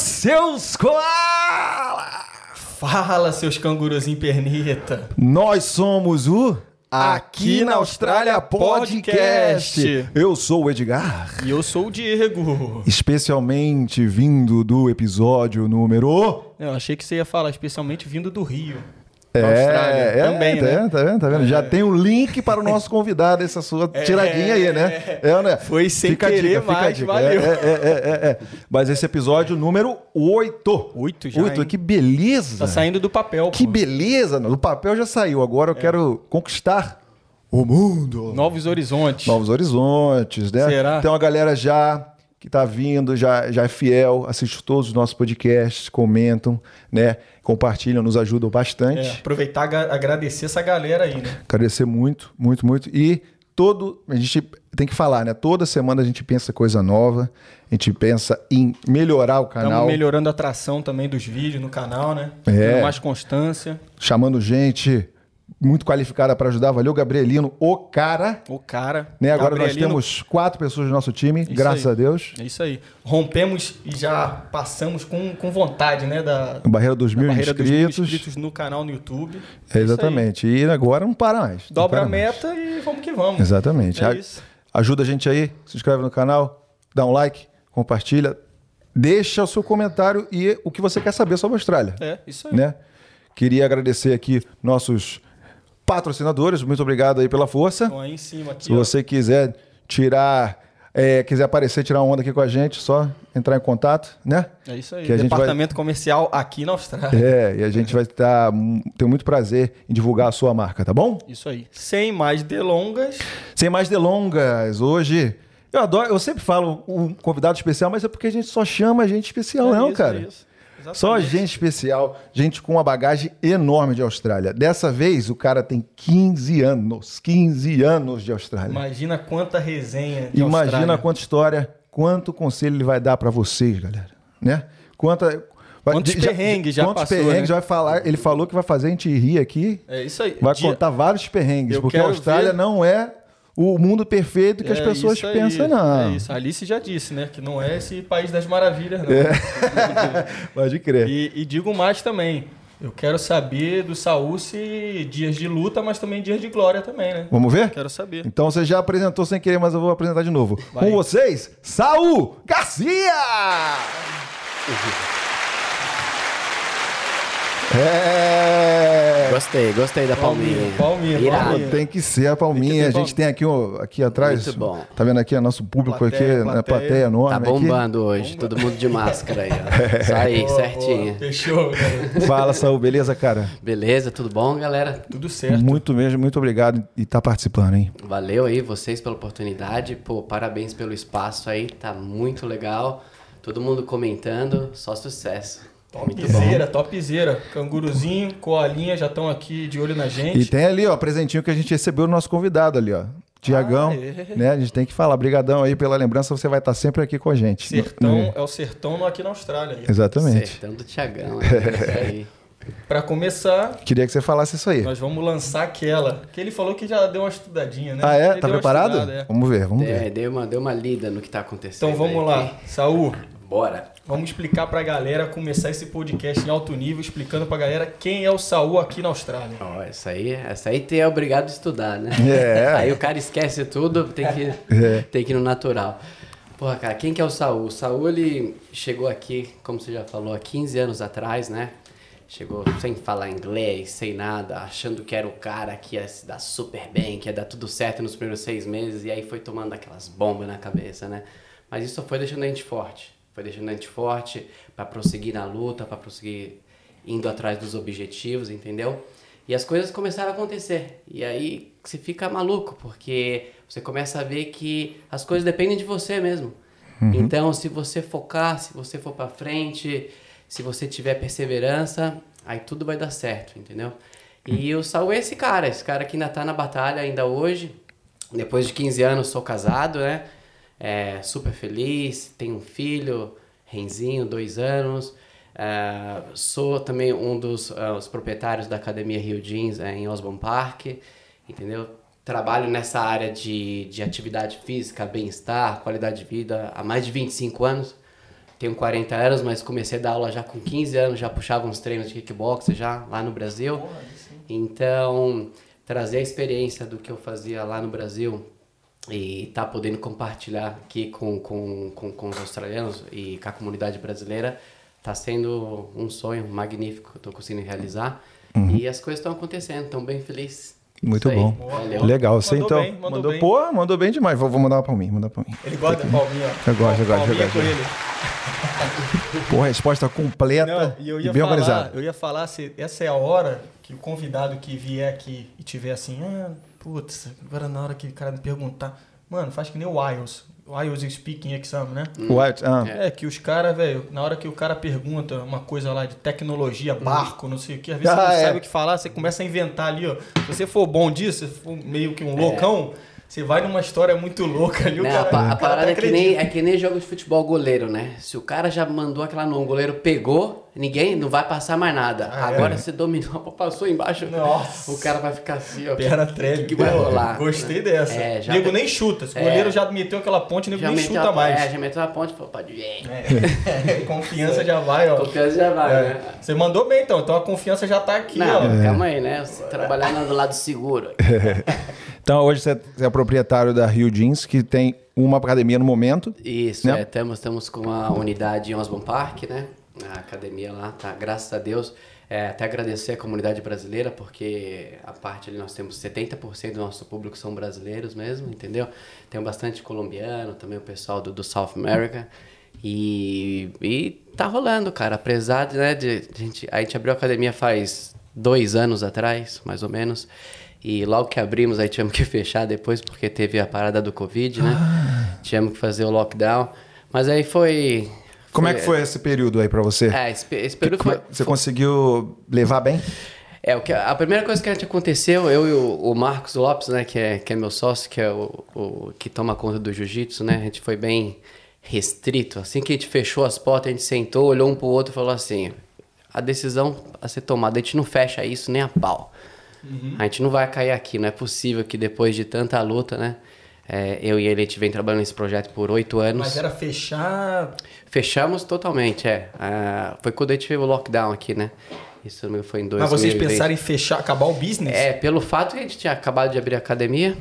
seus koala! Fala, seus canguruzinho pernita. Nós somos o Aqui na Austrália Podcast. Eu sou o Edgar. E eu sou o Diego. Especialmente vindo do episódio número. Eu achei que você ia falar especialmente vindo do Rio. É, Austrália. é, Também, tá né? tá vendo, tá vendo? Já tem o link para o nosso convidado, essa sua tiradinha aí, né? É, né? Foi sem Fica a querer, dica, fica a mas dica. valeu. É, é, é, é, é. Mas esse episódio número 8. Oito já, Oito, hein? que beleza. Tá saindo do papel, Que pô. beleza. O papel já saiu, agora eu quero conquistar o mundo. Novos horizontes. Novos horizontes, né? Será? Tem uma galera já que tá vindo, já, já é fiel, assiste todos os nossos podcasts, comentam, né? Compartilham, nos ajudam bastante. É, aproveitar e agradecer essa galera aí, né? Agradecer muito, muito, muito. E todo. A gente tem que falar, né? Toda semana a gente pensa coisa nova, a gente pensa em melhorar o canal, Estamos melhorando a atração também dos vídeos no canal, né? É. Tendo mais constância. chamando gente muito qualificada para ajudar. Valeu, Gabrielino, o cara. O cara. Né? Agora nós temos quatro pessoas no nosso time, Isso graças aí. a Deus. É isso aí. Rompemos e já passamos com, com vontade, né? Da, barreira dos da mil barreira dos mil inscritos. inscritos no canal no YouTube. É, exatamente. E agora não para mais. Dobra para a mais. meta e vamos que vamos. Exatamente. É A- isso. Ajuda a gente aí, se inscreve no canal, dá um like, compartilha, deixa o seu comentário e o que você quer saber sobre a Austrália. É, isso aí. Né? Queria agradecer aqui nossos patrocinadores, muito obrigado aí pela força. Aí em cima aqui, Se ó. você quiser tirar, é, quiser aparecer, tirar uma onda aqui com a gente, só entrar em contato, né? É isso aí. que a Departamento comercial aqui na Austrália. É, e a gente vai estar, ter muito prazer em divulgar a sua marca, tá bom? Isso aí. Sem mais delongas. Sem mais delongas, hoje. Eu adoro, eu sempre falo um convidado especial, mas é porque a gente só chama gente especial, é não, isso, cara. é isso. Só Exatamente. gente especial, gente com uma bagagem enorme de Austrália. Dessa vez, o cara tem 15 anos. 15 anos de Austrália. Imagina quanta resenha. De Imagina Austrália. quanta história, quanto conselho ele vai dar pra vocês, galera. Né? Quanta. Quantos perrengues já Quantos passou, perrengues né? vai falar? Ele falou que vai fazer a gente rir aqui. É isso aí. Vai Dia- contar vários perrengues, Eu porque a Austrália ver- não é o mundo perfeito que as É pessoas isso aí, pensam, não. É isso. A Alice já disse, né? Que não é esse país das maravilhas, não. É. Pode crer. E, e digo mais também. Eu quero saber do Saúl se dias de luta, mas também dias de glória também, né? Vamos ver? Quero saber. Então você já apresentou sem querer, mas eu vou apresentar de novo. Vai. Com vocês, Saul Garcia! É. Gostei, gostei da palminha. Palminha, Irado. palminha. Tem que ser a palminha. A gente tem aqui, ó, aqui atrás. Muito bom. Tá vendo aqui? Nosso público Plateia, aqui, na plateia. plateia enorme. Tá aqui. bombando hoje, todo mundo de máscara aí, ó. Isso aí, Boa, certinho. boa. Fechou, galera. Fala, Saul, beleza, cara? Beleza, tudo bom, galera? Tudo certo. Muito mesmo, muito obrigado e tá participando, hein? Valeu aí vocês pela oportunidade. Pô, parabéns pelo espaço aí, tá muito legal. Todo mundo comentando, só sucesso. Topzera, topzera. Canguruzinho, coalinha já estão aqui de olho na gente. E tem ali, ó, presentinho que a gente recebeu do nosso convidado ali, ó. Tiagão, Ah, é. né? A gente tem que falar. Brigadão aí pela lembrança, você vai estar sempre aqui com a gente. Sertão, No- no- é o sertão aqui na Austrália. aí. Exatamente. Sertão do Tiagão, é isso aí. Pra começar, Queria que você falasse isso aí. nós vamos lançar aquela. Que ele falou que já deu uma estudadinha, né? Ah, Ele é? deu Tá preparado? estudada, é. Vamos ver, vamos É, ver. dei uma, dei uma lida no que tá acontecendo. Então vamos aí, lá. ok? Bora. vamos explicar pra galera, começar esse podcast em alto nível, explicando pra galera quem é o Saúl aqui na Austrália. Ó, essa aí, essa aí tem é obrigado a estudar, né? É. Aí o cara esquece tudo, tem que, É. tem que ir no natural. Porra, cara, quem que é o Saul? O Saul, ele chegou aqui, como você já falou, há 15 anos atrás, né? Chegou sem falar inglês, sem nada, achando que era o cara que ia se dar super bem, que ia dar tudo certo nos primeiros seis meses, e aí foi tomando aquelas bombas na cabeça, né? Mas isso só foi deixando a gente forte. Foi deixando a gente forte pra prosseguir na luta, pra prosseguir indo atrás dos objetivos, entendeu? E as coisas começaram a acontecer. E aí você fica maluco, porque você começa a ver que as coisas dependem de você mesmo. Então, se você focar, se você for pra frente, se você tiver perseverança, aí tudo vai dar certo, entendeu? E o Saul é esse cara, esse cara que ainda tá na batalha ainda hoje. Depois de 15 anos sou casado, né? É, super feliz, tenho um filho, Renzinho, dois anos. É, sou também um dos os proprietários da Academia Rio Jeans é, em Osborne Park, entendeu? Trabalho nessa área de, de atividade física, bem-estar, qualidade de vida há mais de 25 anos. tenho 40 anos, mas comecei a dar aula já com 15 anos, já puxava uns treinos de kickboxing já lá no Brasil. Então, trazer a experiência do que eu fazia lá no Brasil e tá podendo compartilhar aqui com, com, com, com os australianos e com a comunidade brasileira tá sendo um sonho magnífico que eu tô conseguindo realizar. E as coisas estão acontecendo, estão bem felizes. Muito bom. Valeu. Legal. Você Mandou então. bem, mandou mandou, bem. Pô, mandou bem demais. Vou, vou mandar uma mim. Mandar pra mim. Ele gosta da palminha, ó. Eu gosto, eu gosto, Palminha eu gosto. com ele. Pô, resposta completa Não, e eu e ia bem falar, organizada. eu ia falar se essa é a hora que o convidado que vier aqui e tiver assim, ah, putz, agora na hora que o cara me perguntar, mano, faz que nem o IELTS, o IELTS Speaking Exam, né? White, ah, É, que os caras, velho, na hora que o cara pergunta uma coisa lá de tecnologia, barco, não sei o que, às vezes Ah, você não é. sabe o que falar, você começa a inventar ali, ó. Se você for bom disso, se for meio que um loucão, você vai numa história muito louca ali, o Não, cara, a, pa- a cara parada até é que, nem, é que nem jogo de futebol goleiro, né? Se o cara já mandou aquela não, o goleiro pegou, ninguém não vai passar mais nada. Ah, é? Agora você dominou, passou embaixo, Nossa. o cara vai ficar assim, ó. Perna O que, treme. que vai rolar? Gostei né? dessa. É, já nego pe- nem chuta. Se o É. goleiro já meteu aquela ponte, nego já nem chuta a, mais. É, já meteu a ponte, falou, pode ver. É. Confiança já vai, ó. Confiança já vai, É. né? Você mandou bem, então. Então a confiança já tá aqui, Não, ó. calma aí, né? Você Trabalhando do lado seguro. Então hoje você é proprietário da Rio Jeans, que tem uma academia no momento. Isso, Né? é, estamos, estamos com a unidade em Osborne Park, né? A academia lá, tá? Graças a Deus. É, até agradecer a comunidade brasileira, porque a parte ali nós temos 70% do nosso público são brasileiros mesmo, entendeu? Tem bastante colombiano, também o pessoal do, do South America. E, e tá rolando, cara. Apesar de, né, de a gente, a gente abriu a academia faz dois anos atrás, mais ou menos. E logo que abrimos, aí tivemos que fechar depois, porque teve a parada do Covid, né? Tivemos que fazer o lockdown. Mas aí foi. Como é que foi esse período aí pra você? É, esse, esse período é- foi. Você conseguiu levar bem? É, o que, a primeira coisa que a gente aconteceu, eu e o, o Marcos Lopes, né, que é, que é meu sócio, que é o, o que toma conta do jiu-jitsu, né? A gente foi bem restrito. Assim que a gente fechou as portas, a gente sentou, olhou um pro outro e falou assim: a decisão a ser tomada, a gente não fecha isso nem a pau. A gente não vai cair aqui, não é possível que depois de tanta luta, né? é, eu e ele, a gente vem trabalhando nesse projeto por oito anos. Mas era fechar. Fechamos totalmente, é. Ah, foi quando a gente fez o lockdown aqui, né? Isso foi em 2020. Mas vocês pensaram em fechar, acabar o business? É, pelo fato que a gente tinha acabado de abrir a academia.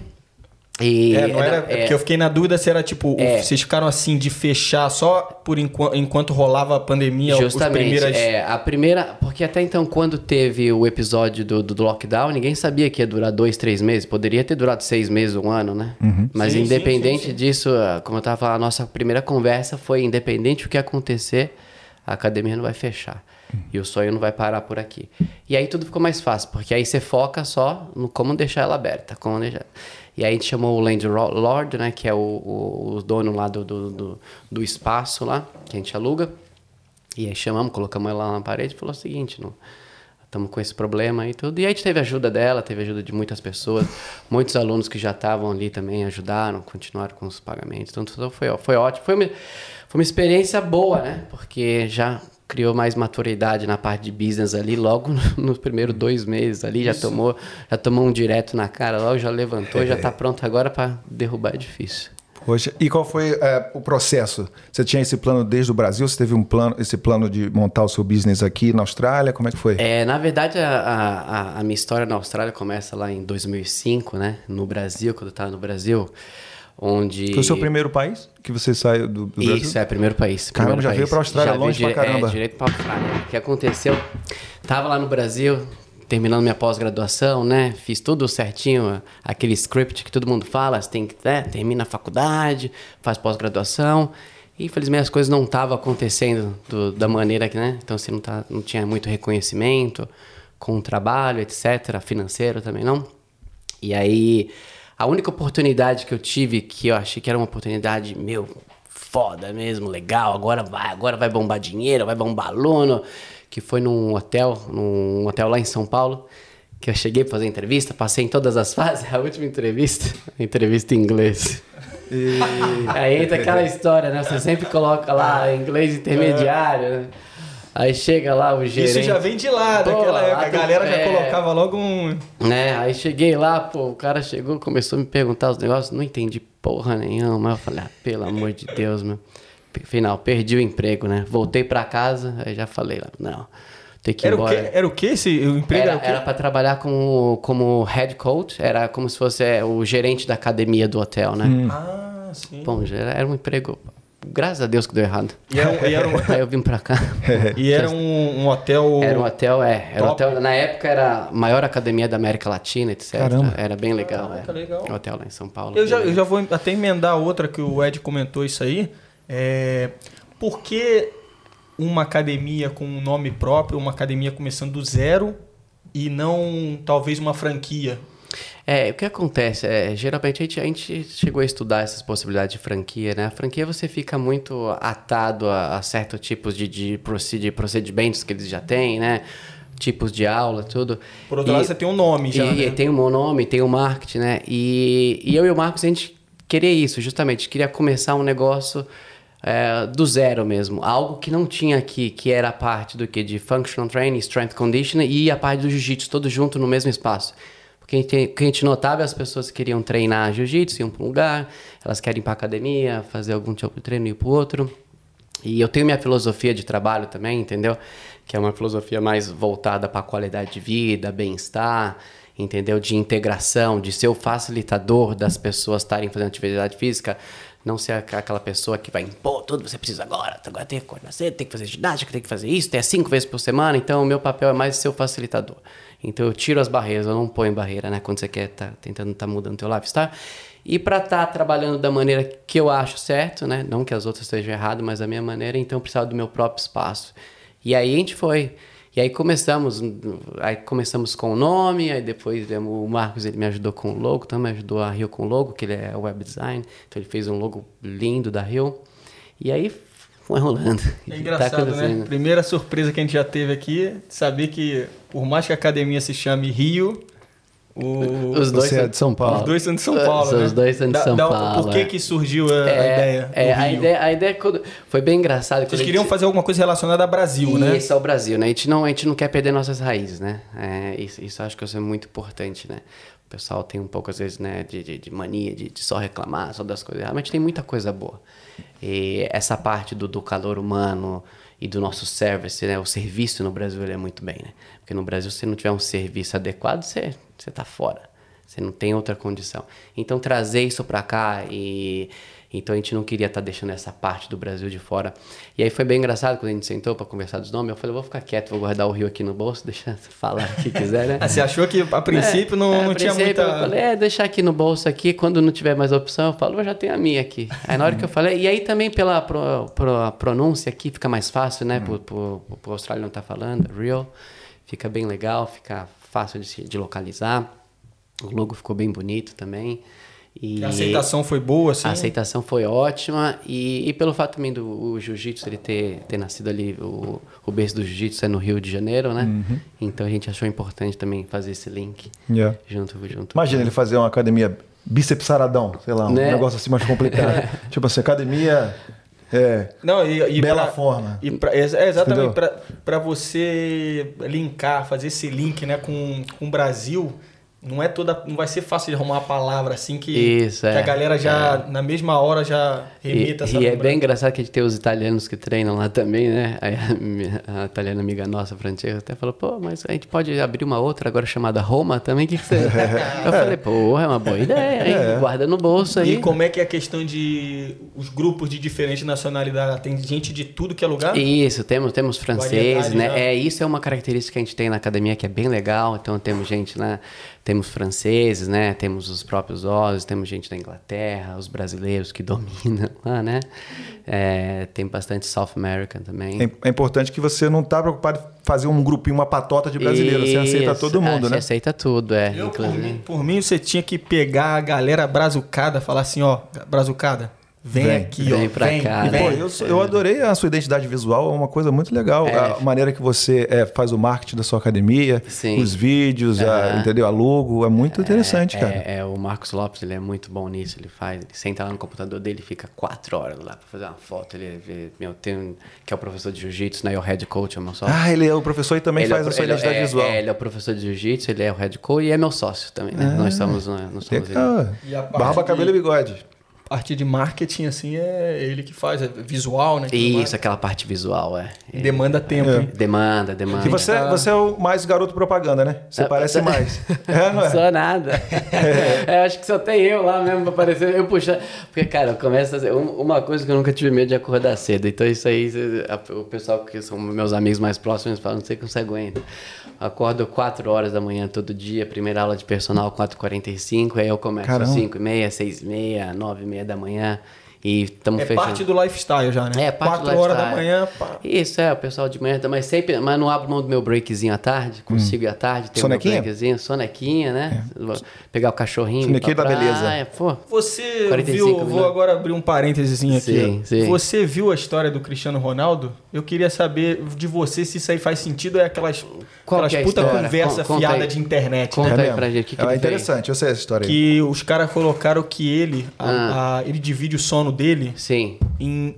E É, não era, é é, porque eu fiquei na dúvida se era tipo, É. vocês ficaram assim de fechar só por enquanto, enquanto rolava a pandemia, os Justamente, primeiras... é, a primeira, porque até então quando teve o episódio do, do lockdown, ninguém sabia que ia durar dois, três meses, poderia ter durado seis meses, um ano, né? Mas Sim, independente sim, sim. disso, ah, como eu tava falando, a nossa primeira conversa foi independente do que acontecer, a academia não vai fechar. E o sonho não vai parar por aqui. E aí tudo ficou mais fácil, porque aí você foca só no como deixar ela aberta, como deixar... E aí a gente chamou o Landlord, né, que é o, o, o dono lá do, do, do, espaço lá, que a gente aluga. E aí chamamos, colocamos ela lá na parede e falou o seguinte, não, estamos com esse problema e tudo. E aí a gente teve ajuda dela, teve ajuda de muitas pessoas, muitos alunos que já estavam ali também ajudaram, continuaram com os pagamentos. Então foi, foi ótimo. Foi uma, foi uma experiência boa, né? Porque já criou mais maturidade na parte de business ali, logo no- nos primeiros dois meses ali, já tomou, já tomou um direto na cara, logo já levantou, já tá pronto agora para derrubar é difícil. Poxa, e qual foi é, o processo? Você tinha esse plano desde o Brasil? Você teve um plano, esse plano de montar o seu business aqui na Austrália? Como é que foi? É, na verdade, a, a, a minha história na Austrália começa lá em 2005, né? No Brasil, quando eu estava no Brasil, onde... Foi o seu primeiro país que você saiu do, do Brasil? Isso, é, primeiro país. Caramba, primeiro já país. veio pra Austrália, veio longe pra dire- caramba. É, direito pra Austrália. O que aconteceu? Tava lá no Brasil, terminando minha pós-graduação, né? Fiz tudo certinho, aquele script que todo mundo fala, você tem que, né? termina a faculdade, faz pós-graduação. E infelizmente as coisas não estavam acontecendo do- da maneira que, né? Então você não, tá, não tinha muito reconhecimento com o trabalho, etc. Financeiro também não. E aí, a única oportunidade que eu tive, que eu achei que era uma oportunidade, meu, foda mesmo, legal, agora vai, agora vai bombar dinheiro, vai bombar aluno, que foi num hotel, num hotel lá em São Paulo, que eu cheguei pra fazer entrevista, passei em todas as fases, a última entrevista, entrevista em inglês. Aí entra aquela história, né? Você sempre coloca lá inglês intermediário, né? Aí chega lá o gerente. Isso já vem de lá, Pô, daquela época. A galera já é. colocava logo um... né? Aí cheguei lá, pô, o cara chegou, começou a me perguntar os negócios, não entendi porra nenhuma. Eu falei, ah, pelo amor de Deus, meu. final, perdi o emprego, né? Voltei pra casa, aí já falei lá, não, tem que ir Era o, embora. quê? era o que esse o emprego? Era, Era, o era para trabalhar como, como head coach, era como se fosse é, o gerente da academia do hotel, né? Ah, sim. Bom, já era um emprego, graças a Deus que deu errado. E era, um- e era um, Aí eu vim pra cá. e era um, um hotel. Era um hotel, é. Era um hotel, na época era a maior academia da América Latina, etc. Caramba. Era bem legal. Caraca, é. legal. Um hotel lá em São Paulo. Eu já, eu legal. já vou até emendar outra que o Ed comentou isso aí. É, por que uma academia com um nome próprio, uma academia começando do zero e não talvez uma franquia? É, o que acontece? É, geralmente a gente, a gente chegou a estudar essas possibilidades de franquia, né? A franquia você fica muito atado a, a certos tipos de, de procedi- procedimentos que eles já têm, né? Tipos de aula, tudo. Por outro lado, você tem um nome já. E, né? e tem meu nome, tem o marketing, né? E, e eu e o Marcos, a gente queria isso, justamente. Queria começar um negócio é, do zero mesmo. Algo que não tinha aqui, que era a parte do que? De functional training, strength conditioning e a parte do jiu-jitsu, todo junto no mesmo espaço. Que a gente notava as pessoas queriam treinar jiu-jitsu, iam para um lugar, elas querem ir para academia, fazer algum tipo de treino e ir para outro. E eu tenho minha filosofia de trabalho também, entendeu? Que é uma filosofia mais voltada para a qualidade de vida, bem-estar, entendeu? De integração, de ser o facilitador das pessoas estarem fazendo atividade física, não ser aqu- aquela pessoa que vai impor tudo, você precisa agora, agora tem que acordar cedo, tem que fazer ginástica, tem que fazer isso, tem cinco vezes por semana, então o meu papel é mais ser o facilitador. Então eu tiro as barreiras, eu não ponho barreira, né? Quando você quer tá tentando tá mudando teu lifestyle. E para estar trabalhando da maneira que eu acho certo, né? Não que as outras estejam erradas, mas da minha maneira, então eu precisava do meu próprio espaço. E aí a gente foi. E aí começamos, aí começamos com o nome, aí depois o Marcos ele me ajudou com o logo, também ajudou a Rio com o logo, que ele é web design, então ele fez um logo lindo da Rio. E aí foi rolando. É Tá engraçado, né? acontecendo. Primeira surpresa que a gente já teve aqui, saber que por mais que a academia se chame Rio, o- Os dois é são de São Paulo. os dois são de São Paulo, Os né? dois são de Da- São da- Paulo, Por que é. que surgiu a, a É, ideia é, do a ideia, a ideia quando- foi bem engraçado. quando Vocês queriam gente- fazer alguma coisa relacionada a Brasil, né? Isso é o Brasil, né? A gente não, a gente não quer perder nossas raízes, né? É, isso, isso acho que isso é muito importante, né? O pessoal tem um pouco, às vezes, né, de, de, de mania, de, de só reclamar, só das coisas. Realmente tem muita coisa boa. E essa parte do, do calor humano e do nosso service, né? O serviço no Brasil ele é muito bem, né? Porque no Brasil, se não tiver um serviço adequado, você, você tá fora. Você não tem outra condição. Então, trazer isso para cá e... Então, a gente não queria estar deixando essa parte do Brasil de fora. E aí foi bem engraçado quando a gente sentou para conversar dos nomes. Eu falei, vou ficar quieto, vou guardar o Rio aqui no bolso, deixa falar o que quiser, né? Ah, você achou que a princípio não, É, não a tinha princípio, muita... Eu falei, é, deixar aqui no bolso aqui, quando não tiver mais opção, eu falo, eu já tenho a minha aqui. Aí na hora que eu falei, e aí também pela pro, pro- pronúncia aqui fica mais fácil, né? Pro, pro, pro australiano tá falando, real, fica bem legal, fica fácil de, de localizar. O logo ficou bem bonito também. E A aceitação foi boa, assim? a aceitação foi ótima e, e pelo fato também do jiu-jitsu ele ter, ter nascido ali, o, o berço do jiu-jitsu é no Rio de Janeiro, né? Então a gente achou importante também fazer esse link Yeah. junto, junto. Imagina ele fazer uma academia bíceps saradão, sei lá, um Né? negócio assim mais complicado. tipo assim, academia é, Não, e, e bela pra- forma. E pra, é, é exatamente para você linkar, fazer esse link né, com, com o Brasil, não é toda. Não vai ser fácil de arrumar uma palavra assim que, Isso, que é, a galera já, na mesma hora, já E, remita essa e é bem engraçado que a gente tem os italianos que treinam lá também, né? Aí a, a italiana amiga nossa, Francesca, até falou, pô, mas a gente pode abrir uma outra agora chamada Roma também? Que, que você... Eu falei, pô, é uma boa ideia, hein? Guarda no bolso aí. E como é que é a questão de os grupos de diferentes nacionalidades? Tem gente de tudo que é lugar? Isso, temos, temos franceses, né? né? É, isso é uma característica que a gente tem na academia que é bem legal. Então temos gente, né? Temos franceses, né? Temos os próprios Ozzy, temos gente da Inglaterra, os brasileiros que dominam lá, né? É, tem bastante South American também. É, é importante que você não tá preocupado em fazer um grupinho, uma patota de brasileiro. Você aceita todo é, mundo, você né? aceita tudo, é. Eu, por, mim, por mim, você tinha que pegar a galera brazucada, falar assim, ó, brazucada, vem, Vem, aqui, vem ó, pra vem, cá, e né? Pô, vem. eu, eu adorei a sua identidade visual, é uma coisa muito legal. É. A maneira que você é, faz o marketing da sua academia, Sim. os vídeos, a, Aham. entendeu? A logo, é muito interessante, cara. É, é, o Marcos Lopes, ele é muito bom nisso. Ele faz, ele senta lá no computador dele, fica quatro horas lá pra fazer uma foto. Ele vê, meu, tem um, que é o professor de jiu-jitsu, né? E o head coach é o meu sócio. Ah, ele é o professor e também Ele é faz o- a sua ele é- identidade é, visual. É, ele é o professor de jiu-jitsu, ele é o head coach e é meu sócio também, né? Nós somos, nós somos Legal. E a Barba, de- cabelo e bigode. Parte de marketing, assim, é ele que faz, é visual, né? Isso, aquela parte visual, é. E demanda tempo, É. hein? Demanda, demanda. E você, você é o mais garoto propaganda, né? Você Ah, parece tá. mais. É, não é? sou nada. É, acho que só tem eu lá mesmo pra aparecer. Eu puxar. Porque, cara, eu começo a fazer. um- Uma coisa que eu nunca tive medo de acordar cedo. Então, isso aí, o pessoal que são meus amigos mais próximos falam, não sei como você aguenta. Acordo 4 horas da manhã todo dia, primeira aula de personal 4h45, aí eu começo Caramba. às 5h30, 6h30, 9h30 da manhã. E estamos É fechando. parte do lifestyle já, né? É, parte do Quatro horas da lifestyle. manhã, pá. Isso, é, o pessoal de manhã também sempre, mas não abro mão do meu breakzinho à tarde, consigo ir à tarde, meu Hum. Sonequinha? breakzinho, sonequinha, né? Vou Pegar o cachorrinho. Sonequinha pra da beleza. praia, Pô, Você 45 viu, vou minutos. agora abrir um parênteses aqui. Sim, sim. Você viu a história do Cristiano Ronaldo? Eu queria saber de você se isso aí faz sentido é aquelas, Qual aquelas que é a puta história? conversa Con- fiada aí. de internet, Conta né? aí pra gente, que que é interessante, eu sei essa história aí. Que os caras colocaram que ele, a- Ah. a- ele divide o sono dele sim. em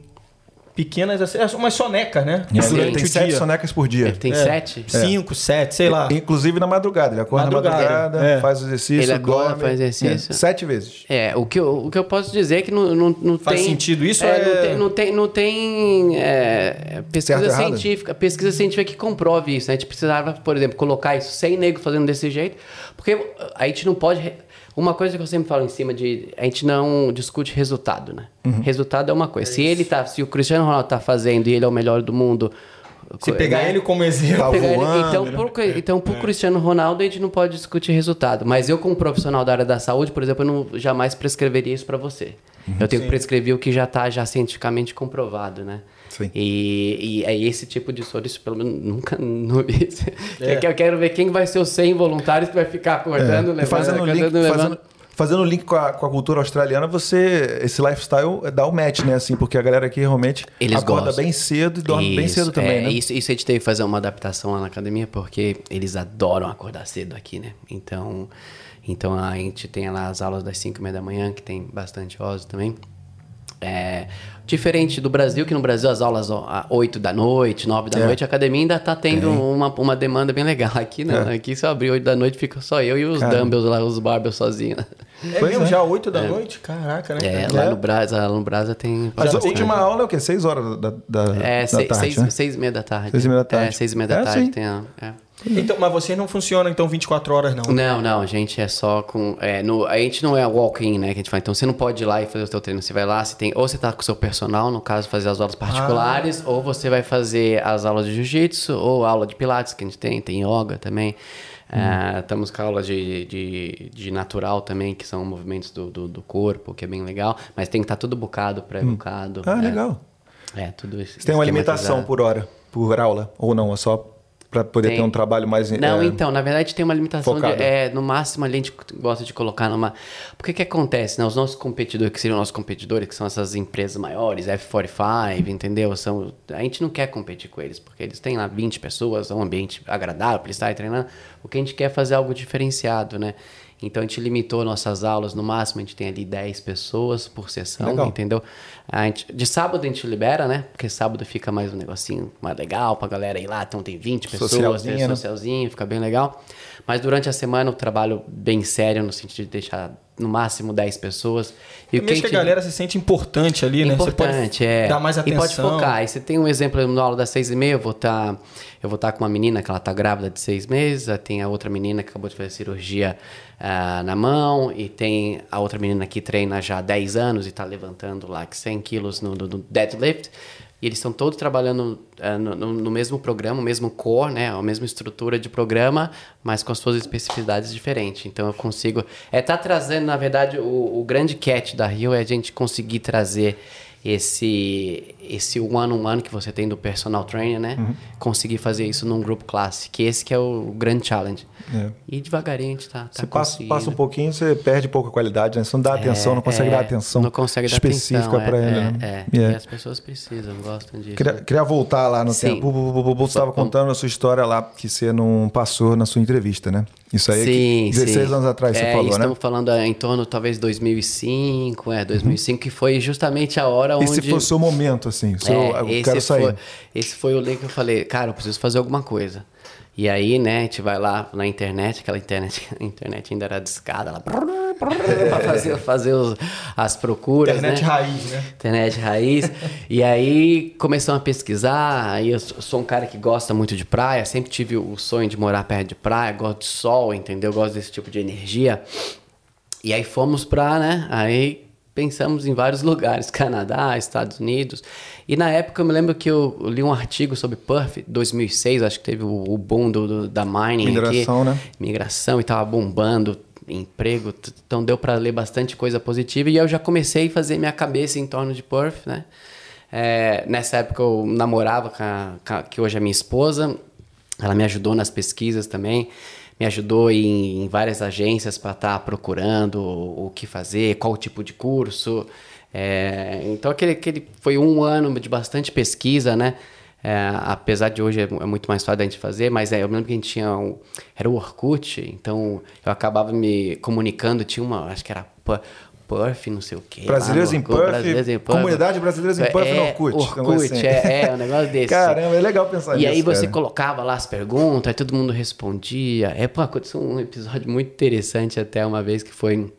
pequenas, é umas sonecas, né? Isso, ele tem o sete dia. sonecas por dia. Ele tem É. sete? Cinco, sete, sei lá. Inclusive na madrugada. Ele acorda Madrugada, na madrugada, é. faz o exercício, Ele acorda, dorme. faz exercício. É, sete vezes. É, o que, eu, o que eu posso dizer é que não, não, não Faz tem... sentido isso É, é- Não tem, não tem, não tem é, pesquisa Certo ou errado? científica, pesquisa científica que comprove isso. né? A gente precisava, por exemplo, colocar isso sem nego fazendo desse jeito, porque a gente não pode... Uma coisa que eu sempre falo em cima de... A gente não discute resultado, né? Uhum. Resultado é uma coisa. se ele tá... Se o Cristiano Ronaldo tá fazendo e ele é o melhor do mundo... Se pegar né? ele como exemplo. Tá voando, então, né? por, então, por Cristiano Ronaldo, a gente não pode discutir resultado. Mas eu, como profissional da área da saúde, por exemplo, eu não jamais prescreveria isso para você. eu tenho que prescrever o que já está já cientificamente comprovado, né? Sim. E, e é esse tipo de soro, isso pelo menos nunca não vi. Eu quero- Eu quero ver quem vai ser os 100 voluntários que vai ficar acordando, É. E levando, fazendo acordando, link, levando. fazendo, fazendo link com a, com a cultura australiana, você. Esse lifestyle dá o match, né? Assim, porque a galera aqui realmente Eles acorda gostam. bem cedo e dorme bem Isso, cedo também, é, né? Isso, isso a gente teve que fazer uma adaptação lá na academia, porque eles adoram acordar cedo aqui, né? Então, então a gente tem lá as aulas das 5 e meia da manhã, que tem bastante OSO também. É, diferente do Brasil, que no Brasil as aulas ó, às 8 da noite, 9 da É. noite, a academia ainda tá tendo uma, uma demanda bem legal. Aqui não, aqui se eu abrir 8 da noite fica só eu e os Cara. dumbbells lá, os barbells sozinhos. É Pois mesmo, é. já 8 da noite? Caraca, né? É, cara? lá É. no Brasa, lá no Brasa tem... Mas a última aula é o quê? Seis horas da, da, É, da seis, tarde, seis, né? seis e meia da tarde. Seis e meia da tarde. É, seis e meia da É, tarde sim. tem a... É. Então, mas vocês não funcionam então 24 horas, não? Não, não, a gente é só com. É, no, a gente não é walk-in, né? Que a gente fala. Então você não pode ir lá e fazer o seu treino. Você vai lá, você tem. Ou você tá com o seu personal, no caso, fazer as aulas particulares, ou você vai fazer as aulas de jiu-jitsu, ou aula de pilates que a gente tem, tem yoga também. É, estamos com aulas de, de, de natural também, que são movimentos do, do, do corpo, que é bem legal. Mas tem que estar tudo bucado, pré-bucado. Ah, é. legal. É, tudo isso. Você tem uma limitação por hora, por aula, ou não? É só para poder Tem. ter um trabalho mais. Não, é, então, na verdade tem uma limitação de, é, no máximo a gente gosta de colocar numa. Porque que acontece, né? Os nossos competidores, que seriam nossos competidores, que são essas empresas maiores, F45, entendeu? São, a gente não quer competir com eles, porque eles têm lá 20 pessoas, é um ambiente agradável para eles estarem treinando. O que a gente quer é fazer algo diferenciado, né? Então a gente limitou nossas aulas, no máximo a gente tem ali 10 pessoas por sessão, Legal. entendeu? A gente, de sábado a gente libera, né? Porque sábado fica mais um negocinho mais legal pra galera ir lá, então tem 20 pessoas, Socialzinho, tem né? socialzinho, fica bem legal. Mas durante a semana eu trabalho bem sério, no sentido de deixar no máximo 10 pessoas. E E mesmo que a galera se sente importante ali, né? Importante, Você pode é. dar mais E atenção. pode focar. Aí você tem um exemplo na aula das seis e meia, eu vou estar eu vou estar com uma menina que ela tá grávida de seis meses, aí tem a outra menina que acabou de fazer cirurgia ah, na mão, e tem a outra menina que treina já há 10 anos e tá levantando lá 100 quilos no, no- no deadlift. E eles estão todos trabalhando no, no- no mesmo programa, o mesmo core, né? A mesma estrutura de programa, mas com as suas especificidades diferentes. Então eu consigo. É tá trazendo, na verdade, o, o grande catch da Rio é a gente conseguir trazer esse esse one on one que você tem do personal trainer, né? Uhum. Conseguir fazer isso num group class, que esse que é o grande challenge. É. E devagarinho a gente tá, tá Você passa, passa um pouquinho, você perde pouca qualidade, né? Você não dá atenção, não consegue É, dar atenção não consegue específica para é, ele. É, né? é. É. E as pessoas precisam, gostam disso. Queria, queria voltar lá no Sim. tempo. Você estava contando a sua história lá, que você não passou na sua entrevista, né? Isso aí é Sim, que 16 sim. anos atrás você É, falou, né? Estamos falando é, em torno, talvez, 2005, é, 2005, que foi justamente a hora agora onde... Esse foi o seu momento, assim. Seu, É, eu esse, quero sair. Foi, esse foi o link que eu falei, cara, eu preciso fazer alguma coisa. E aí, né, a gente vai lá na internet, aquela internet, a internet ainda era discada, lá, pra fazer, fazer os- as procuras, Internet né? raiz, né? Internet raiz. e aí começamos a pesquisar. Aí eu sou sou um cara que gosta muito de praia, sempre tive o sonho de morar perto de praia, gosto de sol, entendeu? Gosto desse tipo de energia. E aí fomos pra, né? Aí pensamos em vários lugares, Canadá, Estados Unidos. E na época eu me lembro que eu li um artigo sobre Perth, 2006, acho que teve o, o boom do, do- da mining Migração, aqui. né? Migração e tava bombando, emprego, então deu para ler bastante coisa positiva e eu já comecei a fazer minha cabeça em torno de Perth, né? É, nessa época eu namorava com a, com a- que hoje é minha esposa, ela me ajudou nas pesquisas também, me ajudou em, em várias agências para estar procurando o, o que fazer, qual tipo de curso. É, então aquele, aquele foi um ano de bastante pesquisa, né? É, apesar de hoje é, é muito mais fácil da gente fazer, mas é, eu lembro que a gente tinha um, era o Orkut, então eu acabava me comunicando, tinha uma, acho que era Não sei o quê. Brasileiros em Orkut, Brasileiros em. Comunidade Brasileiros em Perth é, no Orkut, Orkut, assim. é, é, um negócio desse. Caramba, é legal pensar E nisso, aí você cara. colocava lá as perguntas, aí todo mundo respondia. É, pô, aconteceu um episódio muito interessante até uma vez que foi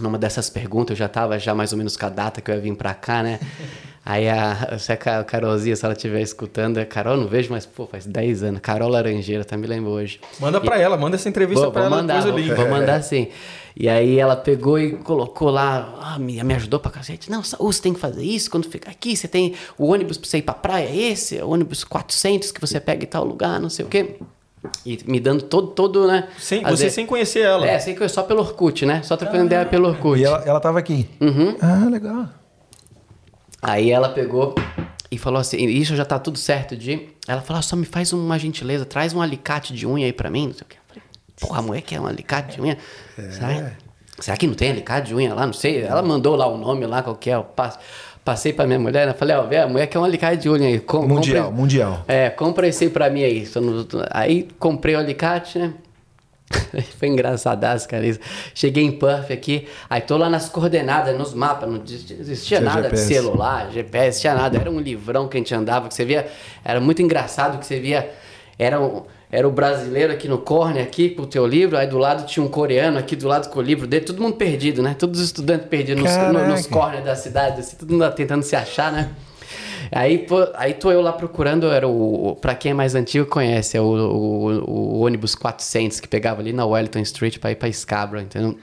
numa dessas perguntas, eu já tava já mais ou menos com a data que eu ia vir pra cá, né? Aí a, se a Ca- Carolzinha, se ela estiver escutando, é Carol, não vejo, mas pô, faz 10 anos. Carol Laranjeira, tá me lembro hoje. Manda pra ela, manda essa entrevista Vou, pra vou ela mandar, depois o vou, link. vou mandar sim. E aí ela pegou e colocou lá, ah, me, me ajudou pra cacete. Não, Saúl, você tem que fazer isso quando ficar aqui. Você tem o ônibus pra você ir pra praia, é esse, é o ônibus 400 que você pega em tal lugar, não sei o quê. E me dando todo, todo né? Sem, você de- sem conhecer ela. É, sei que só pelo Orkut, né? Só trocando ideia pelo Orkut. E ela, ela tava aqui. Uhum. Ah, legal. Aí ela pegou e falou assim: Isso já tá tudo certo de. Ela falou: "Ah, Só me faz uma gentileza, traz um alicate de unha aí pra mim. Não sei o que. Porra, a mulher quer um alicate de unha? Será, será que não tem alicate de unha lá? Não sei. Ela mandou lá o nome lá, qual que é. Passo- passei pra minha mulher, né? Falei: Ó, vê, a mulher quer um alicate de unha aí. Com- Mundial, compra- mundial. É, compra esse aí pra mim aí. Aí comprei o alicate, né? Foi engraçadaço, cara. Isso. Cheguei em Perth aqui, aí tô lá nas coordenadas, nos mapas, não existia, Tinha nada GPS. de celular, GPS, tinha nada. Era um livrão que a gente andava, que você via. Era muito engraçado que você via. Era o, era o brasileiro aqui no corner, aqui com o teu livro, aí do lado tinha um coreano aqui do lado com o livro dele, todo mundo perdido, né? Todos os estudantes perdidos nos, no- nos corners da cidade, assim, todo mundo tentando se achar, né? Aí, pô, aí tô eu lá procurando, era o, pra quem é mais antigo conhece, é o, o, o ônibus 400 que pegava ali na Wellington Street pra ir pra Scarborough, entendeu?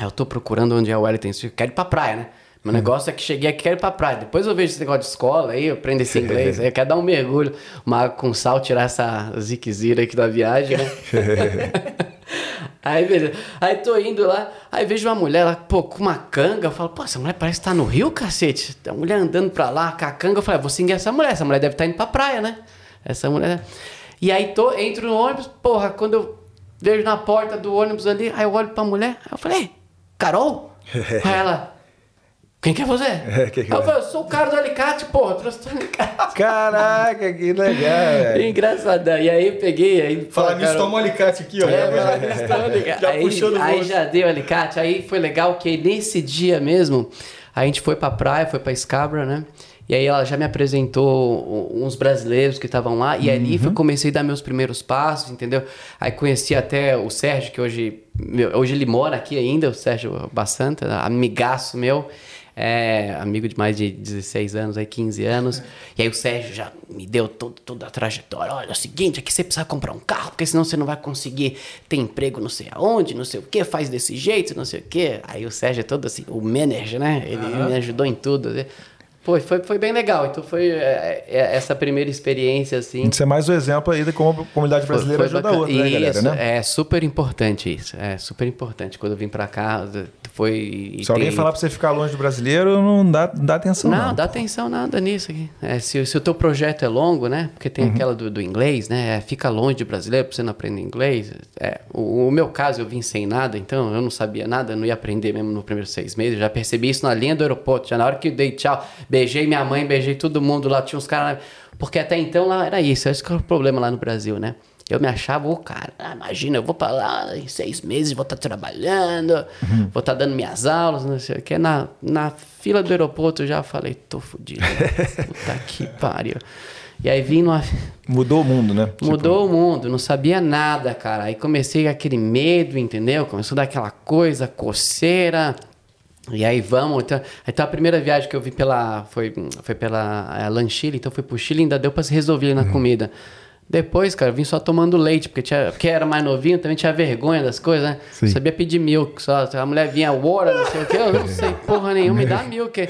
Eu tô procurando onde é o Wellington Street, quero ir pra praia, né? Meu negócio é que cheguei aqui, quero ir pra praia. Depois eu vejo esse negócio de escola aí, eu aprendo esse inglês, aí eu quero dar um mergulho, uma água com sal, tirar essa ziquezira aqui da viagem, né? Aí, beleza. Aí tô indo lá, aí vejo uma mulher lá, pô, com uma canga. Eu falo, pô, essa mulher parece que tá no Rio, cacete. Tem uma mulher andando pra lá com a canga. Eu falei, ah, vou seguir essa mulher. Essa mulher deve estar indo pra praia, né? Essa mulher. E aí tô, entro no ônibus, porra, quando eu vejo na porta do ônibus ali, aí eu olho pra mulher, aí eu falei, "Ei, Carol? aí ela. Quem que é você? quem que Aí eu é? falei, eu sou o cara do alicate, porra, trouxe o alicate. Caraca, que legal, velho. Engraçadão. E aí eu peguei, aí. Falar pô, nisso, toma um alicate aqui, ó. é, falar nisso, toma alicate. Já aí, puxou no aí bolso. já deu alicate. Aí foi legal que nesse dia mesmo, a gente foi pra praia, foi pra Scabra, né? E aí ela já me apresentou uns brasileiros que estavam lá. E ali foi, comecei a dar meus primeiros passos, entendeu? Aí conheci até o Sérgio, que hoje, meu, hoje ele mora aqui ainda, o Sérgio Bassanta, amigaço meu. É, amigo de mais de 16 anos, aí 15 anos. E aí o Sérgio já me deu todo, toda a trajetória. Olha, é o seguinte, aqui você precisa comprar um carro, porque senão você não vai conseguir ter emprego não sei aonde, não sei o que, faz desse jeito, não sei o que. Aí o Sérgio é todo assim, o manager, né? Ele me ajudou em tudo. Pô, foi, foi bem legal. Então foi é, é, essa primeira experiência, assim. Isso é mais um exemplo aí de como a comunidade Foi- brasileira foi ajuda a outra, né, galera? Né? É super importante isso. É super importante. Quando eu vim pra cá, foi. Se alguém tem- falar pra você ficar longe do brasileiro, não dá, não dá atenção. Não, não, dá atenção nada nisso aqui. É, se, se o teu projeto é longo, né? Porque tem aquela do, do inglês, né? É, fica longe de brasileiro pra você não aprender inglês. É, o, o meu caso, eu vim sem nada, então eu não sabia nada, eu não ia aprender mesmo nos primeiros seis meses. Eu já percebi isso na linha do aeroporto. Já na hora que eu dei tchau, beijei minha mãe, beijei todo mundo lá, tinha uns caras. Porque até então lá era isso, esse que era o problema lá no Brasil, né? Eu me achava o cara. Ah, imagina, eu vou pra lá em seis meses, vou estar trabalhando, vou estar dando minhas aulas, não sei o que. Na, na fila do aeroporto eu já falei, tô fudido. Puta que pariu. E aí vim numa. Mudou o mundo, né? Tipo, Mudou o mundo, não sabia nada, cara. Aí comecei aquele medo, entendeu? Começou a dar aquela coisa, coceira. E aí vamos. Então, então a primeira viagem que eu vi pela. Foi, foi pela é, Lanchile, então fui pro Chile, ainda deu pra se resolver Uhum. na comida. Depois, cara, eu vim só tomando leite, porque, tinha, porque era mais novinho, também tinha vergonha das coisas, né? Sim. Sabia pedir milk só. A mulher vinha, water, não sei o quê, eu não sei porra nenhuma, me dá milk. Aí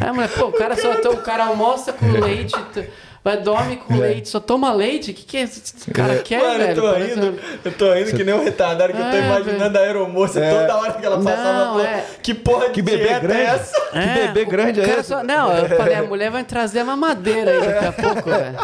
a mulher, pô, o cara só o cara almoça com leite, t- vai dorme com leite, só toma leite. O que, que esse cara quer, Mano, eu velho? tô Parece- indo, eu tô indo que nem um retardado que eu tô É, imaginando a aeromoça toda hora que ela passava. Não, falou, é. Que porra de Que bebê dieta grande. é essa? Que bebê grande é cara esse? só- Não, eu falei, a mulher vai trazer a mamadeira aí daqui a pouco, velho.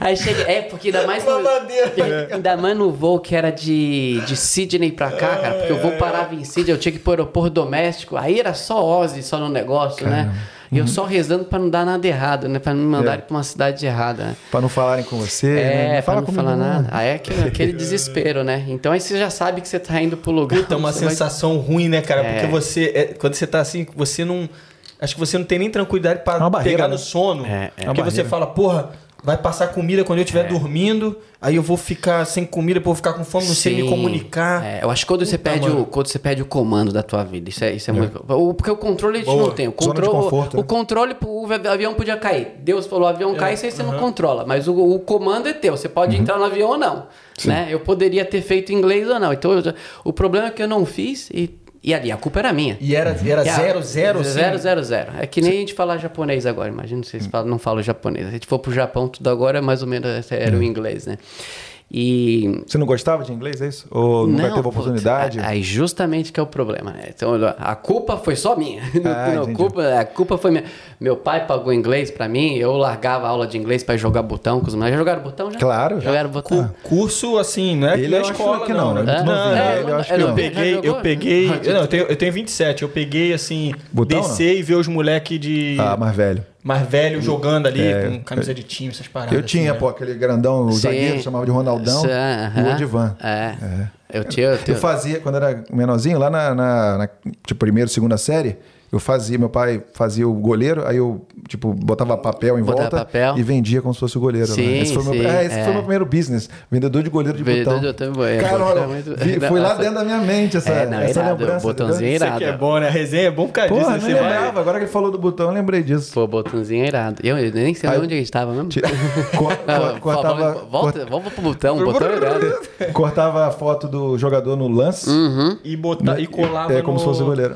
Aí chega. É, porque ainda mais. No, Mamadeira. ainda mais no voo que era de, de Sydney pra cá, cara. Porque o voo parava em Sydney, eu tinha que ir pro aeroporto doméstico. Aí era só Ozzy, só no negócio, né? E eu só rezando pra não dar nada errado, né? Pra não me mandarem pra uma cidade errada, né? Pra não falarem com você. né? É, Não pra não falar não. nada. Aí é aquele, aquele desespero, né? Então aí você já sabe que você tá indo pro lugar. Puta, é uma você vai- sensação ruim, né, cara? É. Porque você, é, quando você tá assim, você não. Acho que você não tem nem tranquilidade pra É pegar né? no sono. É, é. Porque É você fala, porra, vai passar comida quando eu É. estiver dormindo, aí eu vou ficar sem comida, vou ficar com fome, não sei me Sim. comunicar. É, eu acho que quando você, perde mano. o, quando você perde o comando da tua vida, isso é, isso é, muito. O, porque o controle a gente Boa. não tem. O controle, conforto, o, né? controle, o avião podia cair. Deus falou: o avião cai, isso aí você Uhum. não controla. Mas o, o comando é teu. Você pode entrar no avião ou não. Né? Eu poderia ter feito inglês ou não. Então, eu- o problema é que eu não fiz e, e ali, a culpa era minha. E era, era E a- zero, zero. Zero, zero, zero. É que nem a gente falar japonês agora. Imagina se vocês falam, não falam japonês. Se a gente for pro Japão, tudo agora é mais ou menos esse era o inglês, né? E Você não gostava de inglês, é isso? Ou nunca teve putz, oportunidade? Aí justamente que é o problema, né? Então, a culpa foi só minha. Ah, Não, entendi. culpa, a culpa foi minha. Meu pai pagou inglês pra mim, eu largava a aula de inglês pra ir jogar botão com os moleques. Já jogaram botão já? Claro. Jogaram botão? Curso, assim, não é Ele na eu acho escola, que não, não. né? Não, é, ele eu acho é, que não, não. Eu peguei, eu peguei. Ah, Não, eu tenho, eu tenho 27. Eu peguei assim, Botão, descer e ver os moleques de Ah, mais velho. Mais velho jogando ali, É, com camisa de time, essas paradas. Eu tinha, assim, pô, aquele grandão, o Sim. zagueiro, chamava de Ronaldão, Sim, e aham. o Odivan. É. Eu tinha. Eu Eu tinha... fazia, quando era menorzinho, lá na, na, na tipo, primeira, segunda série, eu fazia, meu pai fazia o goleiro, aí eu, tipo, botava papel em Botava volta papel. e vendia como se fosse o goleiro. né? Sim, Esse, foi, meu, sim, é, esse é. foi meu primeiro business, vendedor de goleiro de Vendedor botão. de botão, é, Cara, olha, é muito- vi- Não, foi lá dentro da minha mente essa, É, não, essa irado, lembrança. botãozinho entendeu? Isso aqui é irado. bom, né? A resenha é bom por causa disso. Porra, né? nem Você vai- lembrava, agora que ele falou do botão, eu lembrei disso. Pô, botãozinho é irado. Eu, eu nem sei Aí- onde a gente tava mesmo. Ti- co- Não, co- cortava, volta, volta pro botão, botão é irado. cortava a foto do jogador no lance. Uhum. E, botar, e colava É como se fosse o goleiro.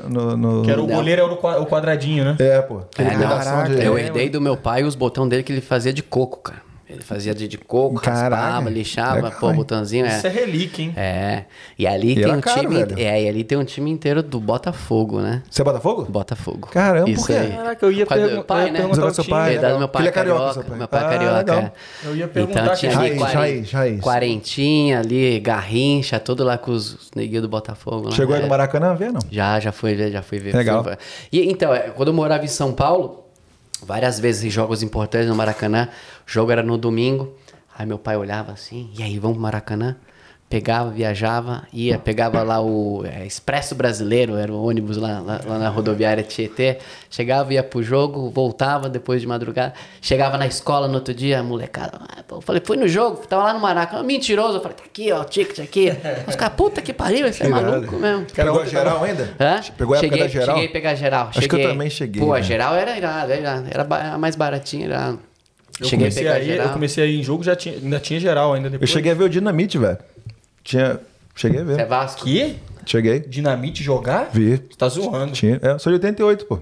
Que era o Não. goleiro, o qua- o quadradinho, né? É, pô. É, não, de- eu é, herdei do meu pai os botões dele que ele fazia de coco, cara. Ele fazia de, de coco, Caraca, raspava, lixava, legal, pô, botãozinho. Isso é É. relíquia, hein? é. E ali E tem era um caro, time. velho. É, e ali tem um time inteiro do Botafogo, né? Você é Botafogo? Botafogo. Caramba, por Isso quê? aí. Caraca, eu ia Por pergun- pai, eu ia né? perguntar Seu pai, do legal. meu pai Ele é é carioca, carioca. pai. Meu pai é Ah, carioca. legal. é. Eu ia perguntar Então tinha ali Raiz, raiz, quarentinha ali, garrincha, tudo lá com os neguinhos do Botafogo. né? Chegou aí É. no Maracanã ver, não? Já, já fui ver, já fui ver. Legal. E então, é, quando eu morava em São Paulo, várias vezes em jogos importantes no Maracanã, o jogo era no domingo, aí meu pai olhava assim, e aí, vamos pro Maracanã? Pegava, viajava, ia, pegava lá o é, Expresso Brasileiro, era o ônibus lá, lá, lá na rodoviária Tietê. Chegava, ia pro jogo, voltava depois de madrugada. Chegava na escola no outro dia, a molecada. ah, eu falei, fui no jogo, tava lá no Maracanã. Mentiroso. Eu falei, tá aqui, ó, o ticket aqui. Os caras, puta que pariu, esse é maluco mesmo. Pegou a geral ainda? Hã? Pegou a época cheguei, da geral? Cheguei a pegar geral. Acho que eu cheguei. também cheguei, Pô, a né? geral era irado, era, era a mais baratinha, era. Eu cheguei a comecei, pegar aí, geral. eu comecei aí em jogo, já tinha, ainda tinha geral ainda Eu depois. cheguei a ver o Dinamite, velho. Tinha. Cheguei a Você é ver. Vasco? Que? Cheguei. Dinamite jogar? Vi. Você tá zoando. Tinha. É, eu sou de 88, pô.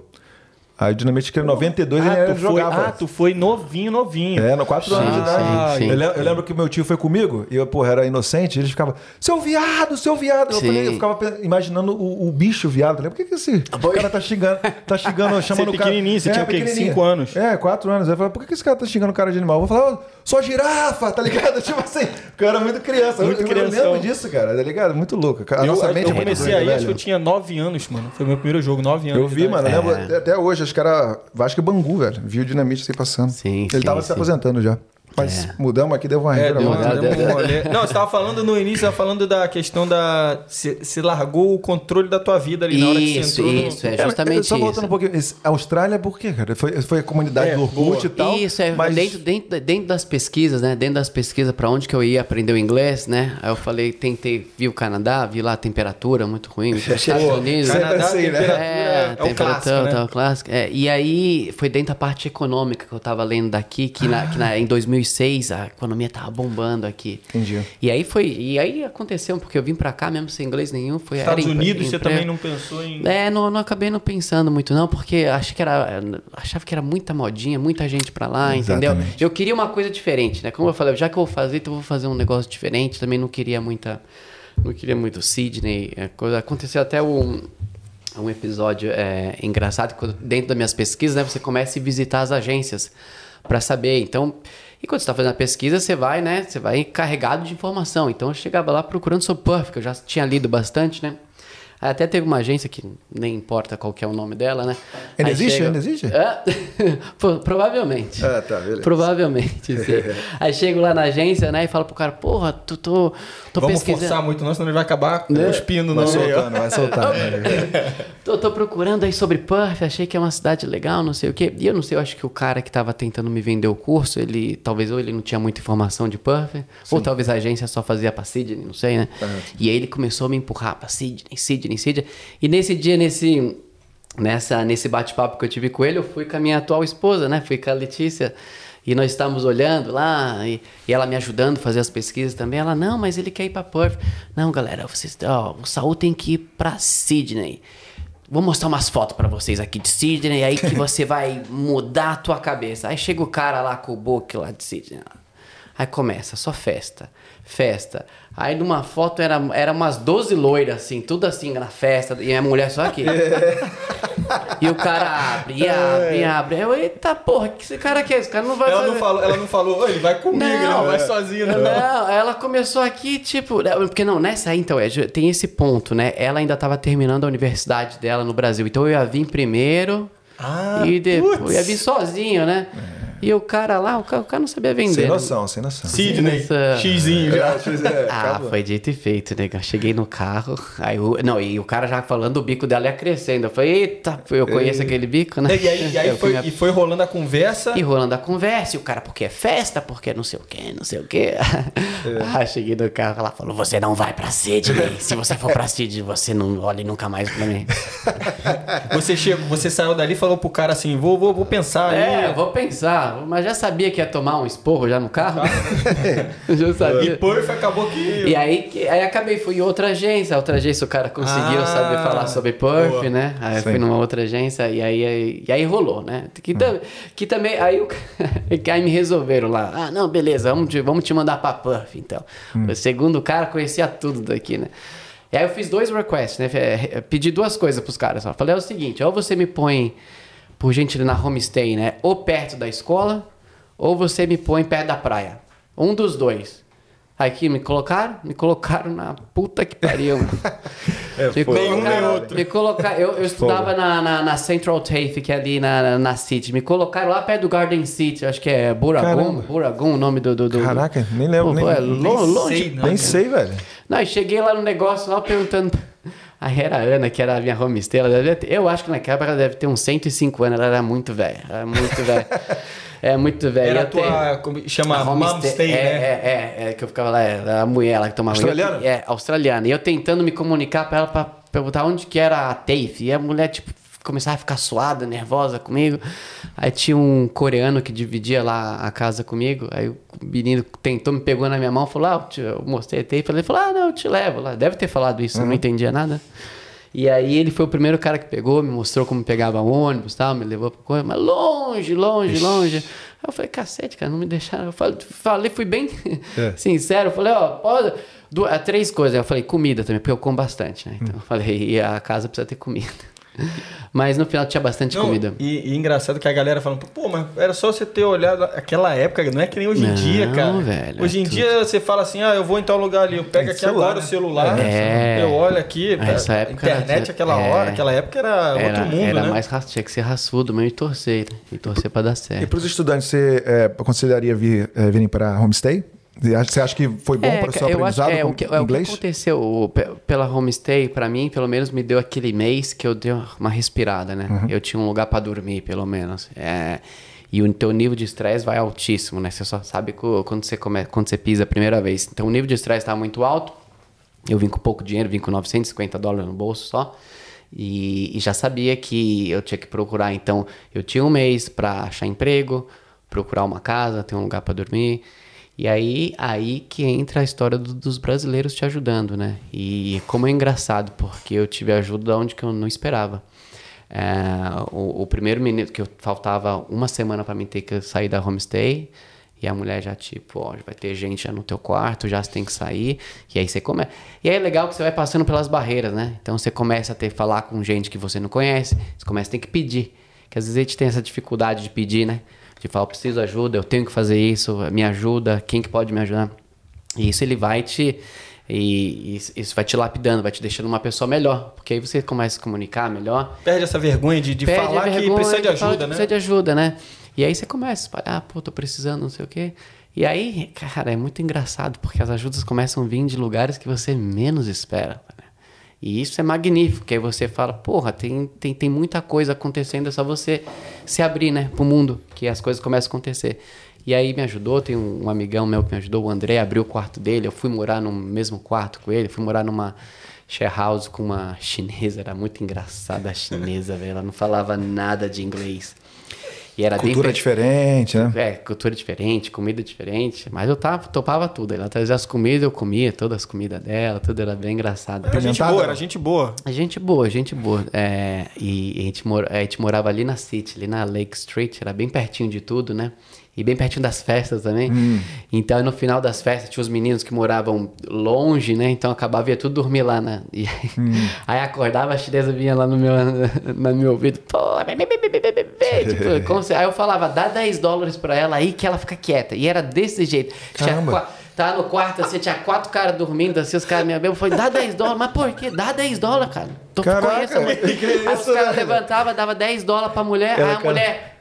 Aí o Dinamite que era 92 ah, ele era foi, jogava. ah, tu foi novinho, novinho. É, no 4 anos de Sim, idade. sim, sim. Eu, eu lembro que meu tio foi comigo e eu, porra, era inocente. Ele ficava, seu viado, seu viado. Eu, falei, eu ficava imaginando o, o bicho viado. Eu falei, por que, que esse cara tá xingando, tá xingando, chamando o cara. pequenininho, você tinha o quê? pequenininho. Cinco anos? É, 4 anos. Eu falei, por que, que esse cara tá xingando o cara de animal? Eu vou falar, "Ô, sou girafa, tá ligado? Tipo assim, o cara era muito criança. Muito eu, eu crianção. lembro disso, cara, tá ligado? Muito louco. A Eu, nossa mente eu é muito comecei doida, aí, acho que eu tinha 9 anos, mano. Foi meu primeiro jogo, 9 anos. Eu vi, mano. Eu lembro É. até hoje, acho que era Vasco e Bangu, velho. Vi o Dinamite assim passando. Sim, Ele sim, tava se sim. aposentando já. Mas É. mudamos aqui, deu uma É, deu uma- deu um rolê. Não, você estava falando no início, estava falando da questão da. Você você largou o controle da tua vida ali na hora que você Isso, entrou. no- isso, é É, justamente Só voltando isso. um pouquinho. esse- Austrália, por quê, cara? Foi, foi a comunidade É, do Orkut boa. e tal. Isso, é mas dentro, dentro, dentro das pesquisas, né? Dentro das pesquisas para onde que eu ia aprender o inglês, né? Aí eu falei, tentei, vi o Canadá, vi lá a temperatura muito ruim, os Estados Unidos. Canadá, assim, né? temperatura É, é, o temperatura, clássico, né? tal, clássico. É, e aí foi dentro da parte econômica que eu tava lendo daqui, que, na, que na- em 2006 a economia tava bombando aqui. Entendi. E aí foi, e aí aconteceu, porque eu vim pra cá mesmo sem inglês nenhum, foi Estados era Unidos, você emprego. também não pensou em. É, não, não acabei não pensando muito não, porque achei que era, achava que era muita modinha, muita gente pra lá, entendeu? Exatamente. Eu queria uma coisa diferente, né? Como eu falei, já que eu vou fazer, então eu vou fazer um negócio diferente. Também não queria muita, não queria muito Sydney. é, coisa. Aconteceu até um, um episódio é, engraçado, quando, dentro das minhas pesquisas, né? Você começa a visitar as agências pra saber. Então, e quando você tá fazendo a pesquisa, você vai, né? Você vai carregado de informação. Então eu chegava lá procurando sobre Puff, que eu já tinha lido bastante, né? Até teve uma agência que nem importa qual que é o nome dela, né? Ainda existe? chega- Ainda existe? Pô, Provavelmente. Ah, tá, beleza. Provavelmente, sim. Aí chego lá na agência, né, e falo pro cara, porra, tu tô, tô Vamos pesquisando. forçar muito, não, senão ele vai acabar Né? cuspindo Vai no meio. soltando, vai soltando. Tô, tô procurando aí sobre Perth, achei que é uma cidade legal, não sei o quê. E eu não sei, eu acho que o cara que tava tentando me vender o curso, ele talvez ou ele não tinha muita informação de Perth, ou talvez a agência só fazia pra Sydney, não sei, né? E aí ele começou a me empurrar pra Sydney, Sydney, Sydney. E nesse dia, nesse nessa nesse bate-papo que eu tive com ele, eu fui com a minha atual esposa, né? Fui com a Letícia. E nós estávamos olhando lá, e, e ela me ajudando a fazer as pesquisas também. Ela, não, mas ele quer ir pra Perth. Não, galera, vocês, ó, o Saul tem que ir pra Sydney. Vou mostrar umas fotos pra vocês aqui de Sydney, aí que você vai mudar a tua cabeça. Aí chega o cara lá com o book lá de Sydney. Aí começa, só festa, festa. Aí numa foto era, era umas 12 loiras, assim, tudo assim na festa, e a mulher só aqui. e o cara abre, e abre, e abre. Eu, eita porra, que esse cara que é? Esse cara não vai Ela fazer... não falou, ela não falou, "Ô, ele vai comigo, ele não vai sozinho, não. Não, ela começou aqui, tipo. né, Porque não, nessa aí, então, é, tem esse ponto, né? Ela ainda tava terminando a universidade dela no Brasil. Então eu ia vir primeiro Ah, e depois. putz. Eu ia vir sozinho, né? E o cara lá, o cara, o cara não sabia vender. Sem né? noção, sem noção. Sidney, xizinho já. É, Ah, acabou. foi dito e feito, né? Eu cheguei no carro, aí o, não, e o cara já falando, o bico dela ia crescendo. Eu falei, eita, eu conheço aquele bico, né? E aí, e aí foi, me e foi rolando a conversa. E rolando a conversa, e o cara, porque é festa, porque não sei o que, não sei o que. Ah, cheguei no carro, ela falou: Você não vai pra Sydney. Se você for pra Sydney, você não olhe nunca mais pra mim. Você chegou, você saiu dali e falou pro cara assim: vou, vou, vou pensar É, ali. vou pensar, mas já sabia que ia tomar um esporro já no carro. já E sabia. Perth acabou que. E aí, que- aí acabei, fui em outra agência. A outra agência o cara conseguiu Ah, saber falar sobre Perth, boa. né? Aí fui numa outra agência e aí, aí, e aí rolou, né? Que, tam- que também, aí, o, que aí me resolveram lá. Ah, não, beleza, vamos te, vamos te mandar pra Perth, então. O segundo cara conhecia tudo daqui, né? E aí eu fiz dois requests, né? É, Pedi duas coisas pros caras. Falei é o seguinte, ou você me põe, por gentileza, na homestay, né? Ou perto da escola, ou você me põe perto da praia. Um dos dois. Aí que me colocaram? Me colocaram na puta que pariu. mano. me foi. Nenhum nem outro. me colocaram, eu, eu estudava na, na, na Central TAFE, que é ali na, na, na City. Me colocaram lá perto do Garden City, acho que é Buragun. Buragun o nome do... do, do Caraca, nem lembro, Pô, nem- é nem lo- longe. sei, não. Nem sei, velho. Não, e cheguei lá no negócio, lá perguntando. Aí era a Ana, que era a minha homestay, ter, eu acho que naquela época ela deve ter uns 105 anos, ela era muito velha, era muito velha. É muito velha. Era a tua. Como, chama a Momstay, é, né? É, é, é, que eu ficava lá, era a mulher lá que tomava Australiana? Eu- é, australiana. E eu tentando me comunicar pra ela pra perguntar onde que era a TAFE. E a mulher, tipo, começava a ficar suada, nervosa comigo. Aí tinha um coreano que dividia lá a casa comigo. Aí o menino tentou, me pegou na minha mão, falou: Ah, eu te- eu mostrei a TAFE. Ele falou: Ah, não, eu te levo lá. Deve ter falado isso, eu não entendia nada. E aí ele foi o primeiro cara que pegou, me mostrou como pegava ônibus e tal, me levou pra coisa, mas longe, longe, longe. Aí eu falei, cacete, cara, não me deixaram. Eu falei, falei fui bem É. sincero, eu falei, ó, pode. Du- ah, três coisas. Eu falei, comida também, porque eu como bastante, né? Então eu falei, e a casa precisa ter comida. Mas no final tinha bastante Não, comida. E, e engraçado que a galera falando, pô, mas era só você ter olhado aquela época, não é que nem hoje em Não, dia, cara. velho, hoje é em tudo. dia você fala assim, ah, eu vou em tal lugar ali, eu pego É aqui celular, agora né? o celular, É. eu olho aqui, Essa a época era- internet aquela é. hora, aquela época era, Era, outro mundo, era né? mais raçudo, tinha que ser raçudo mesmo e torcer. né? E torcer pra dar E certo. para os estudantes, você é, consideraria vir, é, virem para homestay? Você acha- que foi bom para o seu eu acho- aprendizado é, o que, é, o que inglês? aconteceu pela homestay, pra mim, pelo menos, me deu aquele mês que eu dei uma respirada, né? Uhum. Eu tinha um lugar pra dormir, pelo menos. É, e o teu nível de estresse vai altíssimo, né? Você só sabe quando você, come, quando você pisa a primeira vez. Então, o nível de estresse estava muito alto. Eu vim com pouco dinheiro, vim com 950 dólares no bolso só. E, e já sabia que eu tinha que procurar. Então, eu tinha um mês pra achar emprego, procurar uma casa, ter um lugar pra dormir. E aí, aí que entra a história do- dos brasileiros te ajudando, né? E como é engraçado, porque eu tive ajuda onde que eu não esperava. É, o, o primeiro minuto que eu faltava uma semana para mim ter que sair da homestay, e a mulher já tipo, ó, vai ter gente já no teu quarto, já você tem que sair. E aí você começa. E aí é legal que você vai passando pelas barreiras, né? Então você começa a ter que falar com gente que você não conhece, você começa a ter que pedir. Que às vezes a gente tem essa dificuldade de pedir, né? De falar, eu preciso de ajuda, eu tenho que fazer isso, me ajuda, quem que pode me ajudar? E isso ele vai te. E isso- vai te lapidando, vai te deixando uma pessoa melhor. Porque aí você começa a se comunicar melhor. Perde essa vergonha de, de falar que vergonha precisa de ajuda, que né? Precisa de ajuda, né? E aí você começa a espalhar, pô, tô precisando, não sei o quê. E aí, cara, é muito engraçado, porque as ajudas começam a vir de lugares que você menos espera. E isso é magnífico, que aí você fala, porra, tem, tem, tem muita coisa acontecendo, é só você se abrir, né, pro mundo, que as coisas começam a acontecer. E aí me ajudou, tem um, um amigão meu que me ajudou, o André, abriu o quarto dele, eu fui morar no mesmo quarto com ele, fui morar numa share house com uma chinesa, era muito engraçada a chinesa, velho, ela não falava nada de inglês. E era Cultura per- diferente, né? é, cultura diferente, comida diferente. Mas eu tava, topava tudo. Ela trazia as comidas, eu comia todas as comidas dela, tudo era bem engraçado. Era gente boa, era gente boa. A gente boa, gente boa. É, e a gente, mora, a gente morava ali na City, ali na Lake Street, era bem pertinho de tudo, né? E bem pertinho das festas também. Então, no final das festas, tinha os meninos que moravam longe, né? Então, acabava ia tudo dormir lá, né? E aí, aí acordava, a chinesa vinha lá no meu, no meu ouvido. Pô, tipo, como se- aí eu falava, dá 10 dólares pra ela aí que ela fica quieta. E era desse jeito. Tinha Caramba. qua- Tava no quarto, assim, tinha quatro caras dormindo, assim, os caras me abriam. Eu falei, dá 10 dólares. Mas por quê? Dá 10 dólares, cara. Tô Caraca, conheço a mulher. que Aí os caras velho? levantavam, dava 10 dólares pra mulher, Ela, aí a cara- mulher.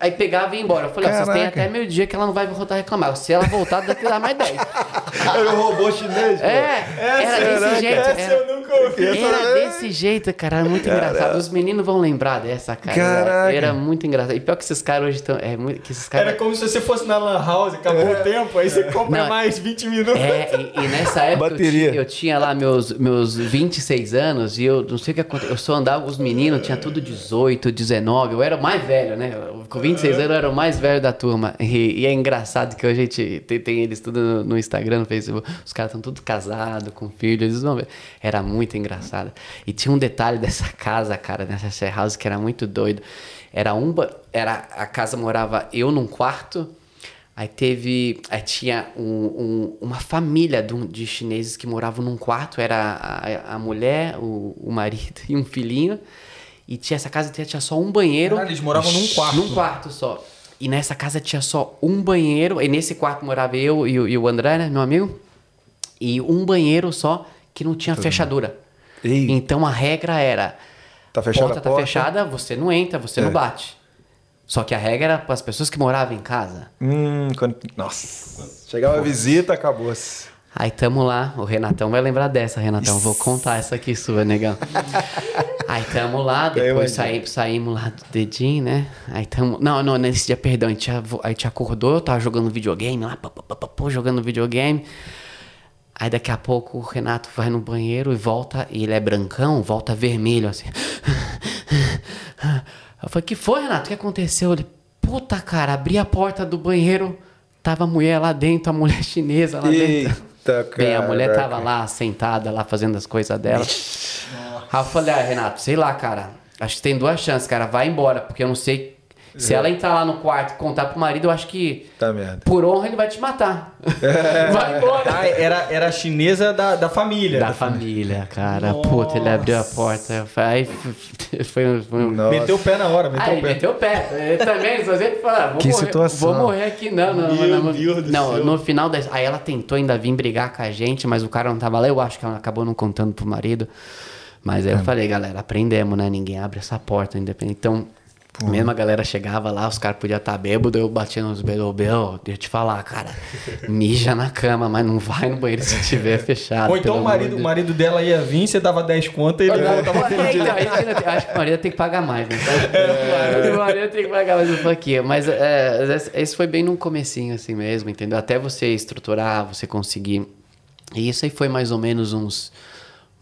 Aí pegava e ia embora. Eu falei, ó, vocês têm Caraca. até meio dia que ela não vai voltar a reclamar. Se ela voltar, deve dar mais 10. Era um robô chinês. É, era desse jeito. Essa Era, eu nunca ouvi. era desse jeito, cara. Era muito engraçado. Os meninos vão lembrar dessa, cara. Caraca. Era muito engraçado. E pior que esses caras hoje estão. É muito, que esses caras. Era como se você fosse na Lan House, acabou o tempo, aí você compra Não. mais 20 minutos. É, e, e nessa época eu tinha, eu tinha lá meus, meus 26 anos e eu não sei o que aconteceu. Eu só andava com os meninos, tinha tudo 18, 19. Eu era o mais velho, né? Eu, Com 26 anos eu era o mais velho da turma. E, e é engraçado que hoje a gente tem, tem eles tudo no, no Instagram, no Facebook. Os caras estão tudo casados, com filhos. Eles vão ver. Era muito engraçado. E tinha um detalhe dessa casa, cara, nessa share house que era muito doido. Era um. Era, a casa morava eu num quarto. Aí teve. Aí tinha um- um- uma família de, de chineses que moravam num quarto. Era a, a mulher, o, o marido e um filhinho. E tinha essa casa tinha, tinha só um banheiro. Caralho, eles moravam num quarto. Num quarto só. E nessa casa tinha só um banheiro. E nesse quarto morava eu e, o- e o André, né, meu amigo. E um banheiro só que não tinha fechadura. Ei. Então a regra era: Tá fechada porta a tá porta. fechada, você não entra, você É. não bate. Só que a regra era para as pessoas que moravam em casa. Hum, quando... Nossa. Chegava a visita, acabou-se. Aí tamo lá, o Renatão vai lembrar dessa, Renatão. Vou contar essa aqui sua, negão. Aí tamo lá, depois saímos, saímos lá do dedinho, né? Aí tamo. Não, não, nesse dia, perdão, a gente, a gente acordou, eu tava jogando videogame lá, pá, pá, pá, pá, jogando videogame. Aí daqui a pouco o Renato vai no banheiro e volta, e ele é brancão, volta vermelho, assim. Eu falei, que foi, Renato? O que aconteceu? Ele, puta, cara, abri a porta do banheiro, tava a mulher lá dentro, a mulher chinesa lá dentro. Eita, cara. Bem, a mulher tava lá sentada, lá fazendo as coisas dela. Aí eu falei, ah, Renato, sei lá, cara. Acho que tem duas chances, cara. Vai embora, porque eu não sei Se ela entrar lá no quarto e contar pro marido, eu acho que Tá merda. por honra ele vai te matar. Vai embora. Ah, era, era a chinesa da, da família. Da família, cara. Puta, ele abriu a porta. Aí foi, foi um. Nossa. Meteu o pé na hora, meteu Aí o pé. meteu o pé. Ele também, só sempre fala, vou Que morrer, situação. Vou morrer aqui, não, não, Meu não. Deus do não, céu. no final da. Aí ela tentou ainda vir brigar com a gente, mas o cara não tava lá. Eu acho que ela acabou não contando pro marido. Mas aí É. eu falei, galera, aprendemos, né? Ninguém abre essa porta independente. Então. Mesmo a galera chegava lá, os caras podiam estar bêbados, eu batia nos belos, Bel, deixa eu te falar, cara, mija na cama, mas não vai no banheiro se tiver fechado. Ou então o marido, de marido dela ia vir, você dava 10 contas e ele voltava É, então, acho que o marido tem que pagar mais, né? O marido tem que pagar mais um pouquinho. Mas é, esse- esse foi bem no comecinho, assim mesmo, entendeu? Até você estruturar, você conseguir. E isso aí foi mais ou menos uns.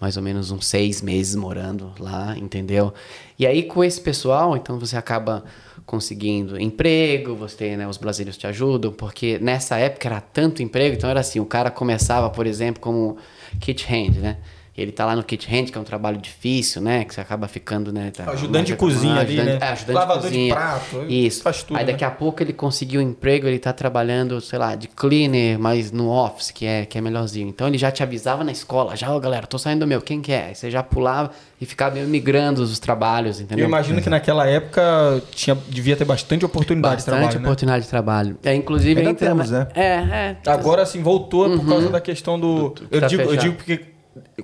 Mais ou menos uns seis meses morando lá, entendeu? E aí com esse pessoal, então você acaba conseguindo emprego, você né, os brasileiros te ajudam, porque nessa época era tanto emprego, então era assim, o cara começava, por exemplo, como kit hand, né? Ele tá lá no kit hand, que é um trabalho difícil, né? Que você acaba ficando, né? tá- Ajudante de cozinha ah, ali, ajudante- né? É, ajudante Lavador de de cozinha. prato, Isso. faz tudo, Aí daqui né? a pouco ele conseguiu um emprego, ele tá trabalhando, sei lá, de cleaner, mas no office, que é, que é melhorzinho. Então ele já te avisava na escola, já, ó, galera, tô saindo do meu, quem quer? Aí você já pulava e ficava meio migrando os trabalhos, Eu entendeu? imagino que naquela época tinha, devia ter bastante oportunidade Bastante de trabalho, né? oportunidade de trabalho. É, inclusive... Ainda entra temos, né? É, é. Agora, assim, voltou por causa da questão do. que eu, tá digo, eu digo porque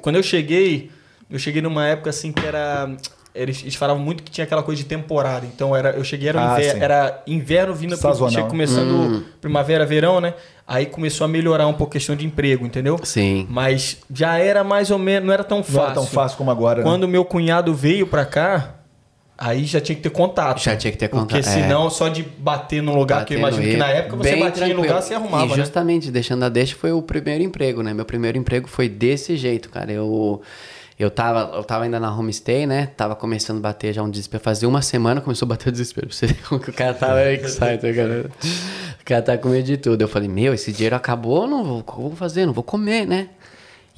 quando eu cheguei, eu cheguei numa época assim que era. Eles, eles falavam muito que tinha aquela coisa de temporada. Então era, eu cheguei, era, Ah, inver- sim. era inverno vindo pro- chega começando Hum. primavera, verão, né? Aí começou a melhorar um pouco a questão de emprego, entendeu? Sim. Mas já era mais ou menos, não era tão fácil. Não era tão fácil como agora, né? Quando meu cunhado veio pra cá, aí já tinha que ter contato. Já tinha que ter contato, Porque é. senão só de bater num lugar, que eu imagino que na época você batia em tranquilo. lugar, você arrumava, E né? justamente, deixando a deixa, foi o primeiro emprego, né? Meu primeiro emprego foi desse jeito, cara. Eu, eu, tava, eu tava ainda na homestay, né? Tava começando a bater já um desespero. Fazia uma semana começou a bater o desespero. Você como que o cara tava excited, cara. O cara tá com medo de tudo. Eu falei, meu, esse dinheiro acabou, não vou, vou fazer? Não vou comer, né?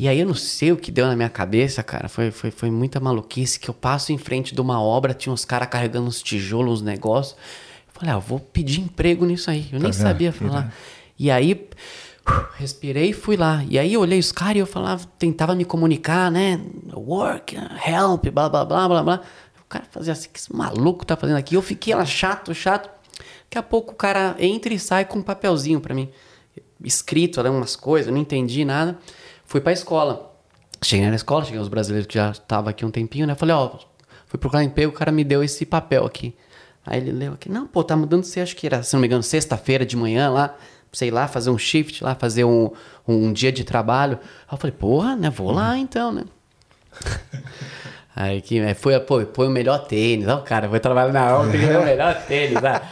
E aí eu não sei o que deu na minha cabeça, cara. Foi, foi, foi muita maluquice que eu passo em frente de uma obra, tinha uns caras carregando uns tijolos, uns negócios. Eu falei, ah, eu vou pedir emprego nisso aí. Eu nem vendo? sabia falar. E aí, respirei e fui lá. E aí eu olhei os caras e eu falava, tentava me comunicar, né? Work, help, blá, blá, blá, blá, blá. O cara fazia assim, o que esse maluco tá fazendo aqui? Eu fiquei lá chato, chato. Daqui a pouco o cara entra e sai com um papelzinho pra mim. Escrito, ali, umas coisas, eu não entendi nada. Fui pra escola. Cheguei na escola, cheguei os brasileiros que já estavam aqui um tempinho, né? Falei, ó, fui procurar emprego, o cara me deu esse papel aqui. Aí ele leu aqui, não, pô, tá mudando você, acho que era, se não me engano, sexta-feira de manhã lá, sei lá, fazer um shift lá, fazer um, um dia de trabalho. Aí eu falei, porra, né, vou lá então, né? Aí que é, foi, pô, põe o melhor tênis. Ó, cara, vou trabalhar na obra, tem que o melhor tênis, tá?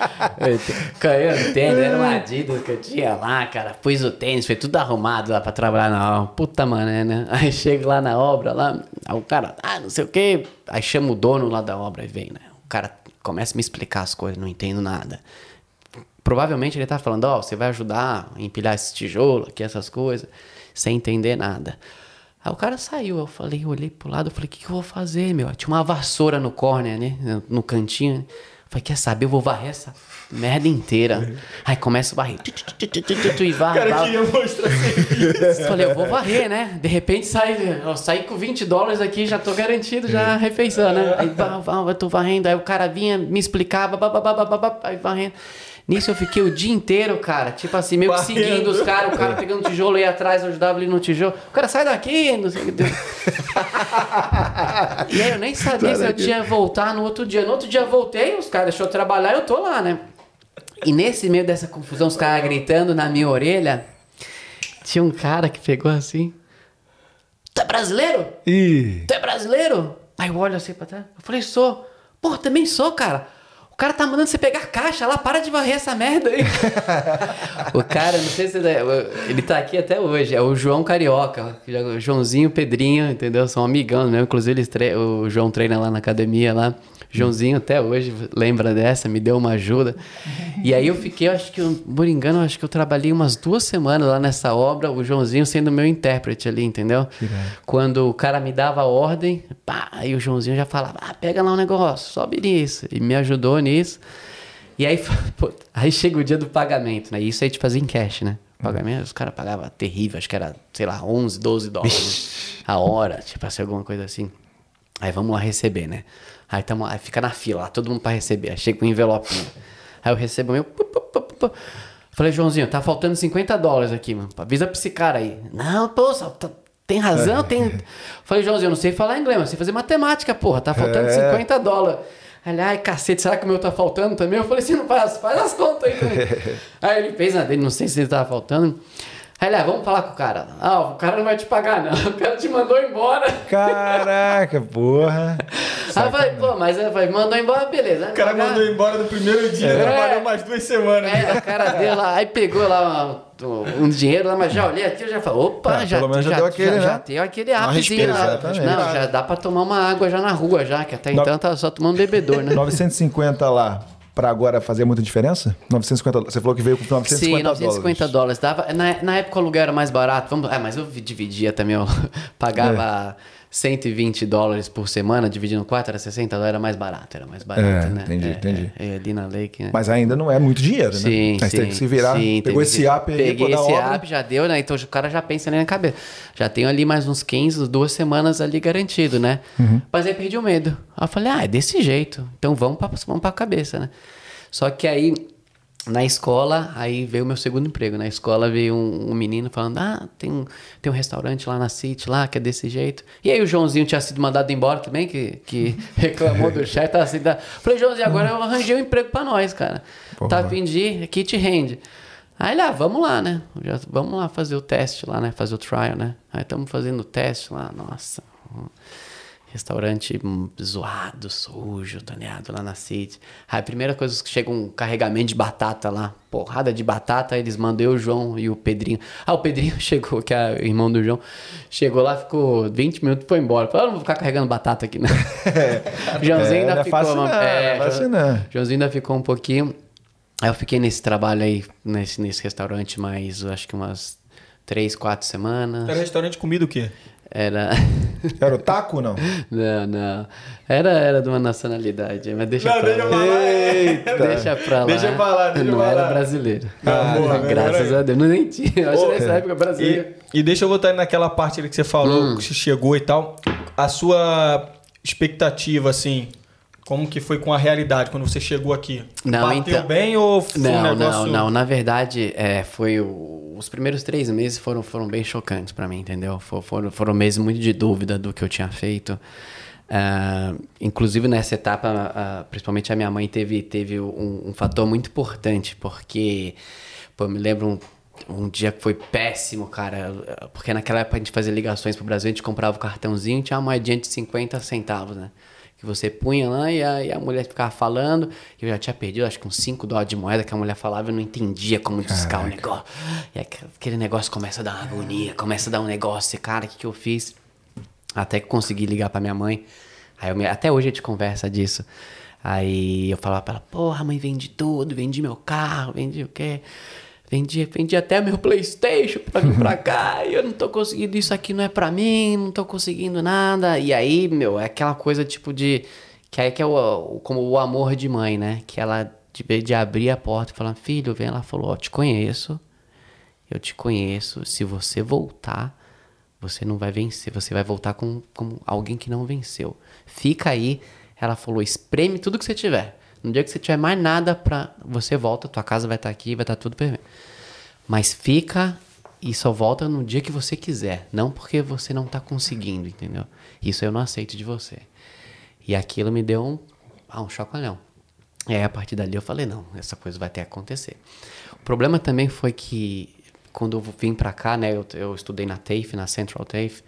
Caiu o tênis, era uma Adidas que eu tinha lá, cara. Pus o tênis, foi tudo arrumado lá pra trabalhar na obra. Puta mané, né? Aí chego lá na obra, lá, o cara, ah, não sei o quê. Aí chama o dono lá da obra e vem, né? O cara começa a me explicar as coisas, não entendo nada. Provavelmente ele tá falando, ó, você vai ajudar a empilhar esse tijolo aqui, essas coisas, sem entender nada. Aí o cara saiu, eu falei, eu olhei pro lado, eu falei, o que, que eu vou fazer, meu? Tinha uma vassoura no corner, né? No cantinho. né? Eu falei, quer saber? Eu vou varrer essa merda inteira. Aí começa a varrer. Tu, tu, tu, tu, tu, tu, tu, e varre, cara varre. queria mostrar serviço. Eu Falei, eu vou varrer, né? De repente sai, eu saí com 20 dólares aqui, já tô garantido já a refeição, né? Aí eu tô varrendo, aí o cara vinha, me explicava, babá, babá, aí varrendo. Nisso eu fiquei o dia inteiro, cara, tipo assim, meio que seguindo os caras, o cara pegando tijolo aí atrás, eu ajudava ele no tijolo. O cara sai daqui, não sei o que. E aí eu nem sabia se eu tinha voltar no outro dia. No outro dia eu voltei, os caras deixou eu trabalhar e eu tô lá, né? E nesse meio dessa confusão, os caras gritando na minha orelha, tinha um cara que pegou assim. Tu é brasileiro? Ih, Tu é brasileiro? Aí eu olho assim pra trás. Eu falei, sou. Pô, também sou, cara. Cara tá mandando você pegar caixa lá, para de varrer essa merda aí. o cara, não sei se. Ele tá aqui até hoje, é o João Carioca. Joãozinho Pedrinho, entendeu? São amigão mesmo. Inclusive, tre- o João treina lá na academia lá. Joãozinho até hoje lembra dessa, me deu uma ajuda. E aí eu fiquei, acho que, por engano, eu acho que eu trabalhei umas duas semanas lá nessa obra, o Joãozinho sendo meu intérprete ali, entendeu? Quando o cara me dava a ordem, pá, aí o Joãozinho já falava, ah, pega lá um negócio, sobe nisso. E me ajudou nisso. E aí, pô, aí chega o dia do pagamento, né? Isso aí te fazia em cash, né? O pagamento, os caras pagavam terrível, acho que era, sei lá, 11, 12 dólares a hora, tipo assim, alguma coisa assim. Aí vamos lá receber, né? Aí, tamo, aí fica na fila lá, todo mundo pra receber. Aí chega com um envelopinho. Aí eu recebo o meu. Falei, Joãozinho, tá faltando 50 dólares aqui, mano. Avisa pra esse cara aí. Não, pô, tá- tem razão, tem. Falei, Joãozinho, eu não sei falar inglês, mas sei fazer matemática, porra. Tá faltando É. 50 dólares. Aí ele, ai, cacete, será que o meu tá faltando também? Eu falei assim, não faz, faz as contas aí. também. aí ele fez dele, não sei se ele tava faltando. Aí ele, ah, vamos falar com o cara. Ah, o cara não vai te pagar, não. O cara te mandou embora. Caraca, porra. Aí eu falei, pô, mas eu falei, mandou embora, beleza. O cara mandou embora no primeiro dia, É. trabalhou mais duas semanas. É, a cara dele lá, aí pegou lá um, um dinheiro lá, mas já olhei aqui, eu já falei, opa, É, já, pelo menos já já, deu aquele, já, né? já deu aquele rapidinho respira- lá. exatamente. Não, já dá pra tomar uma água já na rua já, que até então tava só tomando bebedor, né? 950 lá, pra agora fazer muita diferença? 950, você falou que veio com 950 Sim, 950 dólares. dólares. Dava, na, na época o aluguel era mais barato. Vamos, é, mas eu vi- dividia também. Eu pagava 120 dólares por semana, dividindo 4, era 60 dólares, era mais barato. Era mais barato, É, né? entendi, É, entendi. É, é, ali na Lake, né? Mas ainda não é muito dinheiro, né? Sim, Aí sim. tem que se virar. sim, Pegou esse que- app aí, Peguei esse obra. app, já deu, né? Então o cara já pensa ali na cabeça. Já tenho ali mais uns 15, duas semanas ali garantido, né? Uhum. Mas aí perdi o medo. Aí eu falei, ah, é desse jeito. Então vamos pra, vamos pra cabeça, né? Só que aí, na escola, aí veio o meu segundo emprego. Na escola veio um, um menino falando, ah, tem um, tem um restaurante lá na City, lá, que é desse jeito. E aí o Joãozinho tinha sido mandado embora também, que, que reclamou do chefe. Tava assim, tá... Falei, Joãozinho, agora eu arranjei um emprego pra nós, cara. Porra. Tá a fim de ir, aqui te rende. Aí ele, ah, vamos lá, né? Já, vamos lá fazer o teste lá, né? Fazer o trial, né? Aí estamos fazendo o teste lá, nossa. Um Restaurante zoado, sujo, ligado? Lá na City. Aí a primeira coisa que chega um carregamento de batata lá, porrada de batata, eles mandam eu, o João e o Pedrinho. Ah, o Pedrinho chegou, que é o irmão do João, chegou lá, ficou 20 minutos e foi embora. Falou, "Ah, não vou ficar carregando batata aqui, né? Joãozinho É, ainda não é ficou. não, é, é. Joãozinho ainda ficou um pouquinho. Aí eu fiquei nesse trabalho aí, nesse, nesse restaurante, mais acho que umas três, quatro semanas. Era restaurante de comida o quê? Era. Era o taco não? Não, não. Era, era de uma nacionalidade, mas deixa Não, pra deixa lá. pra. Eita. Deixa pra lá. Deixa pra lá, deixa Não pra era lá. brasileiro. Ah, Não, boa, graças a Deus. Não nem tinha. Eu acho que nessa época brasileiro. E, e deixa eu voltar naquela parte ali que você falou, Hum. que você chegou e tal. A sua expectativa, assim, como que foi com a realidade quando você chegou aqui? Não, Bateu então- bem ou foi Não, um negócio... não, não. Na verdade, é, foi o- os primeiros três meses foram, foram bem chocantes pra mim, entendeu? For- Foram, foram meses muito de dúvida do que eu tinha feito. Ah, inclusive nessa etapa, ah, principalmente a minha mãe teve, teve um, um fator muito importante, porque pô, eu me lembro um, um dia que foi péssimo, cara, porque naquela época a gente fazia ligações pro Brasil, a gente comprava o cartãozinho e tinha uma moedinha de 50 centavos, né? Que você punha lá e a, e a mulher ficava falando. e Eu já tinha perdido, acho que uns 5 dólares de moeda que a mulher falava, eu não entendia como discar o negócio. E aqu- aquele negócio começa a dar uma agonia, começa a dar um negócio. E, cara, o que, que eu fiz? Até que consegui ligar pra minha mãe. Aí eu até hoje a gente conversa disso. Aí eu falava pra ela, porra, mãe, vendi tudo, vendi meu carro, vendi o quê? Vendi, vendi até meu Playstation pra vir pra cá e eu não tô conseguindo, isso aqui não é pra mim, não tô conseguindo nada. E aí, meu, é aquela coisa tipo de... Que aí que é o, como o amor de mãe, né? Que ela, de, de abrir a porta e falar, filho, vem. Ela falou, ó, te conheço, eu te conheço, se você voltar, você não vai vencer, você vai voltar com, com alguém que não venceu. Fica aí, ela falou, espreme tudo que você tiver. No dia que você tiver mais nada pra. Você volta, tua casa vai estar aqui, vai estar tudo perfeito. Mas fica e só volta no dia que você quiser. Não porque você não tá conseguindo, entendeu? Isso eu não aceito de você. E aquilo me deu um, ah, um chocolhão. E aí, a partir dali, eu falei, não, essa coisa vai ter que acontecer. O problema também foi que, quando eu vim pra cá, né, eu, eu estudei na TAFE, na Central TAFE,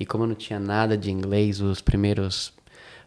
e como eu não tinha nada de inglês, os primeiros,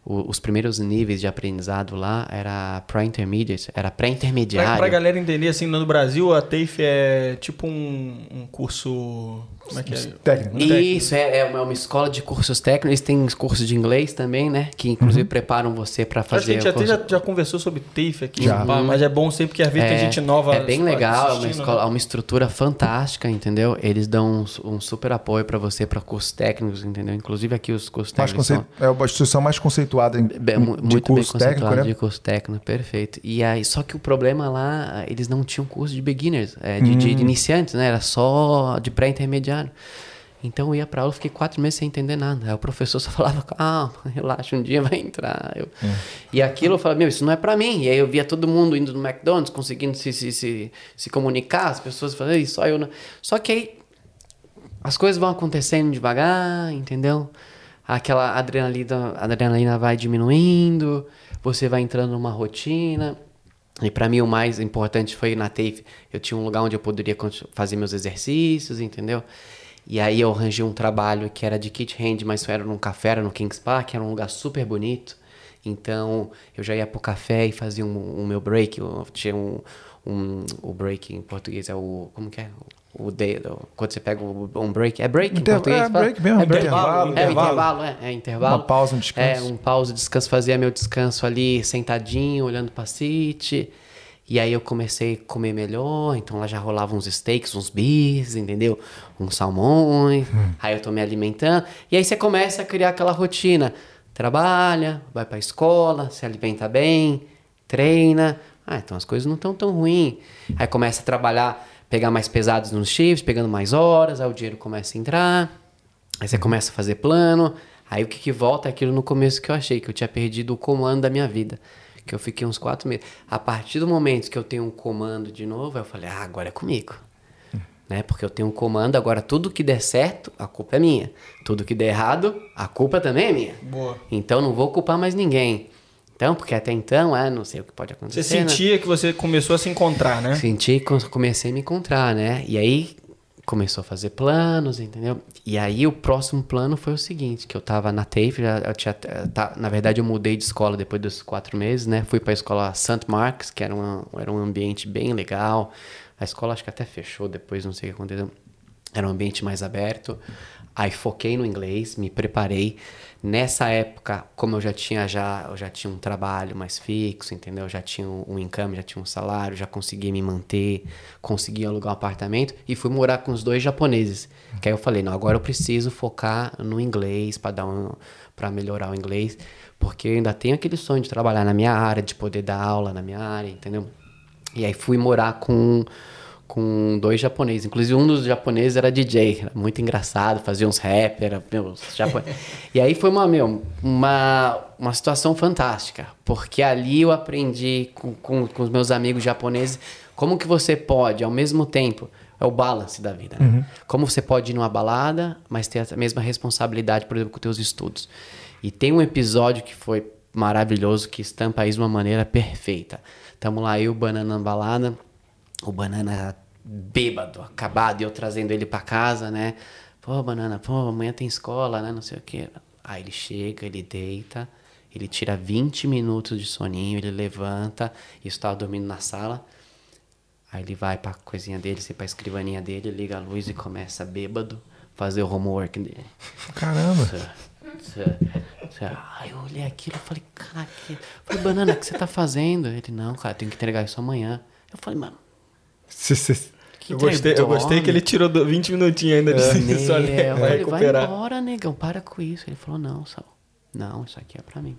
o- os primeiros níveis de aprendizado lá era pré-intermediate, era Pra, pré-intermediário. pra galera entender, assim, no Brasil, a TAFE é tipo um, um curso... Como é que é? Técnico. Isso, é, é uma, é uma escola de cursos técnicos. Eles têm cursos de inglês também, né? Que inclusive preparam você para Acho que a fazer. gente até curso- já, já conversou sobre TAFE aqui, Já. pá, mas é bom sempre que às vezes tem gente nova É bem legal, é uma, assistindo, escola, né? é uma estrutura fantástica, entendeu? Eles dão um, um super apoio para você para cursos técnicos, entendeu? Inclusive aqui os cursos Mais técnicos. conce... são- É uma instituição mais conceituada em, Bem, de muito bem curso conceituado técnico, né? de curso técnico, perfeito. E aí, só que o problema lá, eles não tinham curso de beginners, é, de, Hum. de iniciantes, né? Era só de pré-intermediário. Então eu ia pra aula, fiquei quatro meses sem entender nada. Aí o professor só falava, calma, relaxa, um dia vai entrar. Eu- É. E aquilo eu falava, meu, isso não é pra mim. E aí eu via todo mundo indo no McDonald's, conseguindo se, se, se, se comunicar, as pessoas falando, "Ei, só eu não. Só que aí as coisas vão acontecendo devagar, entendeu? Aquela adrenalina, adrenalina vai diminuindo, você vai entrando numa rotina. E para mim o mais importante foi na TAFE, eu tinha um lugar onde eu poderia fazer meus exercícios, entendeu? E aí eu arranjei um trabalho que era de kit hand, mas era num café, era no Kings Park, era um lugar super bonito. Então eu já ia pro café e fazia um, um meu break, eu tinha um, um o break em português é o como que é? O dedo, quando você pega um break, é break em Inter- português? é break mesmo, é break. intervalo, É, intervalo. intervalo, é, é intervalo. Uma pausa, um descanso. É, um pausa, descanso, fazia meu descanso ali sentadinho, olhando pra City. E aí eu comecei a comer melhor, então lá já rolava uns steaks, uns bis, entendeu? Uns salmões. Hum. Aí eu tô me alimentando. E aí você começa a criar aquela rotina. Trabalha, vai pra escola, se alimenta bem, treina. Ah, então as coisas não estão tão ruins. Aí começa a trabalhar, pegar mais pesados nos shifts, pegando mais horas, aí o dinheiro começa a entrar. Aí você começa a fazer plano. Aí o que, que volta é aquilo no começo que eu achei, que eu tinha perdido o comando da minha vida. Que eu fiquei uns quatro meses. A partir do momento que eu tenho um comando de novo, eu falei, ah, agora é comigo. Né? Porque eu tenho um comando, agora tudo que der certo, a culpa é minha. Tudo que der errado, a culpa também é minha. Boa. Então não vou culpar mais ninguém. Então, porque até então, ah, não sei o que pode acontecer. Você né? sentia que você começou a se encontrar, né? Senti que comecei a me encontrar, né? E aí começou a fazer planos, entendeu? E aí o próximo plano foi o seguinte, que eu tava na TAFE, eu tinha, tá, na verdade eu mudei de escola depois dos quatro meses, né? Fui pra escola St. Mark's, que era, uma, era um ambiente bem legal. A escola acho que até fechou depois, não sei o que aconteceu. Era um ambiente mais aberto. Aí foquei no inglês, me preparei. Nessa época, como eu já tinha já, eu já tinha um trabalho mais fixo, entendeu? Eu já tinha um um income, já tinha um salário, já conseguia me manter, conseguia alugar um apartamento e fui morar com os dois japoneses. Que aí eu falei, não, agora eu preciso focar no inglês para dar um, para melhorar o inglês, porque eu ainda tenho aquele sonho de trabalhar na minha área, de poder dar aula na minha área, entendeu? E aí fui morar com com dois japoneses. Inclusive, um dos japoneses era DJ. Era muito engraçado, fazia uns rap, era, meu. E aí foi uma, meu, uma, uma situação fantástica. Porque ali eu aprendi com, com, com os meus amigos japoneses como que você pode, ao mesmo tempo, é o balance da vida, né? Como você pode ir numa balada, mas ter a mesma responsabilidade, por exemplo, com os teus estudos. E tem um episódio que foi maravilhoso, que estampa isso de uma maneira perfeita. Tamo lá, eu o Banana na balada, o Banana bêbado, acabado, e eu trazendo ele pra casa, né? Pô, Banana, pô, amanhã tem escola, né? Não sei o quê. Aí ele chega, ele deita, ele tira 20 minutos de soninho, ele levanta, e estava dormindo na sala. Aí ele vai pra coisinha dele, assim, pra escrivaninha dele, liga a luz e começa bêbado fazer o homework dele. Caramba. Aí eu olhei aquilo e falei, cara, que... Eu falei, Banana, o que você tá fazendo? Ele, não, cara, eu tenho que entregar isso amanhã. Eu falei, mano, Se- se- que Eu gostei, eu gostei que ele tirou do- 20 minutinhos ainda de Meu, sono eu pra falei, vai recuperar. embora, negão, para com isso. Ele falou, não, Sal, não, isso aqui é pra mim.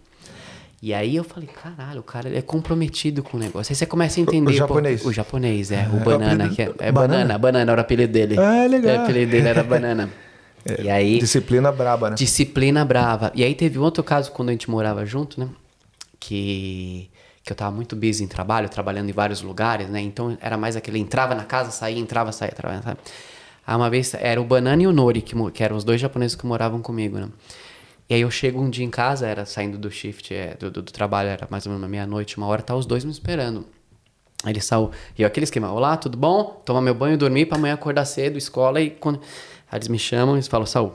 E aí eu falei, caralho, o cara é comprometido com o negócio. Aí você começa a entender. O japonês. pô, o japonês, é. É, O banana, apelido- que é, é Banana? banana. banana, era o apelido dele. Ah, legal. É, o apelido dele era banana. e aí. Disciplina braba, né? Disciplina brava. E aí teve um outro caso quando a gente morava junto, né? Que, que eu tava muito busy em trabalho, trabalhando em vários lugares, né? Então era mais aquele entrava na casa, saía, entrava, saía, trabalhava, sabe? Aí uma vez era o Banana e o Nori, que, que eram os dois japoneses que moravam comigo, né? E aí eu chego um dia em casa, era saindo do shift, é, do, do, do trabalho, era mais ou menos meia-noite, uma hora, tá os dois me esperando. Aí ele saiu, e eu aquele esquema, olá, tudo bom? Tomar meu banho, dormir pra amanhã acordar cedo, escola, e quando... Aí eles me chamam e falam, Saul,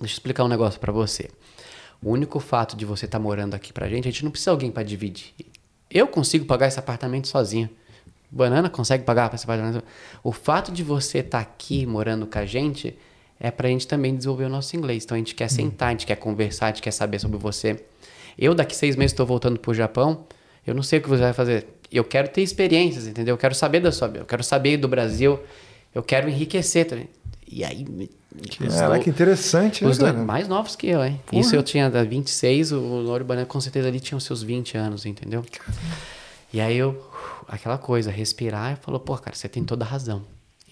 deixa eu explicar um negócio pra você. O único fato de você estar morando aqui pra gente, a gente não precisa de alguém pra dividir. Eu consigo pagar esse apartamento sozinho. Banana consegue pagar esse apartamento. O fato de você estar aqui morando com a gente é pra gente também desenvolver o nosso inglês. Então a gente quer sentar, a gente quer conversar, a gente quer saber sobre você. Eu daqui seis meses estou voltando pro Japão. Eu não sei o que você vai fazer. Eu quero ter experiências, entendeu? Eu quero saber da sua, eu quero saber do Brasil. Eu quero enriquecer também. E aí. Caraca, que interessante, os dois mais novos que eu, hein? Isso eu tinha da 26, o Loro Banana com certeza ali tinha os seus 20 anos, entendeu? E aí eu, aquela coisa, respirar e falou, pô, cara, você tem toda a razão.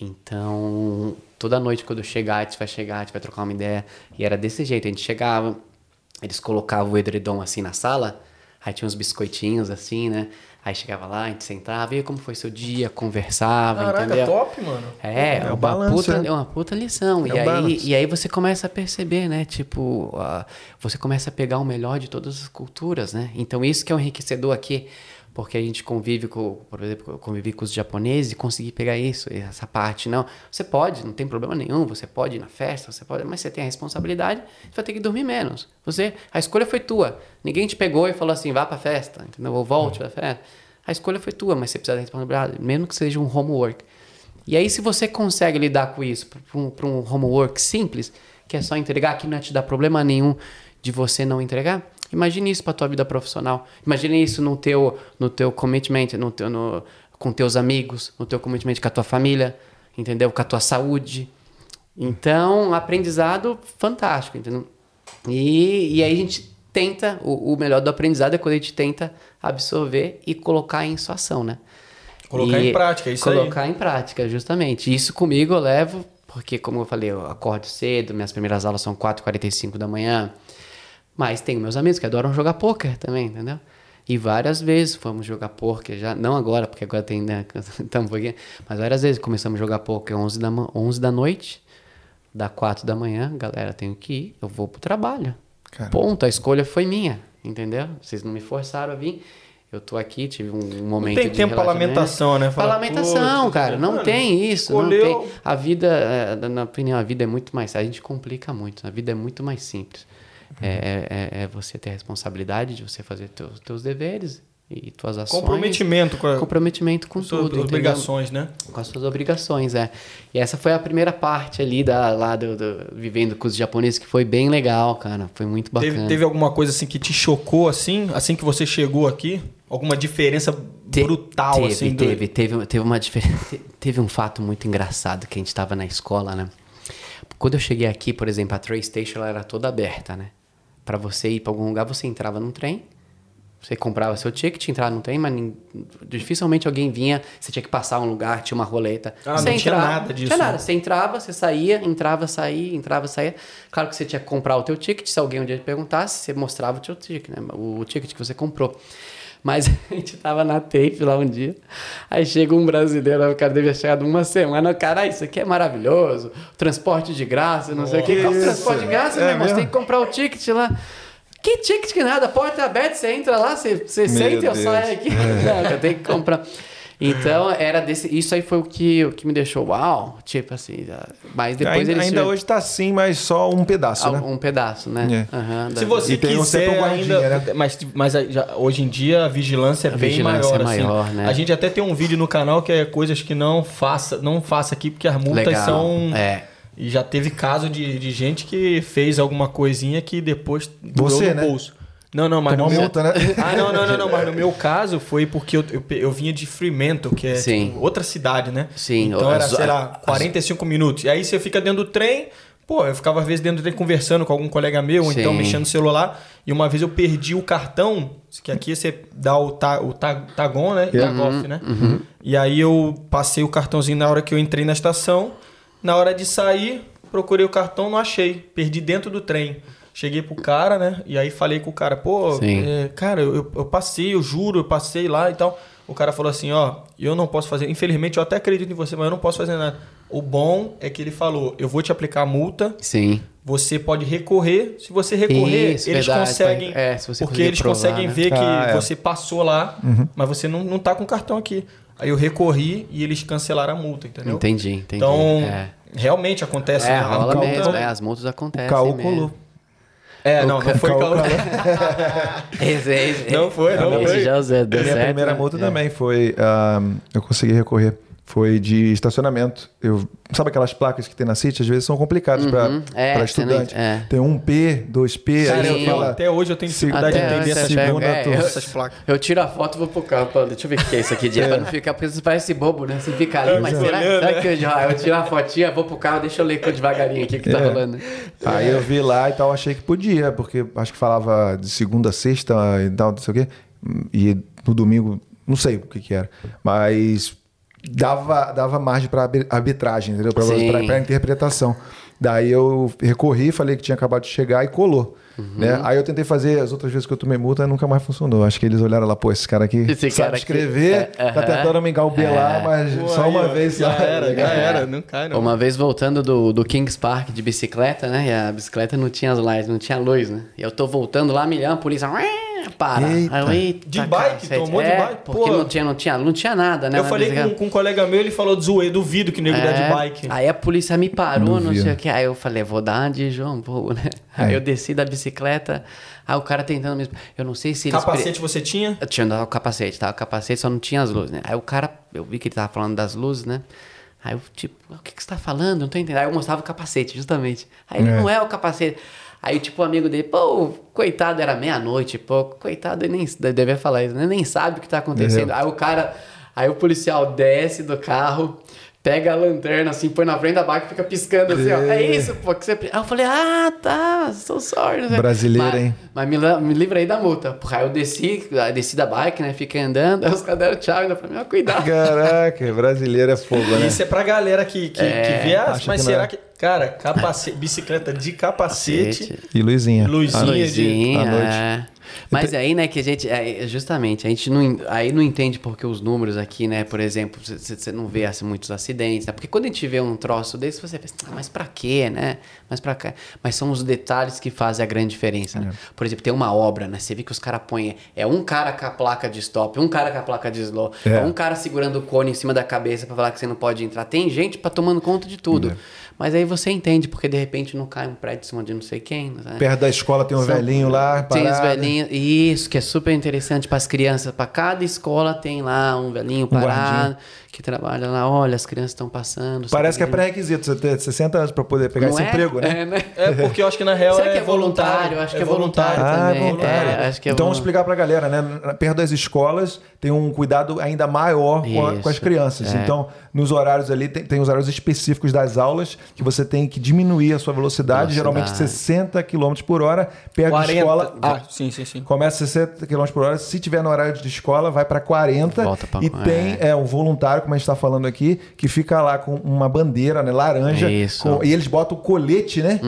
Então, toda noite quando eu chegar, a gente vai chegar, a gente vai trocar uma ideia. E era desse jeito, a gente chegava, eles colocavam o edredom assim na sala, aí tinha uns biscoitinhos assim, né? Aí chegava lá, a gente sentava, e como foi seu dia, conversava, Caraca, entendeu? top, mano. É, É o uma, balanço, puta, né? é uma puta lição. É e, aí, balance. e aí você começa a perceber, né? Tipo, ah, você começa a pegar o melhor de todas as culturas, né? Então isso que é o enriquecedor aqui. Porque a gente convive com, por exemplo, eu convivi com os japoneses e consegui pegar isso, essa parte. Não, você pode, não tem problema nenhum, você pode ir na festa, você pode, mas você tem a responsabilidade, você vai ter que dormir menos. Você, a escolha foi tua. Ninguém te pegou e falou assim, vá pra festa, entendeu? Ou volte pra festa. A escolha foi tua, mas você precisa da responsabilidade, mesmo que seja um homework. E aí, se você consegue lidar com isso para um, pra um homework simples, que é só entregar, que não vai te dar problema nenhum de você não entregar, imagine isso para tua vida profissional. Imagine isso no teu, no teu commitment, no teu, no, com teus amigos, no teu commitment com a tua família, entendeu? Com a tua saúde. Então, aprendizado fantástico, entendeu? E, e aí a gente tenta, o, o melhor do aprendizado é quando a gente tenta absorver e colocar em sua ação, né? Colocar E em prática, é isso aí. Colocar em prática, justamente. Isso comigo eu levo, porque como eu falei, eu acordo cedo, minhas primeiras aulas são 4h45 da manhã, mas tenho meus amigos que adoram jogar pôquer também, entendeu? E várias vezes fomos jogar pôquer, já, não agora, porque agora tem, né, tá um pouquinho, mas várias vezes começamos a jogar pôquer 11 da, ma- 11 da noite, da 4 da manhã, galera, tenho que ir, eu vou pro trabalho. Cara. Ponto, a escolha foi minha, entendeu? Vocês não me forçaram a vir. Eu tô aqui, tive um momento tem de tempo pra lamentação, né? Fala, Parlamentação, "Putz, cara, não mano, tem isso, não escolheu- tem. A vida, é, na minha opinião, a vida é muito mais. A gente complica muito. A vida é muito mais simples. É, é- é você ter a responsabilidade de você fazer teus, teus deveres e tuas ações. Comprometimento com, a, Comprometimento com com suas tudo. entendeu? obrigações, né? Com as suas obrigações, é. E essa foi a primeira parte ali da, lá do, do- vivendo com os japoneses, que foi bem legal, cara. Foi muito bacana. Teve, teve alguma coisa assim que te chocou assim, assim que você chegou aqui? Alguma diferença Te- brutal teve, assim? do- Teve, teve, teve uma diferença. Teve um fato muito engraçado que a gente estava na escola, né? Quando eu cheguei aqui, por exemplo, a Train Station ela era toda aberta, né? Para você ir para algum lugar, você entrava num trem, você comprava seu ticket, entrava num trem, mas dificilmente alguém vinha, você tinha que passar um lugar, tinha uma roleta. Ah, você não tinha nada disso, Tinha nada. né? Você entrava, você saía, entrava, saía, entrava, saía. Claro que você tinha que comprar o teu ticket, se alguém um dia te perguntasse, você mostrava o teu ticket, né? O ticket que você comprou. Mas a gente tava na tape lá um dia. Aí chega um brasileiro, o cara devia chegar de uma semana. Cara, isso aqui é maravilhoso. Transporte de graça, não sei o que. Como transporte de graça, É meu irmão? Você mesmo? tem que comprar o ticket lá. Que ticket que nada? Porta é aberta, você entra lá, você, você senta e eu saio aqui. Não, eu tenho que comprar. Então, era desse. Isso aí foi o que, o que me deixou uau. Tipo assim. Mas depois ainda eles. ainda hoje tá assim, mas só um pedaço, Ah, né? Um pedaço, né? É. Aham, Se você quiser um ainda, né? mas, mas já- hoje em dia a vigilância é A bem vigilância maior, é assim. maior, né? A gente até tem um vídeo no canal que é coisas que não faça, não faça aqui porque as multas Legal. são É. e já teve caso de, de gente que fez alguma coisinha que depois doeu Você, no né? bolso. Não, não, mas Tomou no meu... multa, né? Ah, não, não, não, não, mas no meu caso foi porque eu, eu, eu vinha de Fremantle, que é Sim. tipo, outra cidade, né? Sim, Então era, as- sei lá, as- 45 minutos. E aí você fica dentro do trem, pô, eu ficava às vezes dentro do trem conversando com algum colega meu, ou então mexendo no celular. E uma vez eu perdi o cartão, que aqui você dá o, ta, o ta, tagon, né? Yeah. Tagoff, né? E aí eu passei o cartãozinho na hora que eu entrei na estação. Na hora de sair, procurei o cartão, não achei. Perdi dentro do trem. Cheguei pro cara, né? E aí falei com o cara, pô, é, cara, eu, eu passei, eu juro, eu passei lá e tal. O cara falou assim, ó, eu não posso fazer. Infelizmente, eu até acredito em você, mas eu não posso fazer nada. O bom é que ele falou, eu vou te aplicar a multa, Sim. você pode recorrer. Se você recorrer, Isso, eles verdade, conseguem. é, se você porque eles provar, conseguem né? ver que Ah, é. você passou lá, mas você não, não tá com cartão aqui. Aí eu recorri e eles cancelaram a multa, entendeu? Entendi, entendi. Então, é. realmente acontece. É, né? rola multa- mesmo, é, as multas acontecem. Caô mesmo. colou. É, O não, não foi caô. Esse, esse, Não foi, não esse foi. já é, deu A minha certo, primeira né? multa É. também foi. ah, eu consegui recorrer. Foi de estacionamento. Eu, sabe aquelas placas que tem na City? Às vezes são complicadas Uhum. para É, para estudante. não- é. Tem um P, dois P, Cara, aí eu, eu eu- falo, até hoje eu tenho dificuldade de entender hoje essa você pega- segunda é, eu- essas placas. Eu tiro a foto e vou pro carro. Deixa eu ver o que é isso aqui, dia, pra não ficar, porque você parece bobo, né? Você fica ali, mas será, olhando, será né? que eu, já- eu tiro a fotinha, vou pro carro, deixa eu ler devagarinho aqui o que tá É. rolando. Aí eu vi lá e tal, achei que podia, porque acho que falava de segunda a sexta e tal, não sei o quê. E no domingo, não sei o que que era. Mas dava, dava margem para arbitragem, entendeu? Para interpretação. Daí eu recorri, falei que tinha acabado de chegar e colou. Uhum. Né? Aí eu tentei fazer as outras vezes que eu tomei multa nunca mais funcionou. Acho que eles olharam lá, pô, esse cara aqui Esse sabe cara aqui, escrever, é, tá aham. tentando me engalbelar, mas Pô, só aí, uma ó, vez já só. era, já era, não cai não. Uma vez voltando do, do Kings Park de bicicleta, né? E a bicicleta não tinha as lights, não tinha luz, né? E eu tô voltando lá, milhão, a polícia. Para. Eita. Aí eu, eita, De bike? cacete. Tomou de É, bike? Porque Pô. não tinha, não, tinha, não tinha nada, né? Eu falei com, com um colega meu, ele falou de zoeiro, duvido que nego dá de É, bike. Aí a polícia me parou, não sei o que. Aí eu falei, vou dar uma de João Paulo, né? É. Aí eu desci da bicicleta, aí o cara tentando me. Eu não sei se eles. Capacete você tinha? Eu tinha o capacete, tá? O capacete só não tinha as luzes, né? Aí o cara, eu vi que ele tava falando das luzes, né? Aí eu, tipo, o que, que você tá falando? Não tô entendendo. Aí eu mostrava o capacete, justamente. Aí ele, É. não é o capacete. Aí, tipo, o amigo dele, pô, coitado, era meia-noite, pô, coitado, ele nem devia falar isso, né? Nem sabe o que tá acontecendo. É. Aí o cara, aí o policial desce do carro, pega a lanterna, assim, põe na frente da bike e fica piscando assim, ó. É isso, pô, que você. Aí eu falei, ah, tá, so sorry. né? Brasileiro, Mas- hein? Mas me, me livra aí da multa. Porra, aí eu desci, aí desci da bike, né? Fiquei andando, aí os caras deram tchau, ainda falei, meu, cuidado. Caraca, brasileiro é fogo, né? Isso é pra galera que, que, É, que vê, mas que será é. que. Cara, capacete, bicicleta de capacete, E Luizinha. luzinha, Ah, de. Luzinha, à noite. É. Mas aí, né, que a gente, é, justamente, a gente não, aí não entende porque os números aqui, né, por exemplo, você não vê assim, muitos acidentes, né? Porque quando a gente vê um troço desse, você pensa, ah, mas pra quê, né? Mas pra quê? Mas são os detalhes que fazem a grande diferença, né? Por exemplo, tem uma obra, né, você vê que os caras põem, é um cara com a placa de stop, um cara com a placa de slow, É. é um cara segurando o cone em cima da cabeça pra falar que você não pode entrar. Tem gente pra tomando conta de tudo. Mas aí você entende, porque de repente não cai um prédio em cima de não sei quem, né? Perto da escola tem um São- velhinho lá, Tem os parado. Isso, que é super interessante para as crianças. Para cada escola tem lá um velhinho parado guardinha. Que trabalha lá. Olha, as crianças estão passando. Parece que é pré-requisito você ter 60 anos para poder pegar Não esse é? emprego, né? É, né? É, porque eu acho que na real Será é que é voluntário? voluntário. Acho que é voluntário. Ah, também. voluntário. É, acho que é então vamos voluntário. explicar pra galera, né? Perto das escolas tem um cuidado ainda maior com, a- com as crianças. é. Então, nos horários ali, tem, tem os horários específicos das aulas que você tem que diminuir a sua velocidade, Velocidade. geralmente 60 km por hora, perto da 40. escola. Ah, sim, sim, sim. Começa 60 km por hora. Se tiver no horário de escola, vai para 40. Volta pra- e tem é, um voluntário, como a gente está falando aqui, que fica lá com uma bandeira né, laranja. Isso. Uhum. com- e eles botam o colete, né?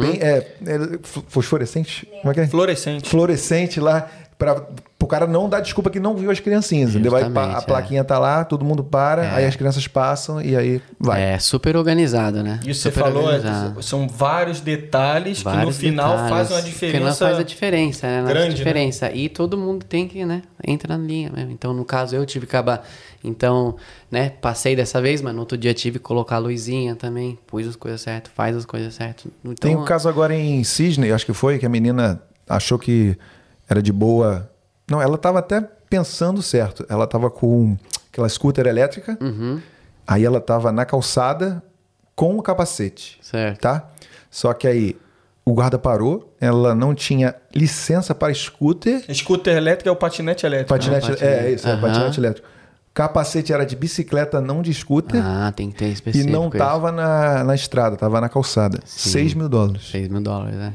Bem, é, é, fosforescente? Como é que é? Fluorescente. Fluorescente lá. Para o cara não dar desculpa que não viu as criancinhas. entendeu? Aí a é. plaquinha tá lá, todo mundo para, aí as crianças passam e aí vai. É super organizado, né? Isso você super falou, é, organizado. são vários detalhes que no Vários final detalhes. fazem uma Que não diferença. faz a diferença, né? Grande, a diferença. E todo mundo tem que, né? Entra na linha mesmo. Então, no caso, eu tive que acabar. Então, né? Passei dessa vez, mas no outro dia tive que colocar a luzinha também. Pus as coisas certas, faz as coisas certas. Então, Tem um caso agora em Sydney, acho que foi, que a menina achou que era de boa. Não, ela estava até pensando certo. Ela estava com aquela scooter elétrica, Uhum. aí ela estava na calçada com o capacete, Certo. tá? Só que aí o guarda parou, ela não tinha licença para scooter, Scooter elétrico é o patinete elétrico. patinete, Ah, patinete. é, isso, é, Aham. patinete elétrico. Capacete era de bicicleta, não de scooter, Ah, tem que ter e específico. não isso. tava na, na estrada, tava na calçada. Sim. 6 mil dólares. 6 mil dólares, né?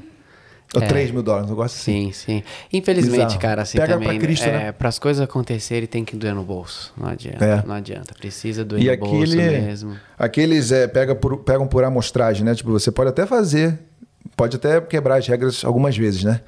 Ou É. 3 mil dólares, um negócio assim. Sim, sim. Infelizmente, Bizarro. cara, assim Pega também. pra Cristo, é, né? Para as coisas acontecerem, tem que doer no bolso. Não adianta. É. Não adianta. Precisa doer E no bolso aquele, mesmo. aqueles é, pega por, pegam por amostragem, né? Tipo, você pode até fazer, pode até quebrar as regras algumas vezes, né?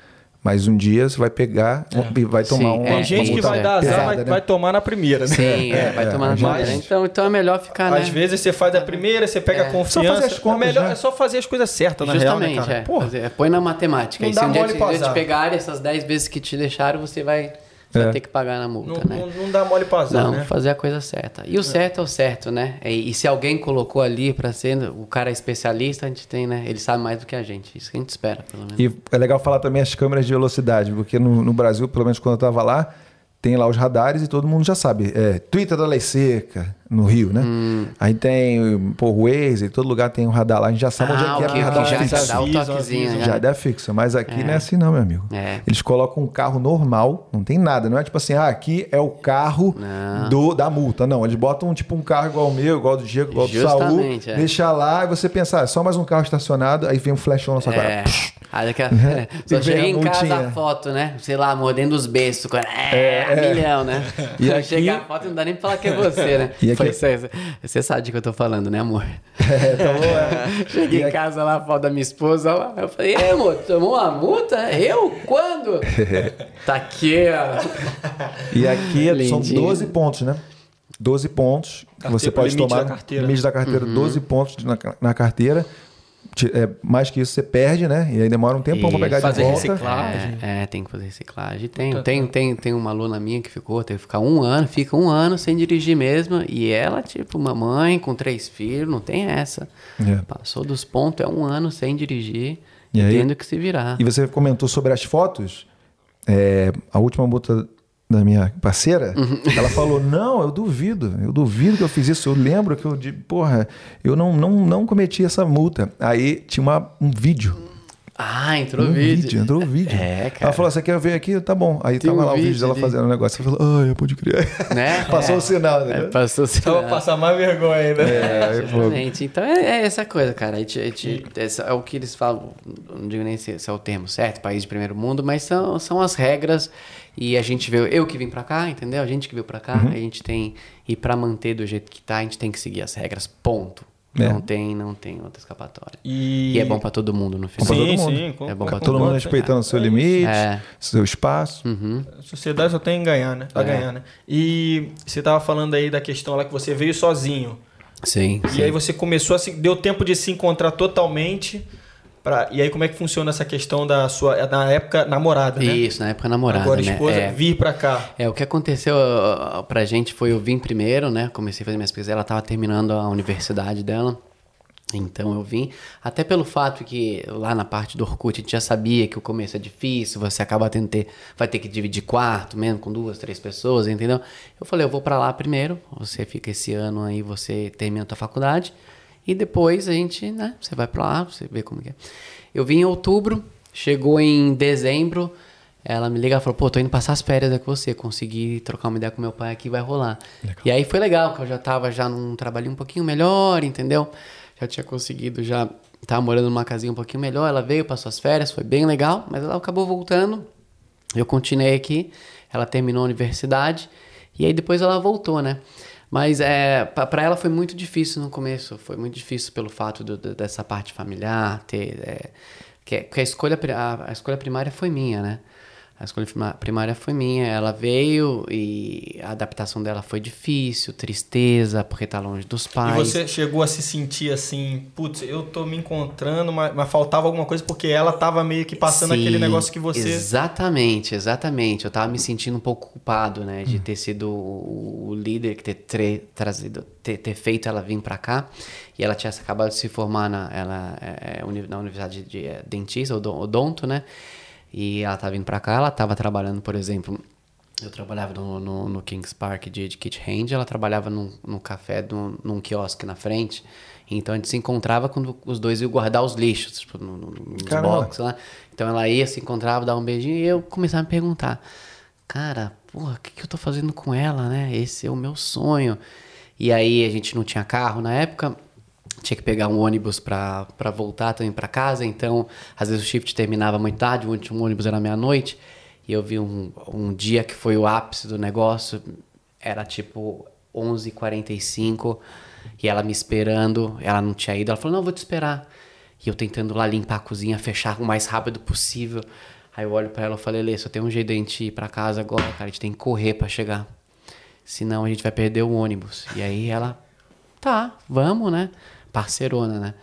Mas um dia você vai pegar e vai tomar Sim, uma é, Tem gente que multa vai dar azar, pesada, vai, né? vai tomar na primeira, né? Sim, é, vai é, tomar na primeira. Então, então é melhor ficar, né? Às vezes você faz a primeira, você pega a confiança. Só fazer as contas, é, melhor, né? é só fazer as coisas certas, na Justamente, real, né, cara? é. Porra, põe na matemática. Não e dá se um dia dia te pegarem essas 10 vezes que te deixaram, você vai, você É. vai ter que pagar na multa, não, né? não, não dá mole pra azar, Não, né? fazer a coisa certa. E o certo é o certo, né? E, e se alguém colocou ali pra ser, o cara é especialista, a gente tem, né? Ele sabe mais do que a gente. Isso que a gente espera, pelo menos. E é legal falar também as câmeras de velocidade, porque no, no Brasil, pelo menos quando eu estava lá, tem lá os radares e todo mundo já sabe. É, Twitter da Lei Seca, no Rio, né? Hum. Aí tem, pô, Waze, em todo lugar tem um radar lá. A gente já sabe onde é Ah, que é o radar ok, já, fixo. já dá o toquezinho. já. Já é fixo, mas aqui não é assim não, meu amigo. É. Eles colocam um carro normal, não tem nada, não é tipo assim, ah, aqui é o carro do, da multa. Não, eles botam tipo um carro igual ao meu, igual ao do Diego, igual ao do Saul, Justamente, é. deixa lá e você pensar, é só mais um carro estacionado, aí vem um flashão na sua cara. É. Aí daqui a... E Só vem chega em casa a foto, né? Sei lá, mordendo os beijos. É, milhão, né? E E aqui- chega a foto e não dá nem pra falar que é você, né? E aqui- Foi, você, você sabe de que eu tô falando, né, amor? É, então, é. Cheguei em casa lá, a foto da minha esposa lá. Eu falei, aí, amor, tomou uma multa? Eu? Quando? tá aqui, ó. E aqui são Lindinho. 12 pontos, né? 12 pontos que Carteira- você pode limite tomar. da carteira. Limite da carteira, Uhum. 12 pontos na, na carteira. É, mais que isso, você perde, né? E aí demora um tempão pra E pegar fazer de volta. reciclagem. É, é, tem que fazer reciclagem. Tem, Tá, tem, tem, tem uma aluna minha que ficou, teve que ficar um ano, fica um ano sem dirigir mesmo. E ela, tipo, mamãe com três filhos, não tem essa. É. Passou dos pontos, é um ano sem dirigir E e, aí- tendo que se virar. E você comentou sobre as fotos. É, a última multa da minha parceira, Uhum. ela falou: Não, eu duvido, eu duvido que eu fiz isso. Eu lembro que eu, de, porra, eu não, não, não cometi essa multa. Aí tinha uma, um vídeo. Ah, entrou um vídeo. entrou o vídeo. É, cara. Ela falou: Você quer ver aqui? Tá bom. Aí Tem tava um lá o vídeo vídeo dela ali. fazendo um negócio. Você falou: Ai, eu pude criar. Né? Passou É. o sinal, É, né? passou o sinal. pra passar mais vergonha ainda. É, Exatamente. Então é, é essa coisa, cara. A gente, a gente- essa é o que eles falam, não digo nem se, se é o termo certo, país de primeiro mundo, mas são, são as regras. E a gente veio, eu que vim pra cá, entendeu? A gente que veio pra cá, Uhum. a gente tem. E pra manter do jeito que tá, a gente tem que seguir as regras. Ponto. É. Não tem, não tem outra escapatória. E... E é bom pra todo mundo no final. pra todo Sim, mundo. sim. com- É bom pra com- todo mundo respeitando o seu é limite, É. seu espaço. Uhum. A sociedade só tem a ganhar, né? A É. ganhar, né? E você tava falando aí da questão lá que você veio sozinho. Sim. E aí você começou a se... Deu tempo de se encontrar totalmente. Pra... E aí como é que funciona essa questão da sua... Na época, namorada, né? Isso, na época namorada, Agora né? esposa, É. vir pra cá. É, o que aconteceu pra gente foi eu vim primeiro, né? Comecei a fazer minhas pesquisas, ela tava terminando a universidade dela. Então eu vim, até pelo fato que lá na parte do Orkut a gente já sabia que o começo é difícil, você acaba tendo ter, vai ter que dividir quarto mesmo com duas, três pessoas, entendeu? Eu falei, eu vou pra lá primeiro, você fica esse ano aí, você termina a tua faculdade e depois a gente, né, você vai pra lá, você vê como que é. Eu vim em outubro, chegou em dezembro, ela me liga e falou, pô, tô indo passar as férias aqui com você, consegui trocar uma ideia com meu pai aqui, vai rolar. E aí foi legal, porque eu já tava já num trabalhinho um pouquinho melhor, entendeu? Já tinha conseguido, já tava morando numa casinha um pouquinho melhor, ela veio, passou as férias, foi bem legal, mas ela acabou voltando, eu continuei aqui, ela terminou a universidade, e aí depois ela voltou, né? Mas é, para ela foi muito difícil no começo, foi muito difícil pelo fato do- do- dessa parte familiar, ter, é, que, que a, escolha, a, a escolha primária foi minha, né? A escolha primária foi minha, ela veio e a adaptação dela foi difícil, tristeza, porque tá longe dos E pais. você chegou a se sentir assim, putz, eu tô me encontrando, mas, mas faltava alguma coisa porque ela tava meio que passando Sim, aquele negócio que você. Exatamente, exatamente. Eu tava me sentindo um pouco culpado, né? Hum. De ter sido o, líder, que ter, trazido, ter, ter feito ela vir pra cá. E ela tinha acabado de se formar na, ela, é, é, na universidade de é, dentista, odon- odonto, né? E ela tava vindo pra cá, ela tava trabalhando, por exemplo, eu trabalhava no, no, no Kings Park de, de Kit Hand, ela trabalhava num, num café, num, num quiosque na frente. Então a gente se encontrava quando os dois iam guardar os lixos, tipo, no, no, nos Caramba. box lá. Então ela ia, se encontrava, dava um beijinho e eu começava a me perguntar: Cara, porra, o que, que eu tô fazendo com ela, né? Esse é o meu sonho. E aí a gente não tinha carro na época, tinha que pegar um ônibus pra voltar também pra casa. Então, às vezes o shift terminava muito tarde, o último ônibus era meia-noite. E eu vi um, um dia que foi o ápice do negócio, era tipo 11h45, e ela me esperando, ela não tinha ido. Ela falou: Não, vou te esperar. E eu tentando lá limpar a cozinha, fechar o mais rápido possível. Aí eu olho pra ela e falei: Lê, só tem um jeito de a gente ir pra casa agora, cara. A gente tem que correr pra chegar. Senão a gente vai perder o ônibus. E aí ela, tá, vamos, né? Parceirona, né?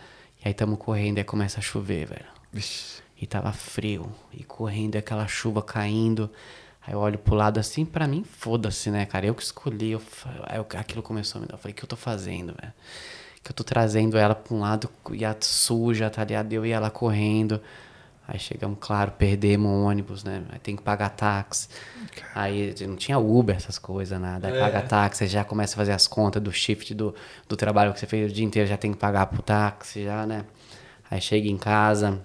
E aí tamo correndo e começa a chover, velho. E tava frio. E correndo, aquela chuva caindo. Aí eu olho pro lado assim, pra mim, foda-se, né, cara? Eu que escolhi. Eu, eu- aquilo começou a me dar. Eu falei, o que eu tô fazendo, velho? Que eu tô trazendo ela pra um lado e a suja, tá ligado? Eu e ela correndo. Aí chegamos, claro, perdemos um ônibus, né? Aí tem que pagar táxi. Aí não tinha Uber, essas coisas, nada. Aí paga táxi, aí já começa a fazer as contas do shift do, do trabalho que você fez o dia inteiro, já tem que pagar pro táxi, já, né? Aí chega em casa.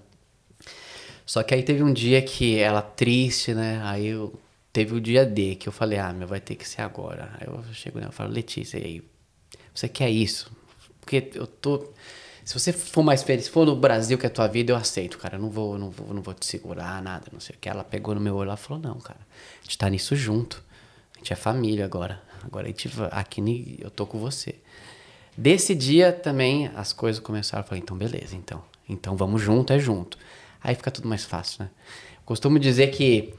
Só que aí teve um dia que ela triste, né? Aí eu teve o dia D que eu falei, ah, meu, vai ter que ser agora. Aí eu chego nela e falo, Letícia, e aí, você quer isso? Porque eu tô. Se você for mais feliz, se for no Brasil que é a tua vida, eu aceito, cara. Eu não vou, não vou, não vou te segurar, nada, não sei o que. Ela pegou no meu olho e falou, não, cara, a gente tá nisso junto. A gente é família agora. Agora a gente aqui eu tô com você. Desse dia também as coisas começaram. Eu falei, então beleza, então. Então vamos junto, é junto. Aí fica tudo mais fácil, né? Costumo dizer que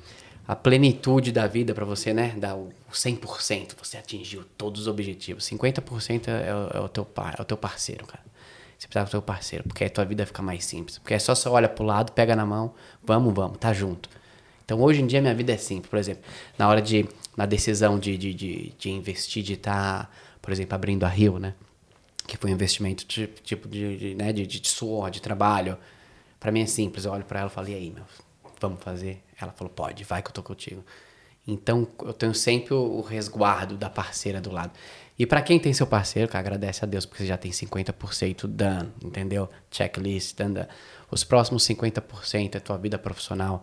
a plenitude da vida pra você, né? Dá o 100%, você atingiu todos os objetivos. 50% é, o- é o teu par, é o teu parceiro, cara. Você precisa do teu parceiro, porque aí tua vida fica mais simples. Porque é só você olha pro lado, pega na mão, vamos, vamos, tá junto. Então hoje em dia minha vida é simples, por exemplo, na hora de, na decisão de, de, de, de investir, de estar, por exemplo, abrindo a Rio, né? Que foi um investimento tipo, tipo de, de, né? de, de suor, de trabalho. Pra mim é simples, eu olho pra ela e falo, e aí, meu, vamos fazer? Ela falou, pode, vai que eu tô contigo. Então eu tenho sempre o resguardo da parceira do lado. E pra quem tem seu parceiro, cara, agradece a Deus, porque você já tem 50% done, entendeu? Checklist, dando. Os próximos 50% é tua vida profissional,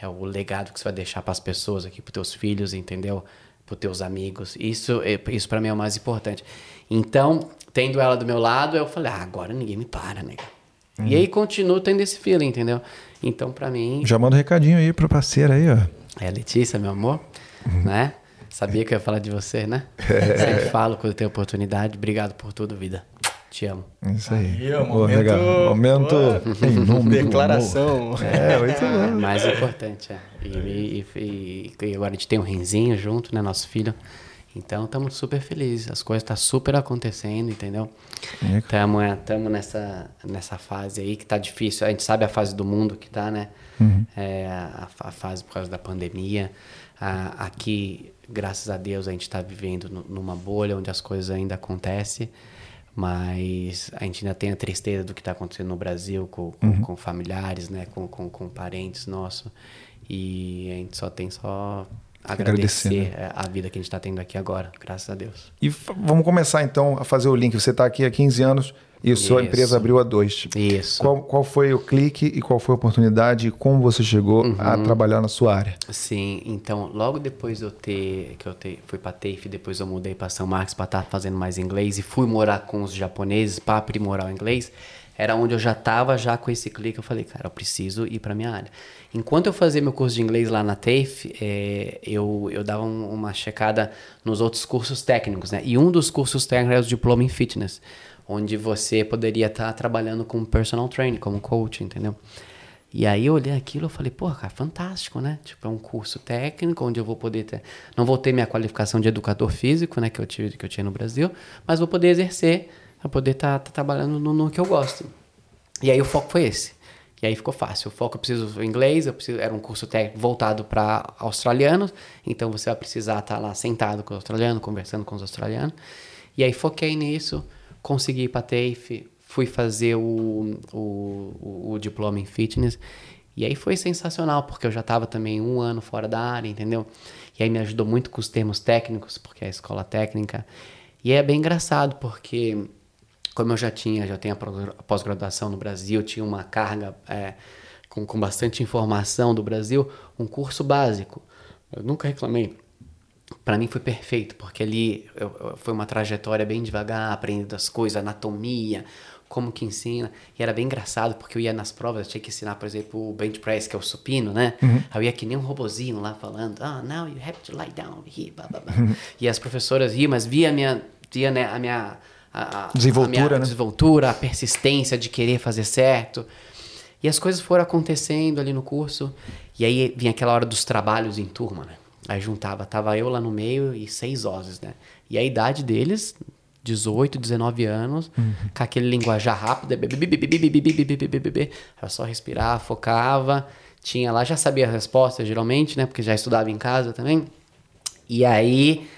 é o legado que você vai deixar pras pessoas aqui, pros teus filhos, entendeu? Pros teus amigos. Isso, é- isso para mim é o mais importante. Então, tendo ela do meu lado, eu falei, ah, agora ninguém me para, né? E aí continuo tendo esse feeling, entendeu? Então, pra mim, Já manda um recadinho aí pro parceiro aí, ó. é, Letícia, meu amor, né? Sabia que eu ia falar de você, né? É. Sempre falo quando tem oportunidade. Obrigado por tudo, vida. Te amo. Isso aí. Aí, momento- legal. Momento. Nome do Declaração. amor. É, muito É bom. mais importante, é. E, e- e- e agora a gente tem um Renzinho junto, né? Nosso filho. Então estamos super felizes. As coisas estão super acontecendo, entendeu? É. Estamos é, tamo nessa, nessa fase aí que tá difícil. A gente sabe a fase do mundo que tá, né? É, a, a fase por causa da pandemia. Ah, aqui, graças a Deus, a gente está vivendo nu- numa bolha onde as coisas ainda acontecem. Mas a gente ainda tem a tristeza do que está acontecendo no Brasil com, com, com familiares, né? Com, com, com parentes nossos. E a gente só tem só Agradecer, agradecer né? a vida que a gente está tendo aqui agora, graças a Deus. E vamos começar então a fazer o link. Você está aqui há 15 anos e a sua Isso. empresa abriu há dois. Isso. Qual, qual foi o clique e qual foi a oportunidade e como você chegou Uhum. a trabalhar na sua área? Sim, então logo depois de eu ter que eu ter, fui para TAFE, depois eu mudei para São Marcos para estar fazendo mais inglês e fui morar com os japoneses para aprimorar o inglês, era onde eu já estava já com esse clique, eu falei, cara, eu preciso ir para minha área. Enquanto eu fazia meu curso de inglês lá na TAFE, eh, eu, eu dava um- uma checada nos outros cursos técnicos, né? E um dos cursos técnicos era o diploma em fitness, onde você poderia estar trabalhando como personal trainer, como coach, entendeu? E aí eu olhei aquilo e falei, pô, cara, fantástico, né? Tipo, é um curso técnico onde eu vou poder ter. Não vou ter minha qualificação de educador físico, né? Que eu tive, que eu tinha no Brasil, mas vou poder exercer, vou poder estar trabalhando no, no que eu gosto. E aí o foco foi esse. E aí ficou fácil. O foco eu preciso inglês, eu preciso, era um curso técnico voltado para australianos, então você vai precisar estar lá sentado com os australianos, conversando com os australianos. E aí foquei nisso, consegui ir para TAFE, fui fazer o, o, o, diploma em fitness. E aí foi sensacional, porque eu já estava também um ano fora da área, entendeu? E aí me ajudou muito com os termos técnicos, porque é a escola técnica. E é bem engraçado, porque como eu já tinha, já tenho a pós-graduação no Brasil, tinha uma carga é, com, com bastante informação do Brasil, um curso básico. Eu nunca reclamei. Para mim foi perfeito, porque ali eu- eu- foi uma trajetória bem devagar, aprendendo as coisas, anatomia, como que ensina. E era bem engraçado, porque eu ia nas provas, eu tinha que ensinar, por exemplo, o bench press, que é o supino, né? Aí eu ia que nem um robozinho lá falando, ah, now you have to lie down here, blá, blá, blá. E as professoras riam, mas via a minha, via, né, a minha... a- a- Desenvoltura, a minha né? desenvoltura, a persistência de querer fazer certo. E as coisas foram acontecendo ali no curso. E aí vinha aquela hora dos trabalhos em turma, né? Aí juntava, tava eu lá no meio e seis ozes, né? E a idade deles, 18, 19 anos, com aquele linguajar rápido, é bebê, eu só respirava, focava, tinha lá, já sabia as respostas geralmente, né? Porque já estudava em casa também. E aí,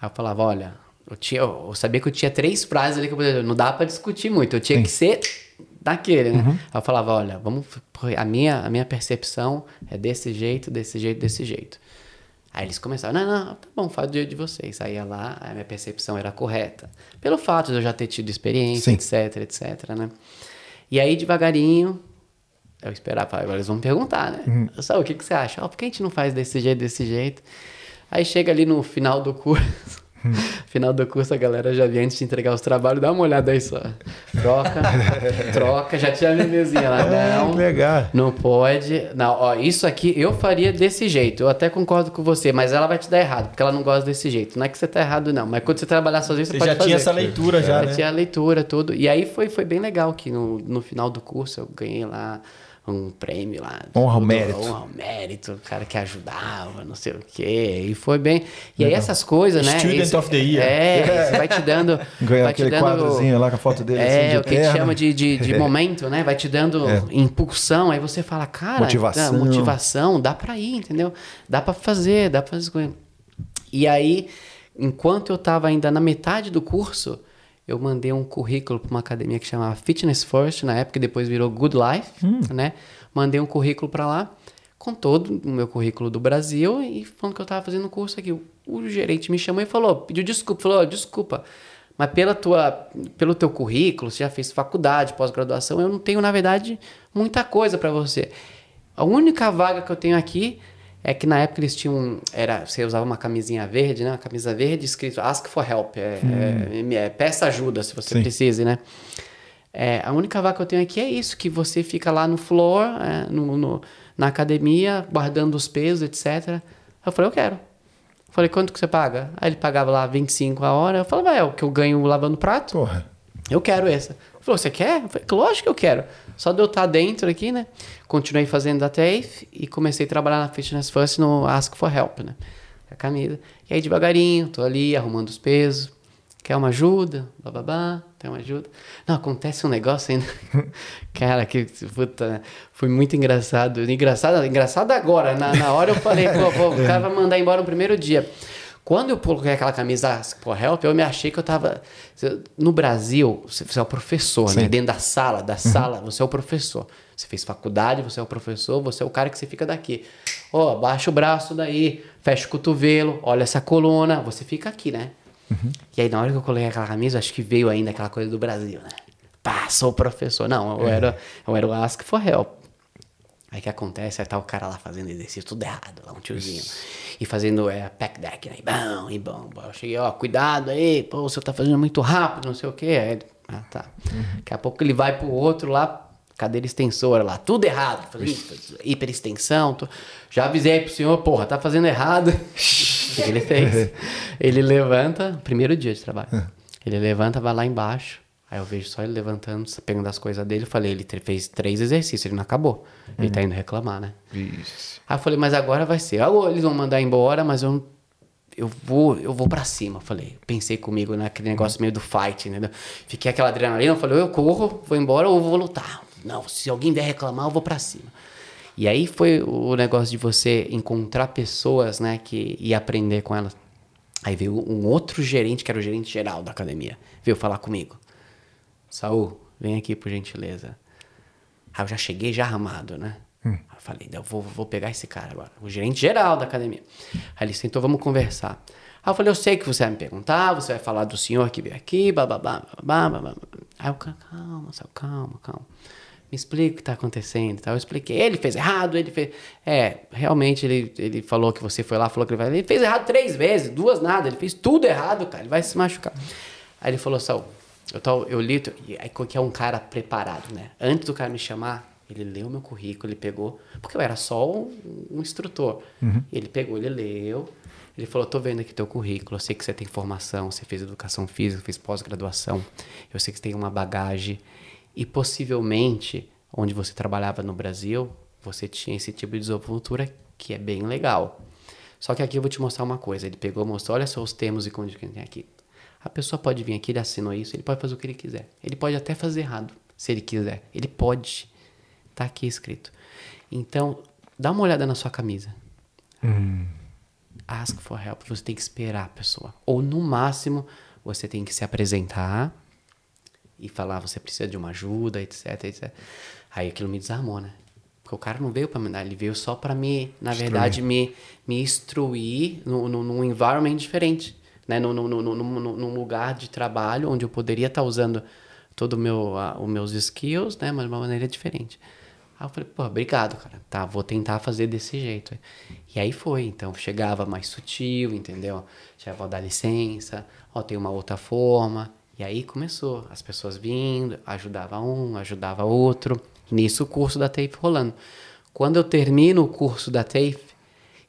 eu falava, olha, eu, tinha, eu sabia que eu tinha três frases ali que eu poderia, não dá pra discutir muito, eu tinha que ser naquele, né? Aí eu falava, olha, vamos, a minha, a minha percepção é desse jeito, desse jeito, desse jeito. Aí eles começaram, não, não, tá bom, faz o dia de vocês. Aí ia lá, a minha percepção era correta. Pelo fato de eu já ter tido experiência, Sim. etc, etc, né? E aí, devagarinho, eu esperava, agora eles vão me perguntar, né? Só, o que, que você acha? Ó, por que a gente não faz desse jeito, desse jeito? Aí chega ali no final do curso, final do curso a galera já vinha antes de entregar os trabalhos, dá uma olhada aí só. Troca, troca, já tinha a minha mesinha lá. Não, que legal. não pode. Não, ó, isso aqui eu faria desse jeito. Eu até concordo com você, mas ela vai te dar errado, porque ela não gosta desse jeito. Não é que você tá errado, não. Mas quando você trabalhar sozinho, você, Você pode já fazer. tinha essa leitura já, Já né? tinha a leitura, tudo. E aí foi, foi bem legal que no, no final do curso eu ganhei lá um prêmio lá. Honra ao mérito. Honra ao mérito, o cara que ajudava, não sei o quê. E foi bem. E aí essas coisas, né? Student of the Year. É, isso vai te dando. Vai te aquele dando- quadrozinho lá com a foto dele assim, É, de o que a gente eterno. chama de, de, de momento, né? Vai te dando impulsão. Aí você fala, cara, Motivação. tá, motivação, dá pra ir, entendeu? Dá pra fazer, dá pra fazer. E aí, enquanto eu tava ainda na metade do curso, eu mandei um currículo para uma academia que chamava Fitness First, na época, e depois virou Good Life, né? Mandei um currículo para lá, com todo o meu currículo do Brasil, e falando que eu tava fazendo um curso aqui. O, gerente me chamou e falou, pediu desculpa, falou, "Ó, desculpa, mas pela tua, pelo teu currículo, você já fez faculdade, pós-graduação, eu não tenho, na verdade, muita coisa para você. A única vaga que eu tenho aqui é que na época eles tinham. Era, você usava uma camisinha verde, né? Uma camisa verde escrito Ask for help. É, é- é peça ajuda se você Sim. precise, né? É, a única vaga que eu tenho aqui é isso, que você fica lá no floor, é, no, no- na academia, guardando os pesos, etc. Eu falei, eu quero. Eu falei, quanto que você paga? Aí ele pagava lá 25 a hora. Eu falei, é o que eu ganho lavando prato. Porra. Eu quero essa. Ele falou, você quer? Eu falei, lógico que eu quero. Só de eu estar dentro aqui, né? Continuei fazendo da TAFE e comecei a trabalhar na Fitness First no Ask for Help, né? A camisa. E aí, devagarinho, tô ali arrumando os pesos. Quer uma ajuda? Bababá, tem uma ajuda. Não, acontece um negócio ainda. Cara, que puta, foi muito engraçado. Engraçado, engraçado agora. Na, na hora eu falei, pô, pô, o cara vai mandar embora no primeiro dia. Quando eu coloquei aquela camisa for Help, eu me achei que eu tava. No Brasil, você é o professor, né? Dentro da sala, da sala, você é o professor. Você fez faculdade, você é o professor, você é o cara que você fica daqui. Ó, baixa o braço daí, fecha o cotovelo, olha essa coluna, você fica aqui, né? E aí, na hora que eu coloquei aquela camisa, acho que veio ainda aquela coisa do Brasil, né? Pá, sou o professor. Não, eu era, eu era o Ask for Help. Aí o que acontece? Aí tá o cara lá fazendo exercício tudo errado, lá um tiozinho. E fazendo é, pack deck, né? E bom, e bom, bom. Eu cheguei, ó, cuidado aí, pô, você tá fazendo muito rápido, não sei o quê. Aí ah, tá. Daqui a pouco ele vai pro outro lá, cadeira extensora lá, tudo errado. Falei, hiperextensão. Tô... Já avisei pro senhor, porra, tá fazendo errado. o que ele fez? Ele levanta, primeiro dia de trabalho. Ele levanta, vai lá embaixo. Aí eu vejo só ele levantando, pegando as coisas dele. Eu falei, ele fez três exercícios, ele não acabou. Ele tá indo reclamar, né? Isso. Aí eu falei, mas agora vai ser. Ah, eles vão mandar embora, mas eu, eu vou eu vou pra cima. Eu falei, pensei comigo naquele negócio meio do fight, entendeu? Fiquei aquela adrenalina, eu falei, eu corro, vou embora ou vou lutar. Não, se alguém vier reclamar, eu vou pra cima. E aí foi o negócio de você encontrar pessoas, né, que e aprender com elas. Aí veio um outro gerente, que era o gerente geral da academia, veio falar comigo. Saul, vem aqui por gentileza. Aí eu já cheguei já armado, né? Aí eu falei, eu vou, vou pegar esse cara agora, o gerente geral da academia. Aí ele sentou, vamos conversar. Aí eu falei, eu sei que você vai me perguntar, você vai falar do senhor que veio aqui, bababá, babá, babá. Aí eu, calma, Saul, calma, calma. Me explica o que está acontecendo. tal. Eu expliquei, ele fez errado, ele fez... É, realmente ele, ele falou que você foi lá, falou que ele vai... Ele fez errado três vezes, duas nada, ele fez tudo errado, cara, ele vai se machucar. Aí ele falou, Saul, eu, tô, eu li, que é um cara preparado, né? Antes do cara me chamar, ele leu meu currículo, ele pegou, porque eu era só um, um instrutor. Ele pegou, ele leu, ele falou: tô vendo aqui teu currículo, eu sei que você tem formação, você fez educação física, fez pós-graduação, eu sei que você tem uma bagagem, e possivelmente, onde você trabalhava no Brasil, você tinha esse tipo de desenvoltura que é bem legal. Só que aqui eu vou te mostrar uma coisa. Ele pegou, mostrou, olha só os termos e condições que tem aqui. A pessoa pode vir aqui, ele assinou isso, ele pode fazer o que ele quiser. Ele pode até fazer errado, se ele quiser. Ele pode. Tá aqui escrito. Então, dá uma olhada na sua camisa. Ask for help. Você tem que esperar a pessoa. Ou, no máximo, você tem que se apresentar e falar, você precisa de uma ajuda, etc, etc. Aí aquilo me desarmou, né? Porque o cara não veio para me dar, ele veio só para me, na Instruir. verdade, me, me instruir no, no, num environment diferente, né? Num, lugar de trabalho onde eu poderia estar usando todo o meu, a, os meus skills, né? Mas de uma maneira diferente. Aí eu falei, pô, obrigado, cara. Tá, vou tentar fazer desse jeito. E aí foi, então chegava mais sutil, entendeu? Já vou dar licença, ó, tem uma outra forma. E aí começou, as pessoas vindo, ajudava um, ajudava outro. Nisso o curso da TAFE rolando. Quando eu termino o curso da TAFE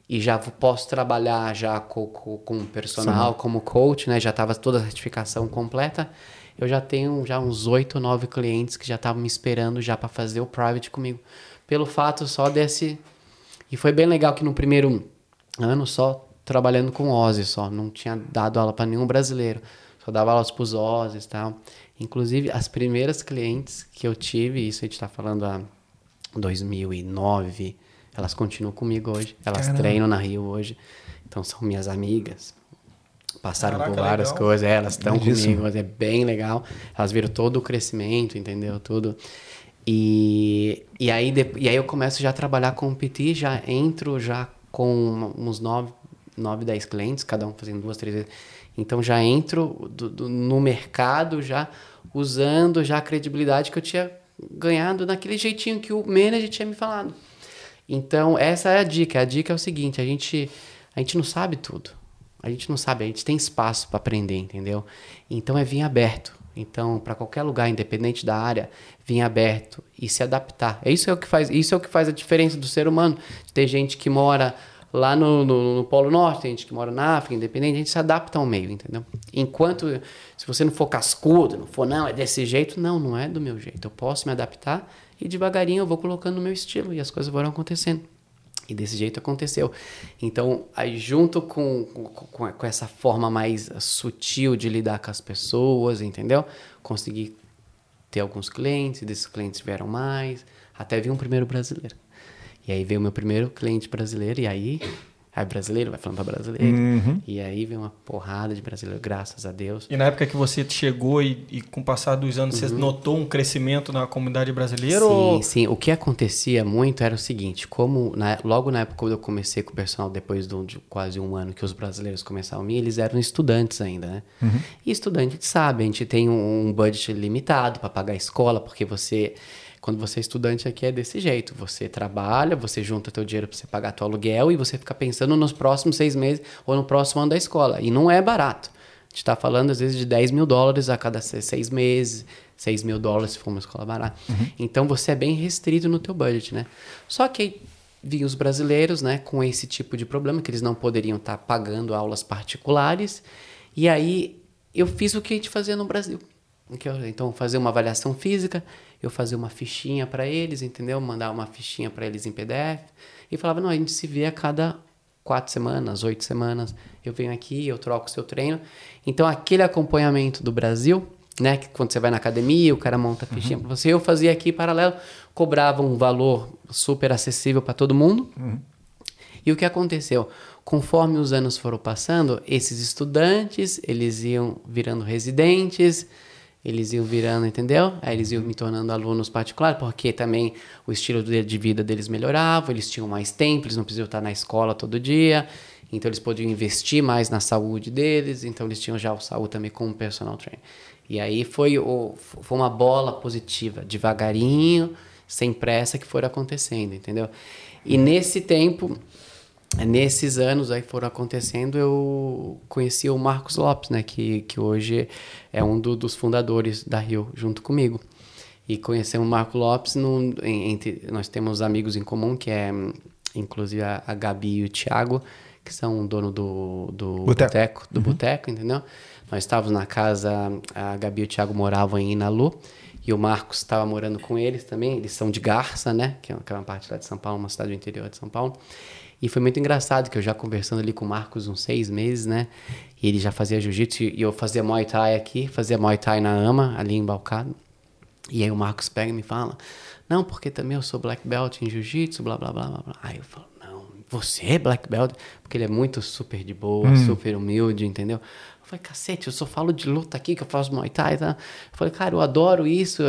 e já posso trabalhar já com, com, com personal, como coach, né? Já estava toda a certificação completa. Eu já tenho já uns oito, nove clientes que já estavam me esperando já para fazer o private comigo. Pelo fato só desse... E foi bem legal que no primeiro ano só trabalhando com Ozzy só. Não tinha dado aula para nenhum brasileiro. Só dava aulas para os Ozzy e tal. Inclusive, as primeiras clientes que eu tive, isso a gente está falando há 2009, elas continuam comigo hoje. Elas Caramba. treinam na Rio hoje. Então, são minhas amigas. Passaram Caraca, por várias legal. coisas. é, elas estão comigo. É bem legal. Elas viram todo o crescimento, entendeu? Tudo. E, e, aí, de- e aí eu começo já a trabalhar com o PT, já entro já com uns 9, 9 10 clientes, cada um fazendo duas, três vezes. Então já entro do- do- no mercado já usando já a credibilidade que eu tinha ganhado naquele jeitinho que o manager tinha me falado. Então essa é a dica. A dica é o seguinte, a gente, a gente não sabe tudo. A gente não sabe, a gente tem espaço para aprender, entendeu? Então é vir aberto. Então, para qualquer lugar, independente da área, vir aberto e se adaptar. É isso é o que faz, isso é o que faz a diferença do ser humano. Tem gente que mora lá no, no, no Polo Norte, tem gente que mora na África, independente, a gente se adapta ao meio, entendeu? Enquanto, se você não for cascudo, não for, não, é desse jeito, não, não é do meu jeito. Eu posso me adaptar e devagarinho eu vou colocando o meu estilo e as coisas vão acontecendo. E desse jeito aconteceu. Então, aí junto com, com, com essa forma mais sutil de lidar com as pessoas, entendeu? Consegui ter alguns clientes, desses clientes vieram mais, até vi um primeiro brasileiro. E aí veio o meu primeiro cliente brasileiro, e aí, aí brasileiro, vai falando para brasileiro. E aí veio uma porrada de brasileiro, graças a Deus. E na época que você chegou e, e com o passar dos anos, você notou um crescimento na comunidade brasileira? Uhum. Sim, ou... sim. O que acontecia muito era o seguinte, como na- logo na época quando eu comecei com o personal, depois do- de quase um ano que os brasileiros começaram a vir, eles eram estudantes ainda, né? E estudante, a gente sabe, a gente tem um, um budget limitado para pagar a escola, porque você... Quando você é estudante aqui é desse jeito. Você trabalha, você junta teu dinheiro para você pagar teu aluguel e você fica pensando nos próximos seis meses ou no próximo ano da escola. E não é barato. A gente está falando, às vezes, de 10 mil dólares a cada se- seis meses, 6 mil dólares se for uma escola barata. Então, você é bem restrito no teu budget, né? Só que vinham os brasileiros, né, com esse tipo de problema, que eles não poderiam estar pagando aulas particulares. E aí, eu fiz o que a gente fazia no Brasil. Então, fazer uma avaliação física, eu fazia uma fichinha para eles, entendeu? Mandar uma fichinha para eles em PDF. E falava, não, a gente se vê a cada quatro semanas, oito semanas. Eu venho aqui, eu troco o seu treino. Então, aquele acompanhamento do Brasil, né? Que quando você vai na academia, o cara monta a fichinha para você. Eu fazia aqui paralelo, cobrava um valor super acessível para todo mundo. E o que aconteceu? Conforme os anos foram passando, esses estudantes, eles iam virando residentes, eles iam virando, entendeu? Aí eles iam me tornando alunos particulares, porque também o estilo de vida deles melhorava, eles tinham mais tempo, eles não precisavam estar na escola todo dia, então eles podiam investir mais na saúde deles, então eles tinham já o saúde também como personal trainer. E aí foi, o, foi uma bola positiva, devagarinho, sem pressa que foram acontecendo, entendeu? E nesse tempo, nesses anos aí foram acontecendo, eu conheci o Marcos Lopes, né, que, que hoje é um do- dos fundadores da Rio, junto comigo. E conhecemos o Marco Lopes, no, em- entre, nós temos amigos em comum, que é inclusive a, a Gabi e o Thiago, que são dono do, do Boteco. boteco, do boteco, entendeu? Nós estávamos na casa, a Gabi e o Thiago moravam em Inalu, e o Marcos estava morando com eles também, eles são de Garça, né? Que é uma- que é uma parte lá de São Paulo, uma cidade do interior de São Paulo. E foi muito engraçado que eu já conversando ali com o Marcos uns seis meses, né? E ele já fazia jiu-jitsu e eu fazia Muay Thai aqui, fazia Muay Thai na AMA, ali em Balcado. E aí o Marcos pega e me fala, não, porque também eu sou black belt em jiu-jitsu, blá, blá, blá, blá. Aí eu falo, não, você é Black Belt? Porque ele é muito super de boa, Hum. super humilde, entendeu? Eu falei, cacete, eu só falo de luta aqui, que eu faço Muay Thai, tá? Eu falei, cara, eu adoro isso,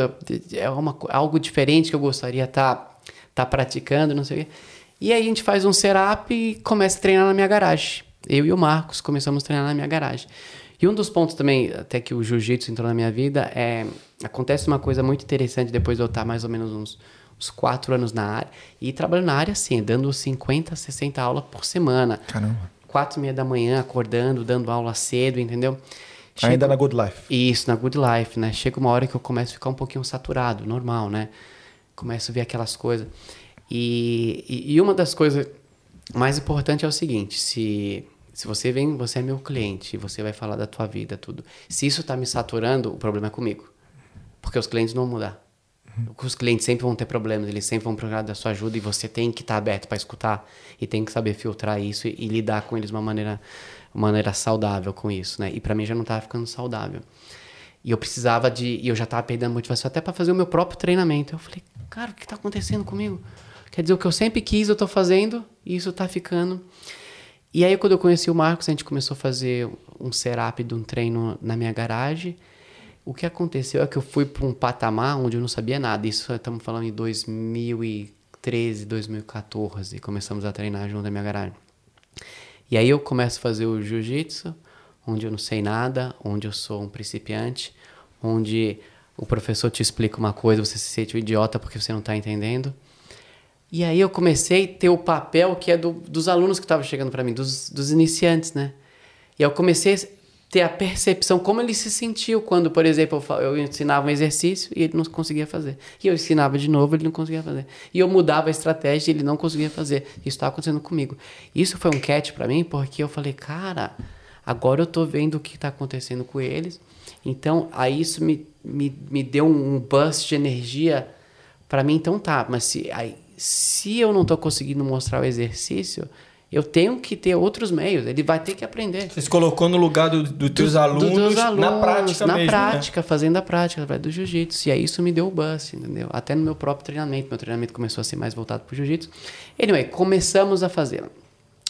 é uma, algo diferente que eu gostaria estar tá, praticando, não sei o quê. E aí a gente faz um setup e começa a treinar na minha garagem. Eu e o Marcos começamos a treinar na minha garagem. E um dos pontos também, até que o jiu-jitsu entrou na minha vida, é acontece uma coisa muito interessante depois de eu estar mais ou menos uns, uns quatro anos na área. E trabalhando na área, assim, dando 50, 60 aulas por semana. Caramba. Quatro e meia da manhã, acordando, dando aula cedo, entendeu? Ainda Chega- na Good Life. isso, na Good Life, né? Chega uma hora que eu começo a ficar um pouquinho saturado, normal, né? Começo a ver aquelas coisas. E, e, e uma das coisas mais importantes é o seguinte: se, se você vem, você é meu cliente, você vai falar da tua vida, tudo. Se isso tá me saturando, o problema é comigo. Porque os clientes não vão mudar. Os clientes sempre vão ter problemas, eles sempre vão procurar da sua ajuda e você tem que estar aberto para escutar e tem que saber filtrar isso e, e lidar com eles de uma maneira, uma maneira saudável com isso, né? E para mim já não estava ficando saudável. E eu precisava de. E eu já estava perdendo motivação até para fazer o meu próprio treinamento. Eu falei, cara, o que está acontecendo comigo? Quer dizer, o que eu sempre quis, eu estou fazendo e isso está ficando. E aí, quando eu conheci o Marcos, a gente começou a fazer um setup de um treino na minha garagem. O que aconteceu é que eu fui para um patamar onde eu não sabia nada. Isso estamos falando em 2013, 2014. Começamos a treinar junto na minha garagem. E aí eu começo a fazer o jiu-jitsu, onde eu não sei nada, onde eu sou um principiante, onde o professor te explica uma coisa, você se sente um idiota porque você não está entendendo. E aí eu comecei a ter o papel que é do, dos alunos que estavam chegando para mim, dos, dos iniciantes, né? E eu comecei a ter a percepção como ele se sentiu quando, por exemplo, eu, eu ensinava um exercício e ele não conseguia fazer. E eu ensinava de novo, ele não conseguia fazer. E eu mudava a estratégia e ele não conseguia fazer. Isso estava acontecendo comigo. Isso foi um catch para mim, porque eu falei, cara, agora eu tô vendo o que está acontecendo com eles. Então, aí isso me, me, me deu um burst de energia para mim, então tá, mas se, aí, se eu não tô conseguindo mostrar o exercício, eu tenho que ter outros meios. Ele vai ter que aprender. Você se colocou no lugar dos do Do- alunos, dos alunos, na prática na mesmo, né? prática, fazendo a prática através do jiu-jitsu. E aí isso me deu o bust, entendeu? Até no meu próprio treinamento. Meu treinamento começou a ser mais voltado para o jiu-jitsu. Anyway, começamos a fazer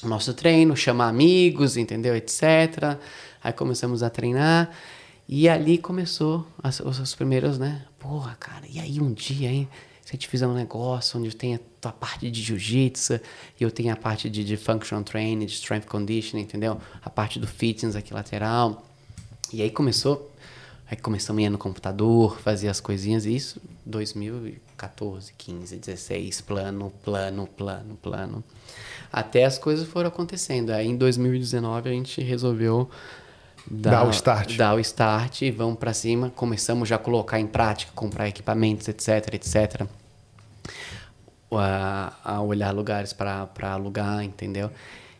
o nosso treino, chamar amigos, entendeu? Etc. Aí começamos a treinar. E ali começou as, os, os primeiros, né? Porra, cara, e aí um dia, hein? Se a gente fizer um negócio onde tem a tua parte de jiu-jitsu e eu tenho a parte de, de functional training, de strength conditioning, entendeu? A parte do fitness aqui lateral. E aí começou, aí começamos a ir no computador, fazer as coisinhas, e isso 2014, 15, 16, plano, plano, plano, plano. Até as coisas foram acontecendo. Aí em 2019 a gente resolveu Dar o start. Dar o start e vamos para cima. Começamos já a colocar em prática, comprar equipamentos, etc, etc. A, a olhar lugares para alugar, entendeu?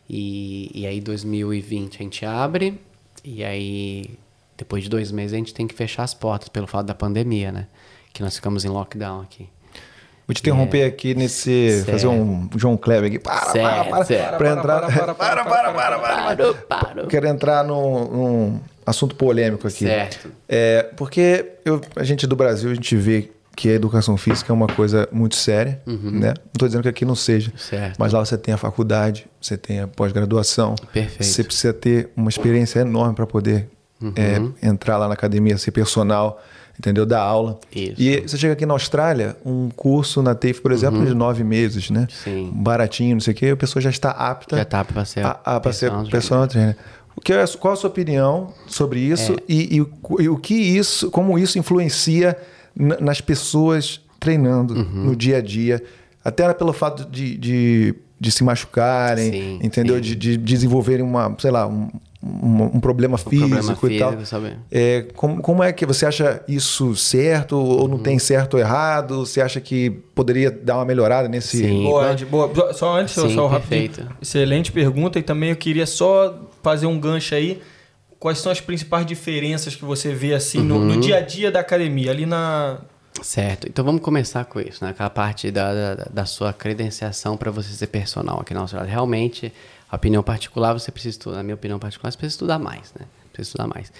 E, e aí 2020 a gente abre e aí depois de dois meses a gente tem que fechar as portas pelo fato da pandemia, né? Que nós ficamos em lockdown aqui. Vou te interromper aqui nesse. Certo. Fazer um João Kleber aqui. Para, para, Certo, para. certo. Pra entrar. Para, para, para, para. Parou. Quero entrar num, num assunto polêmico aqui. Certo. É, porque eu, a gente do Brasil, a gente vê que a educação física é uma coisa muito séria, né? Não estou dizendo que aqui não seja. Uhum. Certo. Mas lá você tem a faculdade, você tem a pós-graduação. Perfeito. Você precisa ter uma experiência enorme para poder Uhum. é, entrar lá na academia, ser personal, entendeu? Dar aula. Isso. E você chega aqui na Austrália, um curso na TAFE, por exemplo, de nove meses, né? Uhum. Sim. Baratinho, não sei o quê, a pessoa já está apta Já tá pra ser a, a, ser personal trainer. O que é, qual a sua opinião sobre isso É. e, e o- e o que isso, como isso influencia na- nas pessoas treinando Uhum. no dia a dia, até pelo fato de, de, de se machucarem, Sim, entendeu? sim. De, de desenvolverem uma, sei lá, um, um, um problema físico problema e tal. físico, sabe? É, como, como é que você acha isso certo ou Uhum. não tem certo ou errado? Você acha que poderia dar uma melhorada nesse? Sim. Boa, Ed, boa. Só antes, Sim, só rapidinho. perfeito. Excelente pergunta. E também eu queria só fazer um gancho aí. Quais são as principais diferenças que você vê assim no, Uhum. no dia a dia da academia? Ali na. Certo. Então vamos começar com isso, né? Com a parte da, da, da sua credenciação para você ser personal aqui na Austrália. Realmente, a opinião particular, você precisa estudar. Na minha opinião particular, você precisa estudar mais, né? Precisa estudar mais.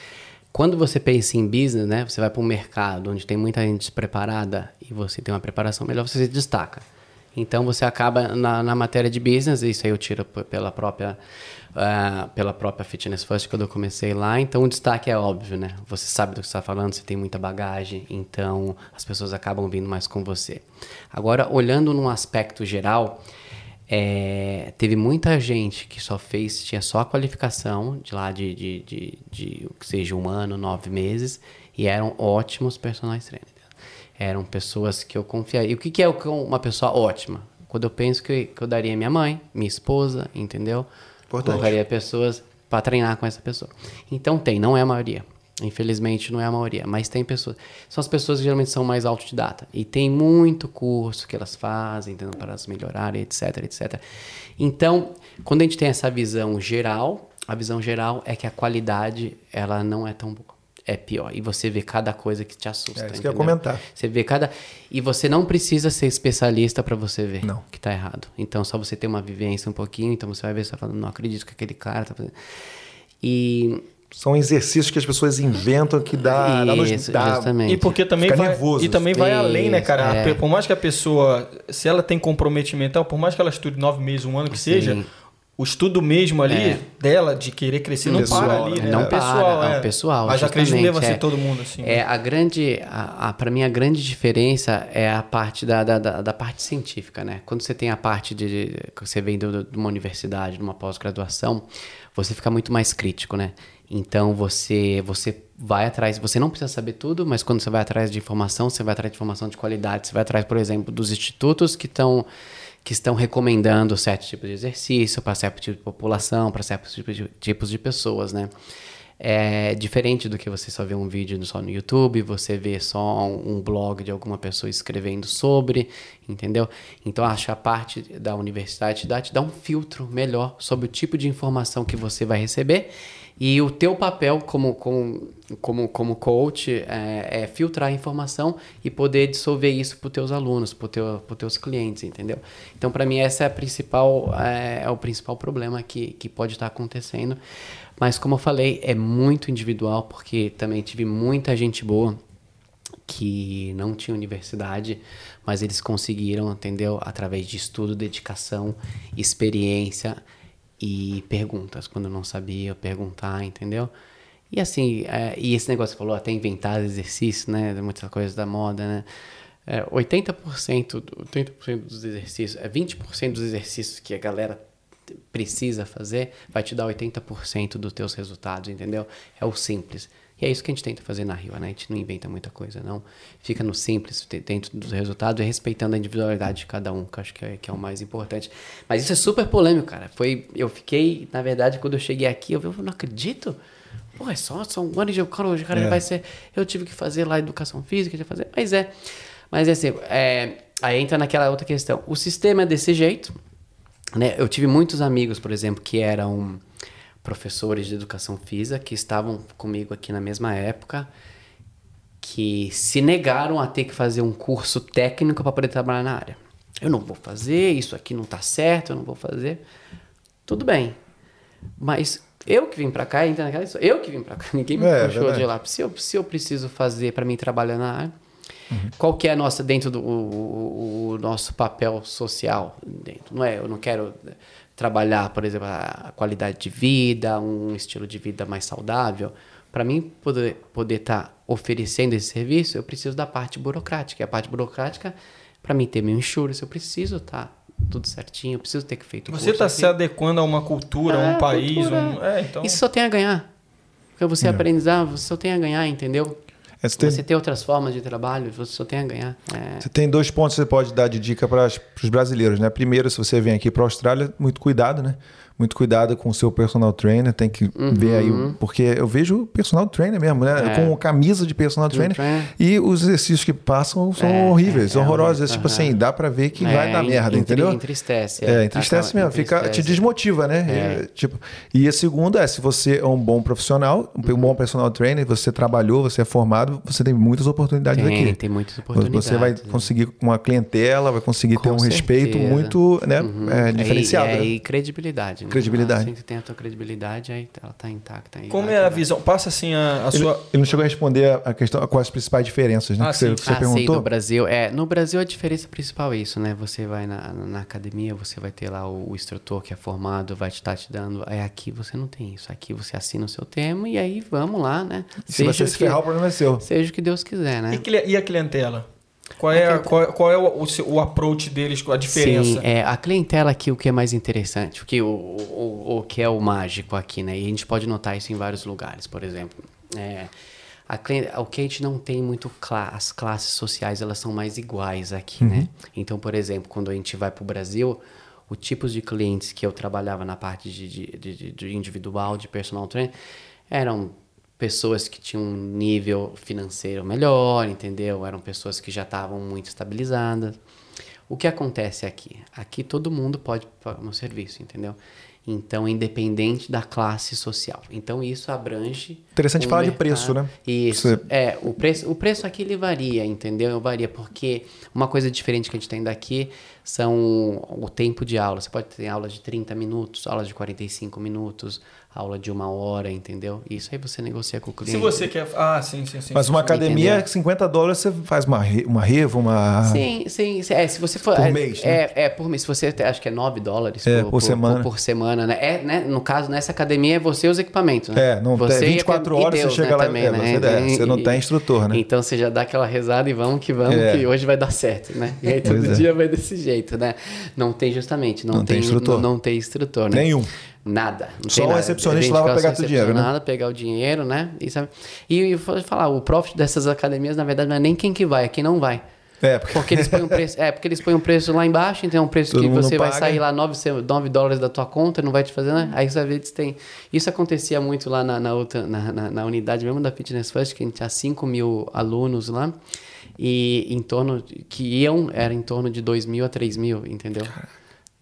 Quando você pensa em business, né? Você vai para um mercado onde tem muita gente despreparada e você tem uma preparação melhor, você se destaca. Então você acaba na, na matéria de business, isso aí eu tiro pela própria uh, pela própria Fitness First quando eu comecei lá. Então o destaque é óbvio, né? Você sabe do que está falando, você tem muita bagagem, então as pessoas acabam vindo mais com você. Agora olhando num aspecto geral, é, teve muita gente que só fez, tinha só a qualificação de lá de, de, de, de, que seja um ano, nove meses, e eram ótimos personagens trainers. Eram pessoas que eu confiaria. E o que, que é uma pessoa ótima? Quando eu penso que, que eu daria minha mãe, minha esposa, entendeu? Importante. Colocaria pessoas para treinar com essa pessoa. Então tem, não é a maioria. Infelizmente não é a maioria, mas tem pessoas. São as pessoas que geralmente são mais autodidata. E tem muito curso que elas fazem, para elas melhorarem, etc, etc. Então, quando a gente tem essa visão geral, a visão geral é que a qualidade ela não é tão boa é pior. E você vê cada coisa que te assusta. É isso que eu ia comentar. Você vê cada. E você não precisa ser especialista para você ver não. que tá errado. Então, só você ter uma vivência um pouquinho, então você vai ver, você vai falando, não acredito que aquele cara tá fazendo. E. São exercícios que as pessoas inventam que dá, Isso, dá, dá justamente. E porque também vai, nervoso. e também vai Isso, além, né, cara? é. Por mais que a pessoa, se ela tem comprometimento, por mais que ela estude nove meses, um ano que Sim. seja, o estudo mesmo ali É. dela de querer crescer não Pessoal, para ali, né? né? Não é pessoal, para, é é. o pessoal, Mas acredito que deva ser é. todo mundo assim. É, a grande, a, a, para mim, a grande diferença é a parte da, da, da, da parte científica, né? Quando você tem a parte de, que você vem de uma universidade, de uma pós-graduação, você fica muito mais crítico, né? Então você você vai atrás, você não precisa saber tudo, mas quando você vai atrás de informação, você vai atrás de informação de qualidade, você vai atrás, por exemplo, dos institutos que estão que estão recomendando certos tipos de exercício para certo tipo de população, para certos tipos de, tipos de pessoas, né? É diferente do que você só vê um vídeo só no YouTube, você vê só um blog de alguma pessoa escrevendo sobre, entendeu? Então acho a parte da universidade te dá, te dá um filtro melhor sobre o tipo de informação que você vai receber e o teu papel como, como, como, como coach é, é filtrar a informação e poder dissolver isso para os teus alunos, para teu, os teus clientes, entendeu? Então, para mim, essa é, a principal, é, é o principal problema que, que pode estar acontecendo. Mas, como eu falei, é muito individual, porque também tive muita gente boa que não tinha universidade, mas eles conseguiram, entendeu? Através de estudo, dedicação, experiência e perguntas. Quando não sabia, perguntar, entendeu? E assim, é, e esse negócio que falou, até inventar exercício, né? Muitas coisas da moda, né? É, 80%, do- 80% dos exercícios, é 20% dos exercícios que a galera precisa fazer, vai te dar 80% dos teus resultados, entendeu? É o simples. E é isso que a gente tenta fazer na Rio, né? A gente não inventa muita coisa, não. Fica no simples, dentro dos resultados e respeitando a individualidade de cada um, que eu acho que é, que é o mais importante. Mas isso é super polêmico, cara. Foi, eu fiquei, na verdade, quando eu cheguei aqui, eu, eu não acredito. Pô, é só, só um ano de cara, o cara É. vai ser. Eu tive que fazer lá educação física, já fazer. Mas é. Mas é assim, é, aí entra naquela outra questão. O sistema é desse jeito, né? Eu tive muitos amigos, por exemplo, que eram professores de educação física que estavam comigo aqui na mesma época, que se negaram a ter que fazer um curso técnico para poder trabalhar na área. Eu não vou fazer, isso aqui não tá certo, eu não vou fazer. Tudo bem. Mas eu que vim para cá, entra naquela eu que vim para cá, ninguém me É, puxou verdade. de lá. Se eu, se eu preciso fazer para mim trabalhar na área, qual que é a nossa dentro do o, o- o nosso papel social dentro? Não é, eu não quero trabalhar, por exemplo, a qualidade de vida, um estilo de vida mais saudável. Para mim poder poder estar oferecendo esse serviço, eu preciso da parte burocrática. E a parte burocrática, para mim ter meu insurance, eu preciso estar tudo certinho, eu preciso ter feito Você está se adequando a uma cultura, a É, um país, cultura. um... É, então... Isso só tem a ganhar. Porque você aprendizar, você só tem a ganhar, entendeu? É, você, tem, Você tem outras formas de trabalho, você só tem a ganhar. É. você tem dois pontos que você pode dar de dica para os brasileiros, né? Primeiro, se você vem aqui para a Austrália, muito cuidado, né? Muito cuidado com o seu personal trainer, tem que ver aí, o- porque eu vejo personal trainer mesmo, né? Uhum. É. Com camisa de personal trainer, trainer. e os exercícios que passam são É, horríveis, é, são é horrorosos. horrível, tipo assim, dá para ver que É, vai dar merda, entendeu? Entristece. É, entristece Acaba- mesmo, fica, te entristece. desmotiva, né? É. É, tipo, e a segunda é, se você é um bom profissional, um Uhum. bom personal trainer, você trabalhou, você é formado, você tem muitas oportunidades Tem, aqui. tem muitas oportunidades. Você vai né? conseguir uma clientela, vai conseguir ter Com um respeito certeza. muito né, Uhum. é, diferenciado. É, né? e credibilidade, né? Credibilidade. Assim que tem a tua credibilidade, aí ela tá intacta. aí Como é a visão? Passa assim a, a Ele, sua. ele não chegou a responder a questão, quais as principais diferenças, né? Ah, que você, sim. você ah, sim, perguntou. no Brasil. É, no Brasil a diferença principal é isso, né? Você vai na, na academia, você vai ter lá o, o instrutor que é formado, vai te estar te dando. Aí aqui você não tem isso. Aqui você assina o seu termo e aí vamos lá, né? Se você o se ferrar, o problema é seu. Seja o que Deus quiser, né? E, e a clientela? Qual é, a- qual, qual é o, o, approach deles, a diferença? Sim, é, a clientela aqui, o que é mais interessante, o que, o, o, o que é o mágico aqui, né? E a gente pode notar isso em vários lugares, por exemplo. É, a o que a gente não tem muito, cla- as classes sociais, elas são mais iguais aqui, né? Então, por exemplo, quando a gente vai para o Brasil, o tipos de clientes que eu trabalhava na parte de, de, de- de individual, de personal trainer, eram pessoas que tinham um nível financeiro melhor, entendeu? Eram pessoas que já estavam muito estabilizadas. O que acontece aqui? Aqui todo mundo pode pagar um serviço, entendeu? Então, independente da classe social. Então, isso abrange. Interessante falar de mercado. preço, né? Isso. Você- É, o preço, o preço aqui ele varia, entendeu? Varia porque uma coisa diferente que a gente tem daqui são o tempo de aula. Você pode ter aula de 30 minutos, aula de 45 minutos, aula de uma hora, entendeu? Isso aí você negocia com o cliente. Se você quer. Ah, sim, sim, sim. Mas uma academia, Entendeu? 50 dólares, você faz uma, re- uma revo, uma. Sim, sim, sim. É, se você for. Por é, mês, né? é, é, por mês. Se você acho que é 9 dólares É, por semana. Por, semana, né? É, né? No caso, nessa academia é você e os equipamentos, né? É, não você tem e 24 a- e horas, você Deus, chega né, lá e- também, é, né? você- é, você não tem instrutor, né? Então você já dá aquela rezada e vamos que vamos, É. que hoje vai dar certo, né? E aí todo Pois é. dia vai desse jeito, né? Não tem justamente, não, Não tem instrutor. Não, não tem instrutor, né? Nenhum. Nada. Só o nada. recepcionista lá vai pegar teu dinheiro, né? pegar o dinheiro, né? E, sabe? e, e falar, o profit dessas academias, na verdade, não é nem quem que vai, é quem não vai. É, porque- Porque eles põem um preço, é, porque eles põem um preço lá embaixo, então é um preço Todo que você vai sair lá 9, 9 dólares da tua conta, não vai te fazer, né? Aí você ver que tem. Isso acontecia muito lá na, na outra, na, na, na unidade mesmo da Fitness First, que a gente tinha 5 mil alunos lá. E em torno, que iam, era em torno de 2 mil a 3 mil, entendeu?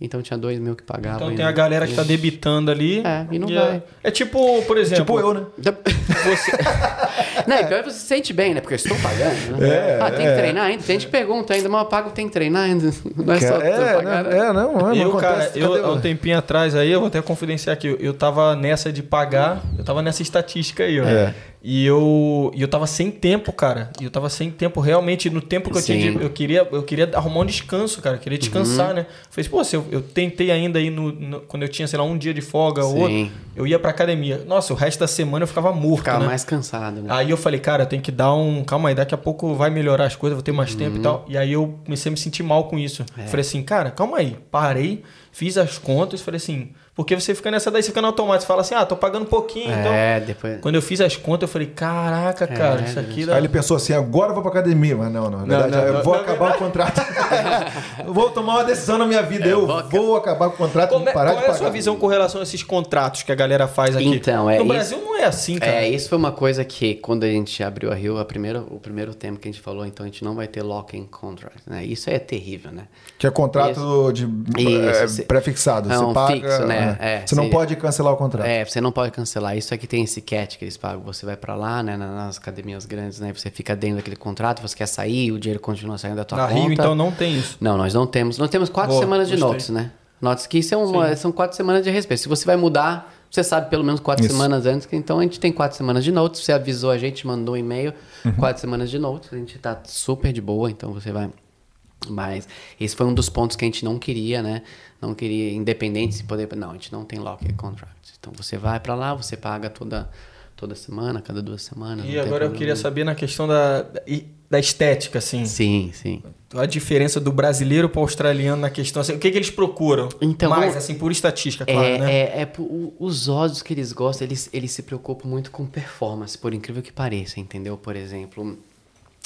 Então tinha 2 mil que pagavam. Então e tem não- a galera que tá debitando ali. É, e não é- vai. É tipo, por exemplo. Tipo eu, né? Você... Não, e pior é você se sente bem, né? Porque eu estou pagando, né? É, ah, tem é. que treinar ainda? Tem gente que pergunta ainda, mas eu pago, tem que treinar ainda. Não é só é, tu pagar, né? né? é, não, não, Eu, não cara, eu, Cadê um tempinho atrás aí, eu vou até confidenciar aqui, eu, eu tava nessa de pagar, eu tava nessa estatística aí, ó. É. E eu, e eu tava sem tempo, cara. E eu tava sem tempo, realmente, no tempo que eu tinha. Sim. Eu queria, eu queria arrumar um descanso, cara. Eu queria descansar, Uhum. né? Falei, pô, se eu, eu tentei ainda aí no, no- quando eu tinha, sei lá, um dia de folga ou outro, eu ia pra academia. Nossa, o resto da semana eu ficava morto, Ficava né? mais cansado, né? Aí eu falei, cara, tem que dar um. Calma aí, daqui a pouco vai melhorar as coisas, vou ter mais tempo e tal. E aí eu comecei a me sentir mal com isso. Uhum. É. Falei assim, cara, calma aí. Parei, fiz as contas, falei assim. Porque você fica nessa daí, você fica no automático, você fala assim, ah, tô pagando um pouquinho. Então, é, depois. quando eu fiz as contas, eu falei, caraca, cara, É, isso aqui Aí dá. ele pensou assim, agora eu vou pra academia. Mas não, não. Na Não, verdade, não, eu não, vou acabar o contrato. eu vou tomar uma decisão na minha vida. eu vou vou, acabar com o contrato Como e é, parar qual de é a pagar. sua visão com relação a esses contratos que a galera faz aqui? Então, é No isso- Brasil não é assim, cara. É, isso foi uma coisa que quando a gente abriu a Rio, a primeira, o primeiro tempo que a gente falou, então a gente não vai ter lock-in contract, né? Isso é terrível, né? Que é contrato de Isso, é. É Você paga. fixo, né? É. É, você não pode cancelar o contrato. É, você não pode cancelar. Isso aqui tem esse cat que eles pagam. Você vai pra lá, né, na- nas academias grandes, né? Você fica dentro daquele contrato, você quer sair, o dinheiro continua saindo da tua Na conta. Rio, então, não tem isso. Não, nós não temos. Nós temos quatro Boa, semanas de notes, né? Notes que isso é uma, são quatro semanas de respeito. Se você vai mudar, você sabe pelo menos quatro Isso. semanas antes. que- Então a gente tem quatro semanas de notes. Você avisou a gente, mandou um e-mail, Uhum. quatro semanas de notes. A gente tá super de boa, então você vai. Mas esse foi um dos pontos que a gente não queria, né? Não queria, independente se poder. Não, a gente não tem lock contract. Então você vai pra lá, você paga toda, toda semana, cada duas semanas. E agora eu queria saber na questão da, da estética, assim. Sim, sim. A diferença do brasileiro para o australiano na questão, assim, o que, que eles procuram? Então, Mais, assim, por estatística, claro, é, né? é, é os ódios que eles gostam, eles, eles se preocupam muito com performance, por incrível que pareça, entendeu? Por exemplo,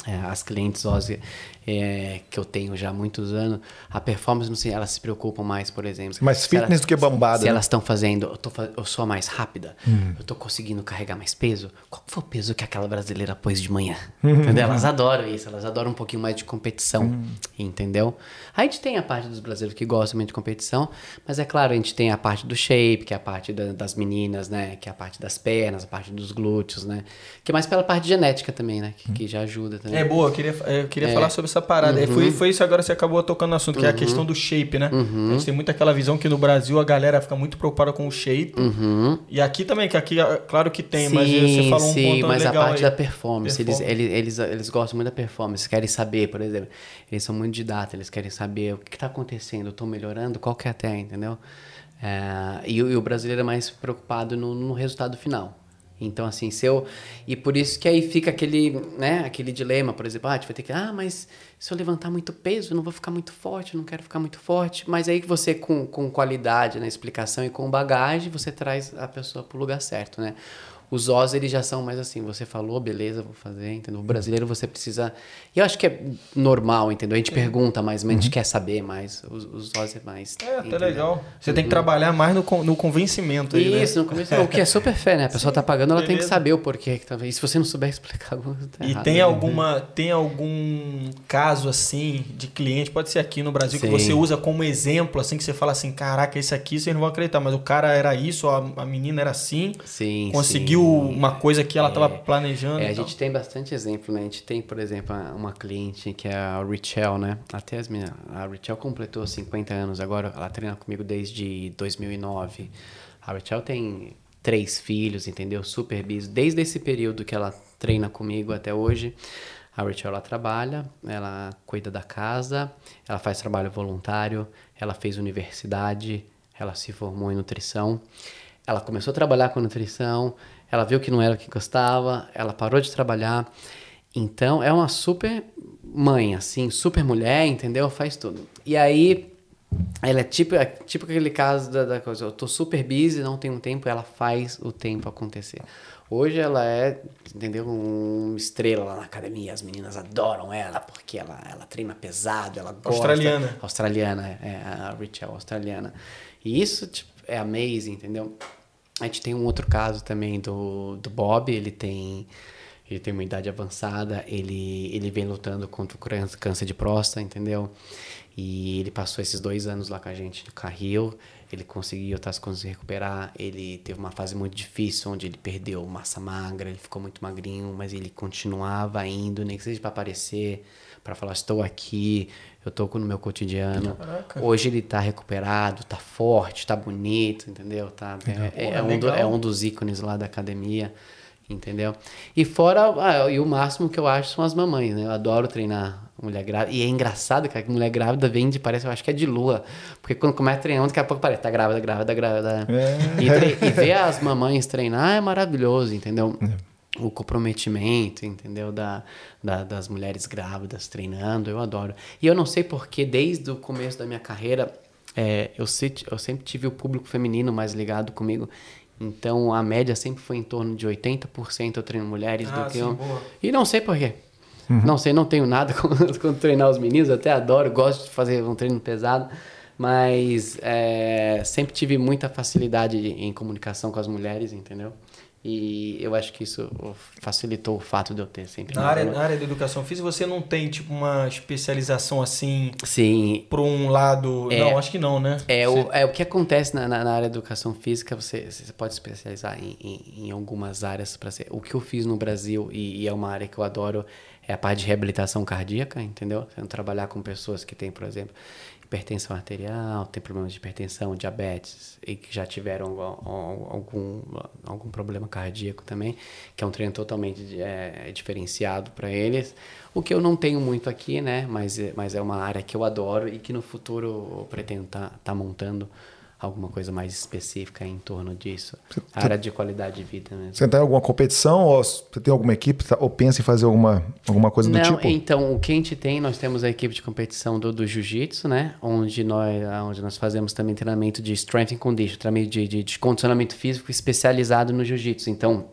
é, as clientes ósseas é, que eu tenho já há muitos anos, a performance, não sei, elas se preocupam mais, por exemplo. Mais fitness elas- do que bombada, Se né? elas estão fazendo, eu, tô, eu sou a mais rápida, eu tô conseguindo carregar mais peso. Qual foi o peso que aquela brasileira pôs de manhã? Entendeu? Elas adoram isso, elas adoram um pouquinho mais de competição, entendeu? A gente tem a parte dos brasileiros que gostam muito de competição, mas é claro, a gente tem a parte do shape, que é a parte da- das meninas, né? Que é a parte das pernas, a parte dos glúteos, né? Que é mais pela parte genética também, né? Que, que já ajuda também. É boa, eu queria, eu queria É. falar sobre essa essa parada. Uhum. Foi, foi isso agora você acabou tocando no assunto, que uhum. é a questão do shape, né? Uhum. A gente tem muito aquela visão que no Brasil a galera fica muito preocupada com o shape. Uhum. E aqui também, que aqui, claro que tem, sim, mas você falou um sim, ponto mas legal a parte aí. da performance, performance. Eles, eles, eles, eles gostam muito da performance, querem saber, por exemplo, eles são muito didatas, eles querem saber o que está acontecendo, eu estou melhorando, qual que é até, entendeu? É, e, e, o brasileiro é mais preocupado no, no resultado final. Então, assim, se eu. E por isso que aí fica aquele, né, aquele dilema, por exemplo, ah, vai ter que. Ah, mas se eu levantar muito peso, eu não vou ficar muito forte, eu não quero ficar muito forte. Mas aí que você, com, com qualidade na explicação e com bagagem, você traz a pessoa para o lugar certo, né? Os Oz, eles já são mais assim, você falou, beleza, vou fazer, entendeu? O brasileiro você precisa... E eu acho que é normal, entendeu? A gente pergunta mais, mas a gente uhum. quer saber mais. Os, os é mais... É, até legal. Você uhum. tem que trabalhar mais no, no convencimento aí, né? Isso, né? no convencimento. o que é super fé, né? A pessoa Sim, tá pagando, ela beleza. tem que saber o porquê. E se você não souber explicar, tá E errado, tem, né? alguma, tem algum caso, assim, de cliente, pode ser aqui no Brasil, Sim. que você usa como exemplo, assim, que você fala assim, caraca, esse aqui vocês não vão acreditar, mas o cara era isso, a, a menina era assim. Sim, Conseguiu uma coisa que ela estava é, planejando. É, a gente tem bastante exemplo, né? A gente tem, por exemplo, uma cliente que é a Richel, né? Até as minhas, a Richel completou 50 anos agora, ela treina comigo desde 2009. A Richel tem três filhos, entendeu? Super busy. Desde esse período que ela treina comigo até hoje, a Rachel ela trabalha, ela cuida da casa, ela faz trabalho voluntário, ela fez universidade, ela se formou em nutrição. Ela começou a trabalhar com nutrição, ela viu que não era o que gostava, ela parou de trabalhar. Então, é uma super mãe, assim, super mulher, entendeu? Faz tudo. E aí, ela é tipo, é tipo aquele caso da, da, coisa, eu tô super busy, não tenho tempo, ela faz o tempo acontecer. Hoje ela é, entendeu, uma estrela lá na academia, as meninas adoram ela, porque ela, ela treina pesado, ela gosta. Australiana. Australiana, é, a Rachel, australiana. E isso, tipo, é amazing, entendeu? A gente tem um outro caso também do, do Bob, ele tem ele tem uma idade avançada, ele, ele vem lutando contra o câncer de próstata, entendeu? E ele passou esses dois anos lá com a gente no Carril, ele conseguiu, tá se recuperar, ele teve uma fase muito difícil, onde ele perdeu massa magra, ele ficou muito magrinho, mas ele continuava indo, nem que seja para aparecer, para falar, estou aqui, eu tô no meu cotidiano. Caraca. Hoje ele tá recuperado, tá forte, tá bonito, entendeu? Tá, é, é, é, um do, é um dos ícones lá da academia, entendeu? E fora, ah, e o máximo que eu acho são as mamães, né? Eu adoro treinar mulher grávida. E é engraçado, cara, que mulher grávida vem de, parece, eu acho que é de lua. Porque quando começa a treinar, daqui a pouco parece, tá grávida, grávida, grávida. É. E, e ver as mamães treinar é maravilhoso, entendeu? É o comprometimento, entendeu? Da, da, das mulheres grávidas treinando, eu adoro. E eu não sei porque, desde o começo da minha carreira, é, eu, se, eu sempre tive o público feminino mais ligado comigo. Então a média sempre foi em torno de 80% eu treino mulheres ah, do que eu. E não sei porquê. Uhum. Não sei, não tenho nada com, treinar os meninos, até adoro, gosto de fazer um treino pesado, mas é, sempre tive muita facilidade em comunicação com as mulheres, entendeu? E eu acho que isso facilitou o fato de eu ter sempre. Na, área, na área da educação física, você não tem tipo uma especialização assim? Sim. Por um lado. É, não, acho que não, né? É, o, é o que acontece na, na, na, área da educação física, você, você pode especializar em, em, em algumas áreas para ser. O que eu fiz no Brasil, e, e, é uma área que eu adoro, é a parte de reabilitação cardíaca, entendeu? Você trabalhar com pessoas que têm, por exemplo, hipertensão arterial, tem problemas de hipertensão, diabetes e que já tiveram algum, algum problema cardíaco também, que é um treino totalmente é, diferenciado para eles. O que eu não tenho muito aqui, né? Mas, mas é uma área que eu adoro e que no futuro eu pretendo estar tá, tá montando alguma coisa mais específica em torno disso. Você, área de qualidade de vida mesmo. Você tem alguma competição ou você tem alguma equipe tá, ou pensa em fazer alguma, alguma coisa Não, do tipo? Então, o que a gente tem, nós temos a equipe de competição do, do jiu-jitsu, né? Onde nós, onde nós fazemos também treinamento de strength and condition, treinamento de, de, de condicionamento físico especializado no jiu-jitsu. Então,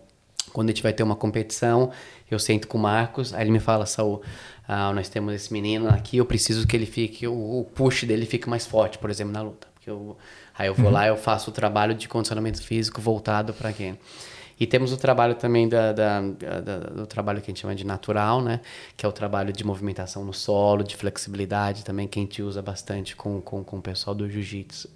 quando a gente vai ter uma competição, eu sento com o Marcos, aí ele me fala, Saul, ah, nós temos esse menino aqui, eu preciso que ele fique, o, o push dele fique mais forte, por exemplo, na luta. Porque eu Aí eu vou uhum. lá eu faço o trabalho de condicionamento físico voltado para quem. E temos o trabalho também da, da, da, do trabalho que a gente chama de natural, né? Que é o trabalho de movimentação no solo, de flexibilidade também, que a gente usa bastante com, com, com o pessoal do jiu-jitsu.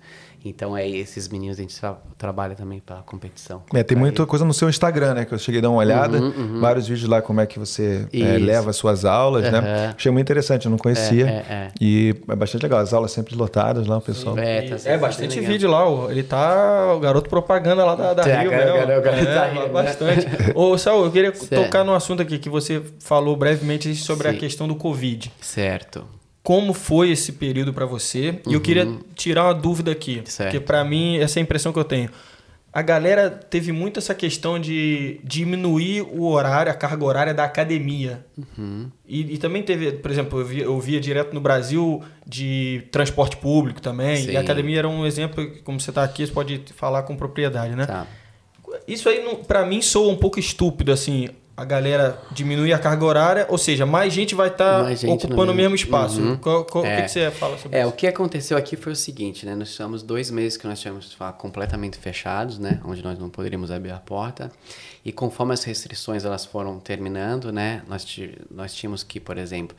Então é esses meninos a gente tra trabalha também para competição. É, tem muita eles. coisa no seu Instagram, né? Que eu cheguei a dar uma olhada. Uhum, Vários vídeos lá, como é que você é, leva as suas aulas, né? Aham. Achei muito interessante, eu não conhecia. É, é, é. E é bastante legal. As aulas sempre lotadas lá, o pessoal. É, E tá é bastante legal. vídeo lá. ó. Ele tá o garoto propaganda lá da, da Tá, Rio garoto- mesmo. garoto- garoto é, da Rio, né? bastante. Ô, Saul, eu queria Certo. tocar no assunto aqui que você falou brevemente sobre a Sim. questão do Covid. Certo. Como foi esse período para você? E eu queria tirar uma dúvida aqui, Uhum. Certo. porque para mim essa é a impressão que eu tenho. A galera teve muito essa questão de diminuir o horário, a carga horária da academia. Uhum. E, e também teve, por exemplo, eu via, eu via direto no Brasil de transporte público também. Sim. E a academia era um exemplo, como você está aqui, você pode falar com propriedade, né? Tá. Isso aí, pra mim, soa um pouco estúpido, assim. A galera diminuir a carga horária, ou seja, mais gente vai estar no ocupando o mesmo espaço. Uhum. Qual- qual- O É. que, que você fala sobre É, isso? o que aconteceu aqui foi o seguinte, né? Nós tivemos dois meses que nós tivemos completamente fechados, né? Onde nós não poderíamos abrir a porta. E conforme as restrições elas foram terminando, né? Nós, nós tínhamos que, por exemplo,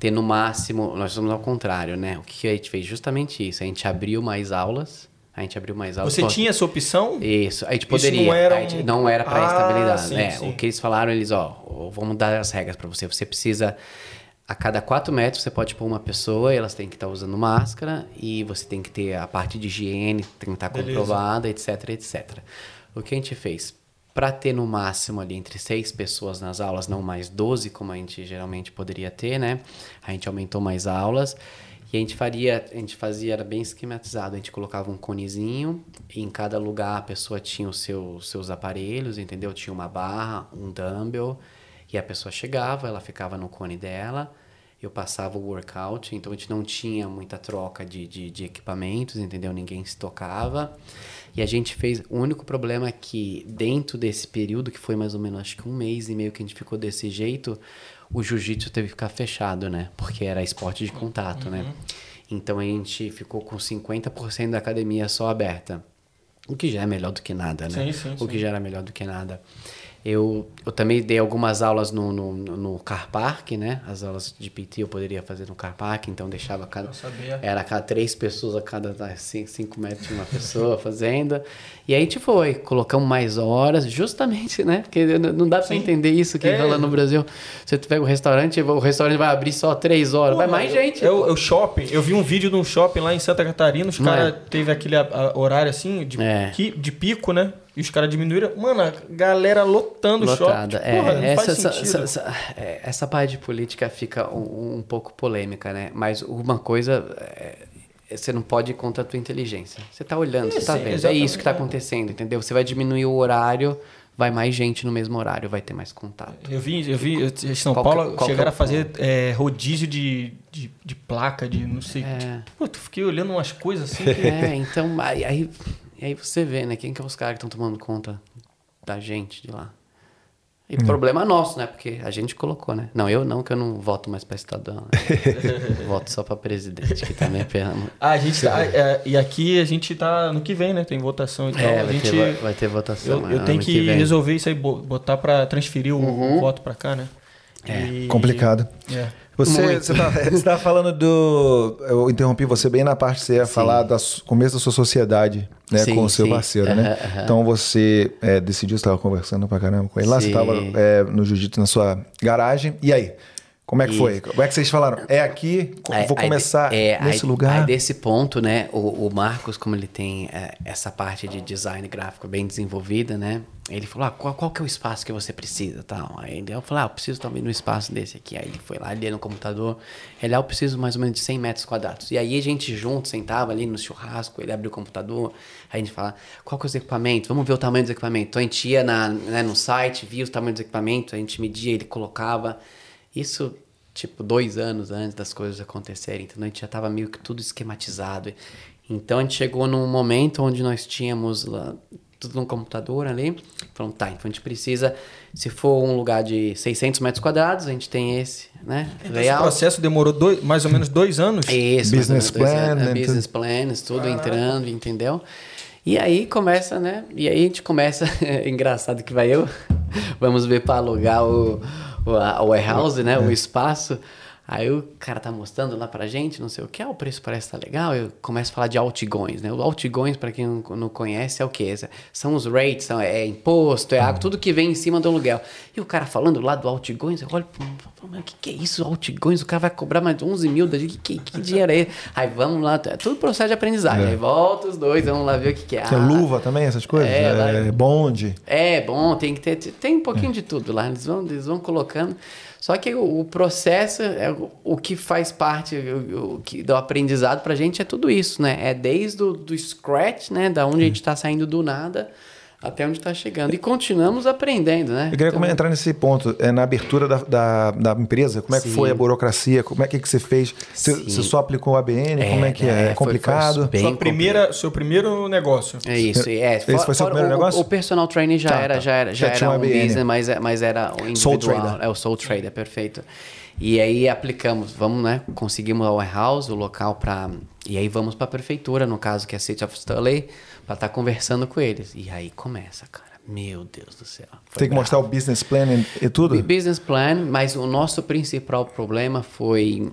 ter no máximo... Nós somos ao contrário, né? O que a gente fez? Justamente isso. A gente abriu mais aulas. A gente abriu mais aulas. Você Pô, tinha essa opção? Isso, a gente Isso poderia. não era um- não era para Ah, estabilidade. sim. O que eles falaram, eles, ó, vamos dar as regras para você. Você precisa. A cada 4 metros você pode pôr uma pessoa e elas têm que estar usando máscara e você tem que ter a parte de higiene, tem que estar Beleza. comprovada, etc, etc. O que a gente fez? Para ter no máximo ali entre seis pessoas nas aulas, não mais 12, como a gente geralmente poderia ter, né? A gente aumentou mais aulas. E a gente faria, a gente fazia, era bem esquematizado. A gente colocava um conezinho, em cada lugar a pessoa tinha os seus, seus aparelhos, entendeu? Tinha uma barra, um dumbbell, e a pessoa chegava, ela ficava no cone dela, eu passava o workout, então a gente não tinha muita troca de, de, de equipamentos, entendeu? Ninguém se tocava. E a gente fez. O único problema é que, dentro desse período, que foi mais ou menos acho que um mês e meio que a gente ficou desse jeito, o jiu-jitsu teve que ficar fechado, né? Porque era esporte de contato, né? Então a gente ficou com 50% da academia só aberta. O que já é melhor do que nada, né? Sim, sim, o que sim. já era melhor do que nada. Eu, eu também dei algumas aulas no, no, no car park, né? As aulas de PT eu poderia fazer no car park, então deixava cada... Era cada três pessoas a cada tá, cinco, cinco metros tinha uma pessoa fazendo. E aí a gente foi, colocamos mais horas, justamente, né? Porque não dá pra entender isso que É. rola no Brasil. Você pega o restaurante, o restaurante vai abrir só três horas. vai Pô, mais eu- gente. Eu, pô. eu shopping, eu vi um vídeo de um shopping lá em Santa Catarina, os caras é? teve aquele a- a- horário assim, de, É. qui- de pico, né? E os caras diminuíram. Mano, a galera lotando o shopping. Tipo, É, porra, essa, essa, essa, essa- é, essa parte de política fica um, um pouco polêmica, né? Mas uma coisa. É, você não pode ir contra a tua inteligência. Você tá olhando, você tá vendo. É exatamente. isso que tá acontecendo, entendeu? Você vai diminuir o horário, vai mais gente no mesmo horário, vai ter mais contato. Eu vi, eu vi, em São Qual Paulo que chegaram é o a fazer é, rodízio de, de, de placa, de não sei. É. Pô, tu fiquei olhando umas coisas assim. que- É, então, aí, aí, aí você vê, né? Quem que é os caras que estão tomando conta da gente de lá? E problema nosso, né? Porque a gente colocou, né? Não, eu não, que eu não voto mais pra Estadão. Né? voto só pra presidente, que também é pena. Ah, a gente tá, é, e aqui a gente tá no que vem, né? Tem votação e tal. É, a vai, gente, ter, vai ter votação. eu, eu ano tenho que, vem. resolver isso aí, bo- botar pra transferir o, o voto pra cá, né? É, E- Complicado. É. Você, você, tá, você tava falando do. Eu interrompi você bem na parte que você ia falar do começo da sua sociedade né, Sim, com o seu sim. parceiro, né? Então você é, decidiu, você estava conversando pra caramba com ele lá, você Sim. estava no jiu-jitsu na sua garagem. E aí? Como é que foi? Como é que vocês falaram? É aqui, Aí- vou aí- começar é, nesse aí- lugar. Aí desse ponto, né, o, o Marcos, como ele tem é, essa parte de design gráfico bem desenvolvida, né, ele falou, ah, qual, qual que é o espaço que você precisa, tal. Aí ele- eu falei, ah, eu preciso talvez de um espaço desse aqui. Aí ele foi lá, ali no computador, ele, ah, eu preciso mais ou menos de 100 metros quadrados. E aí a gente junto, sentava ali no churrasco, ele abriu o computador, aí a gente fala, qual que é os equipamentos? Vamos ver o tamanho dos equipamentos. Então a gente ia na, né, no site, via os tamanhos dos equipamentos, a gente media, ele colocava. Isso tipo, dois anos antes das coisas acontecerem. Então a gente já estava meio que tudo esquematizado. Então a gente chegou num momento onde nós tínhamos lá, tudo no computador ali. Falamos, tá, então a gente precisa, se for um lugar de 600 metros quadrados, a gente tem esse, né? Então, Esse processo demorou dois, mais ou menos dois anos. Isso, mais ou Business menos dois plan, anos, né, business plans, tudo entrando, entendeu? E aí começa, né? E aí a gente começa, é engraçado que vai eu, vamos ver para alugar o, o, a- o warehouse, né? O espaço. Aí o cara tá mostrando lá pra gente, não sei o que, ah, o preço parece tá legal. Eu começo a falar de altigões, né? O altigões, para quem não, não conhece, é o quê? São os rates, são, é imposto, é água, tudo que vem em cima do aluguel. E o cara falando lá do altigões, eu olho, o que, que é isso, altigões? O cara vai cobrar mais de 11 mil, que, que, que dinheiro é esse? Aí vamos lá, é tudo processo de aprendizagem. É. Aí volta os dois, vamos lá ver o que, que é. Tem ah, luva também, essas coisas? É, é lá, bonde. É, bom, tem que ter, tem um pouquinho é. de tudo lá, eles vão, eles vão colocando. Só que o, o processo, é o, o, que faz parte o, o que, do aprendizado para a gente é tudo isso, né? É desde o do scratch, né? Da onde a gente está saindo do nada até onde está chegando. E continuamos aprendendo, né? Eu queria então... entrar nesse ponto, é, na abertura da, da, da empresa, como é que foi a burocracia? Como é que, que você fez? Você, você só aplicou o ABN? É, como é que é? É, é complicado? Foi, foi Sua primeira, seu primeiro negócio. É isso. É, Esse foi seu primeiro o, negócio? O, personal training já tá, era, tá. já era, já, já era um, um business, mas, é, mas era o individual. Soul trader. É o soul trader, perfeito. E aí aplicamos, vamos, né? Conseguimos o warehouse, o local para. E aí vamos para a prefeitura, no caso que é a City of Stanley, para estar tá conversando com eles. E aí começa, cara. Meu Deus do céu. Tem que bravo. mostrar o business plan e, tudo? O business plan, mas o nosso principal problema foi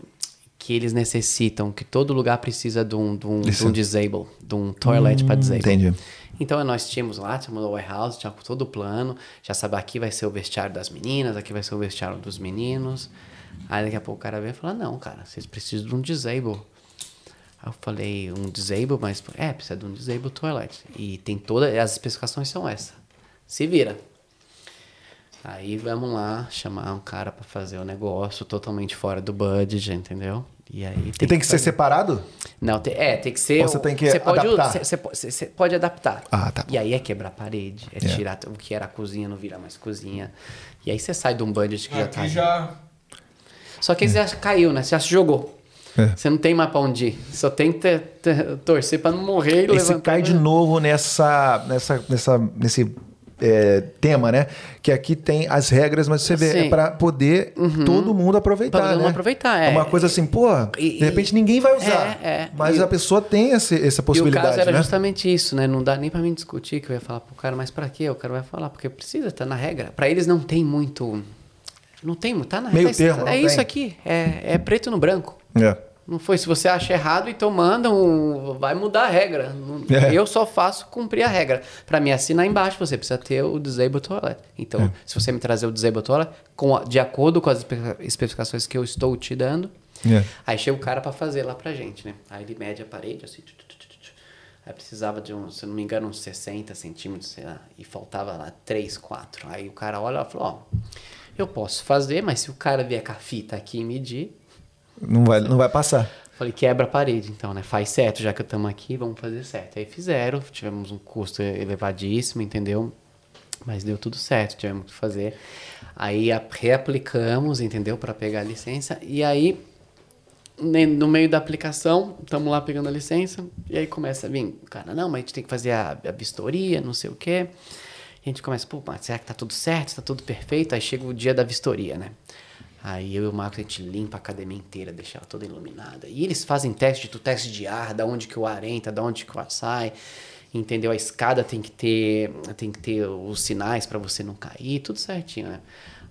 que eles necessitam, que todo lugar precisa de um, de um, de um disable, de um toilet hum, para disable. Entendi. Então nós tínhamos lá, tínhamos o warehouse, tinha todo o plano, já sabe aqui vai ser o vestiário das meninas, aqui vai ser o vestiário dos meninos. Aí daqui a pouco o cara veio e falou: Não, cara, vocês precisam de um disable. Eu falei: Um disable, mas é, precisa de um disable toilet. E tem todas, as especificações são essas. Se vira. Aí vamos lá chamar um cara para fazer o negócio totalmente fora do budget, entendeu? E aí tem, e tem que, que ser separado? Não, tem, é, tem que ser. Ou você tem que você adaptar. Pode, você, você, você, pode adaptar. Ah, tá. E aí é quebrar a parede, é, é, tirar o que era a cozinha, não virar mais cozinha. E aí você sai de um budget que Aqui já tá. já só que aí você já caiu, né? Você já se jogou. É. Você não tem mais pra onde ir. Só tem que torcer para não morrer e, e levantar. você cai de novo nessa, nessa, nessa, nesse é, tema, né? Que aqui tem as regras, mas você vê, Sim. é para poder uhum. todo mundo aproveitar, pra todo né? mundo aproveitar, é. é. uma coisa assim, pô, e, de repente ninguém vai usar. É, é. Mas e, a pessoa tem essa, essa possibilidade, E o caso era né? justamente isso, né? Não dá nem para mim discutir que eu ia falar pro cara, mas para quê? O cara vai falar, porque precisa, tá na regra. Para eles não tem muito não tem, tá na Meio termo, É isso tem. aqui, é, é preto no branco. É. Não foi, se você acha errado, então manda um, vai mudar a regra. É. Eu só faço cumprir a regra. Para me assinar embaixo, você precisa ter o Disable Toilet. Então, é. se você me trazer o Disable Toilet, com, de acordo com as especificações que eu estou te dando, é. aí chega o cara para fazer lá pra gente, né? Aí ele mede a parede, assim, Aí precisava de um, se não me engano, uns 60 centímetros, sei lá, e faltava lá 3, 4. Aí o cara olha e falou, ó, eu posso fazer, mas se o cara vier com a fita aqui e medir. Não vai, não vai passar. Falei, quebra a parede, então, né? Faz certo, já que estamos aqui, vamos fazer certo. Aí fizeram, tivemos um custo elevadíssimo, entendeu? Mas deu tudo certo, tivemos que fazer. Aí reaplicamos, entendeu? Para pegar a licença. E aí, no meio da aplicação, estamos lá pegando a licença. E aí começa a vir, cara, não, mas a gente tem que fazer a, a vistoria, não sei o quê. E a gente começa, pô, mas será que tá tudo certo? Tá tudo perfeito? Aí chega o dia da vistoria, né? Aí eu e o Marcos, a gente limpa a academia inteira, deixa ela toda iluminada. E eles fazem teste, tu teste de ar, da onde que o ar entra, da onde que o ar sai. Entendeu? A escada tem que ter, tem que ter os sinais para você não cair, tudo certinho, né?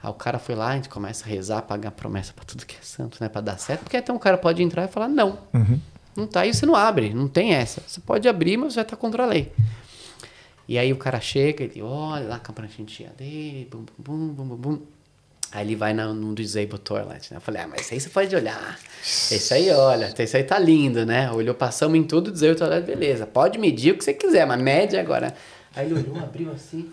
Aí o cara foi lá, a gente começa a rezar, pagar promessa para tudo que é santo, né? Para dar certo. Porque até um cara pode entrar e falar, não, uhum. não tá aí, você não abre, não tem essa. Você pode abrir, mas vai estar tá contra a lei. E aí o cara chega, ele olha lá com a pranchinha dele, bum, bum, bum, bum, bum. Aí ele vai na, no Disable Toilet, né? Eu falei, ah, mas isso aí você pode olhar. Esse aí, olha, esse aí tá lindo, né? Olhou, passamos em tudo, Disable Toilet, beleza. Pode medir o que você quiser, mas mede agora. Aí ele olhou, abriu assim.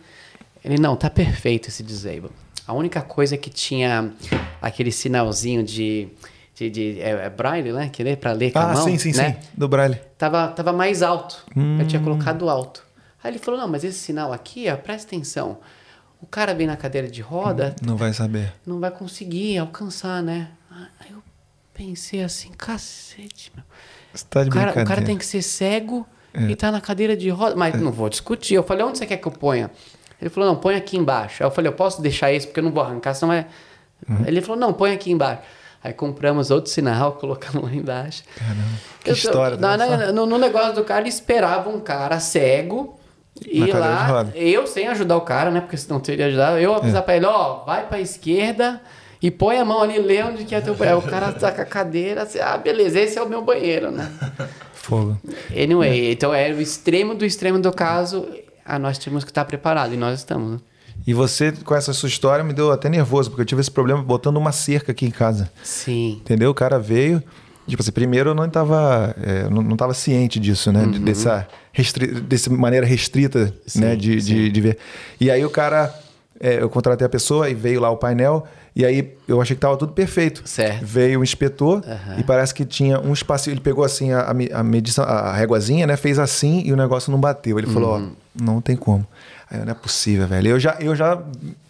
Ele, não, tá perfeito esse Disable. A única coisa que tinha aquele sinalzinho de... De, de, é, é braille, né? Que lê pra ler com ah, a mão, sim, sim, né? sim. Do braille. Tava, tava mais alto. Hum. Eu tinha colocado alto. Aí ele falou: não, mas esse sinal aqui, ó, presta atenção. O cara vem na cadeira de roda. Não vai saber. Não vai conseguir alcançar, né? Aí eu pensei assim: cacete, meu. Você tá de o, cara, o cara tem que ser cego é. e tá na cadeira de roda. Mas é. não vou discutir. Eu falei: onde você quer que eu ponha? Ele falou: não, põe aqui embaixo. Aí eu falei: eu posso deixar esse porque eu não vou arrancar, senão é. Uhum. Ele falou: não, põe aqui embaixo. Aí compramos outro sinal, colocamos lá embaixo. Caramba, que eu, história. Na, no, no, negócio do cara, ele esperava um cara cego e lá, eu sem ajudar o cara, né? Porque senão teria ajudado, eu avisar é. pra ele, ó, vai pra esquerda E põe a mão ali, lê onde que é teu banheiro. O cara tá com a cadeira, assim, ah, beleza, esse é o meu banheiro, né? Fogo. Anyway, então é o extremo do extremo do caso, ah, nós temos que estar preparados, e nós estamos, né? E você, com essa sua história, me deu até nervoso, porque eu tive esse problema botando uma cerca aqui em casa. Sim. Entendeu? O cara veio. Tipo assim, primeiro eu não estava é, não, não tava ciente disso, né? De- Dessa, restri dessa maneira restrita, Sim, né? De, de, de ver. E aí o cara, é, eu contratei a pessoa e veio lá o painel. E aí eu achei que tava tudo perfeito. Certo. Veio o inspetor Aham. e parece que tinha um espacinho. Ele pegou assim a, a, me- a medição, a réguazinha, né? Fez assim e o negócio não bateu. Ele falou, Uhum. ó, não tem como. Aí não é possível, velho. Eu já, eu já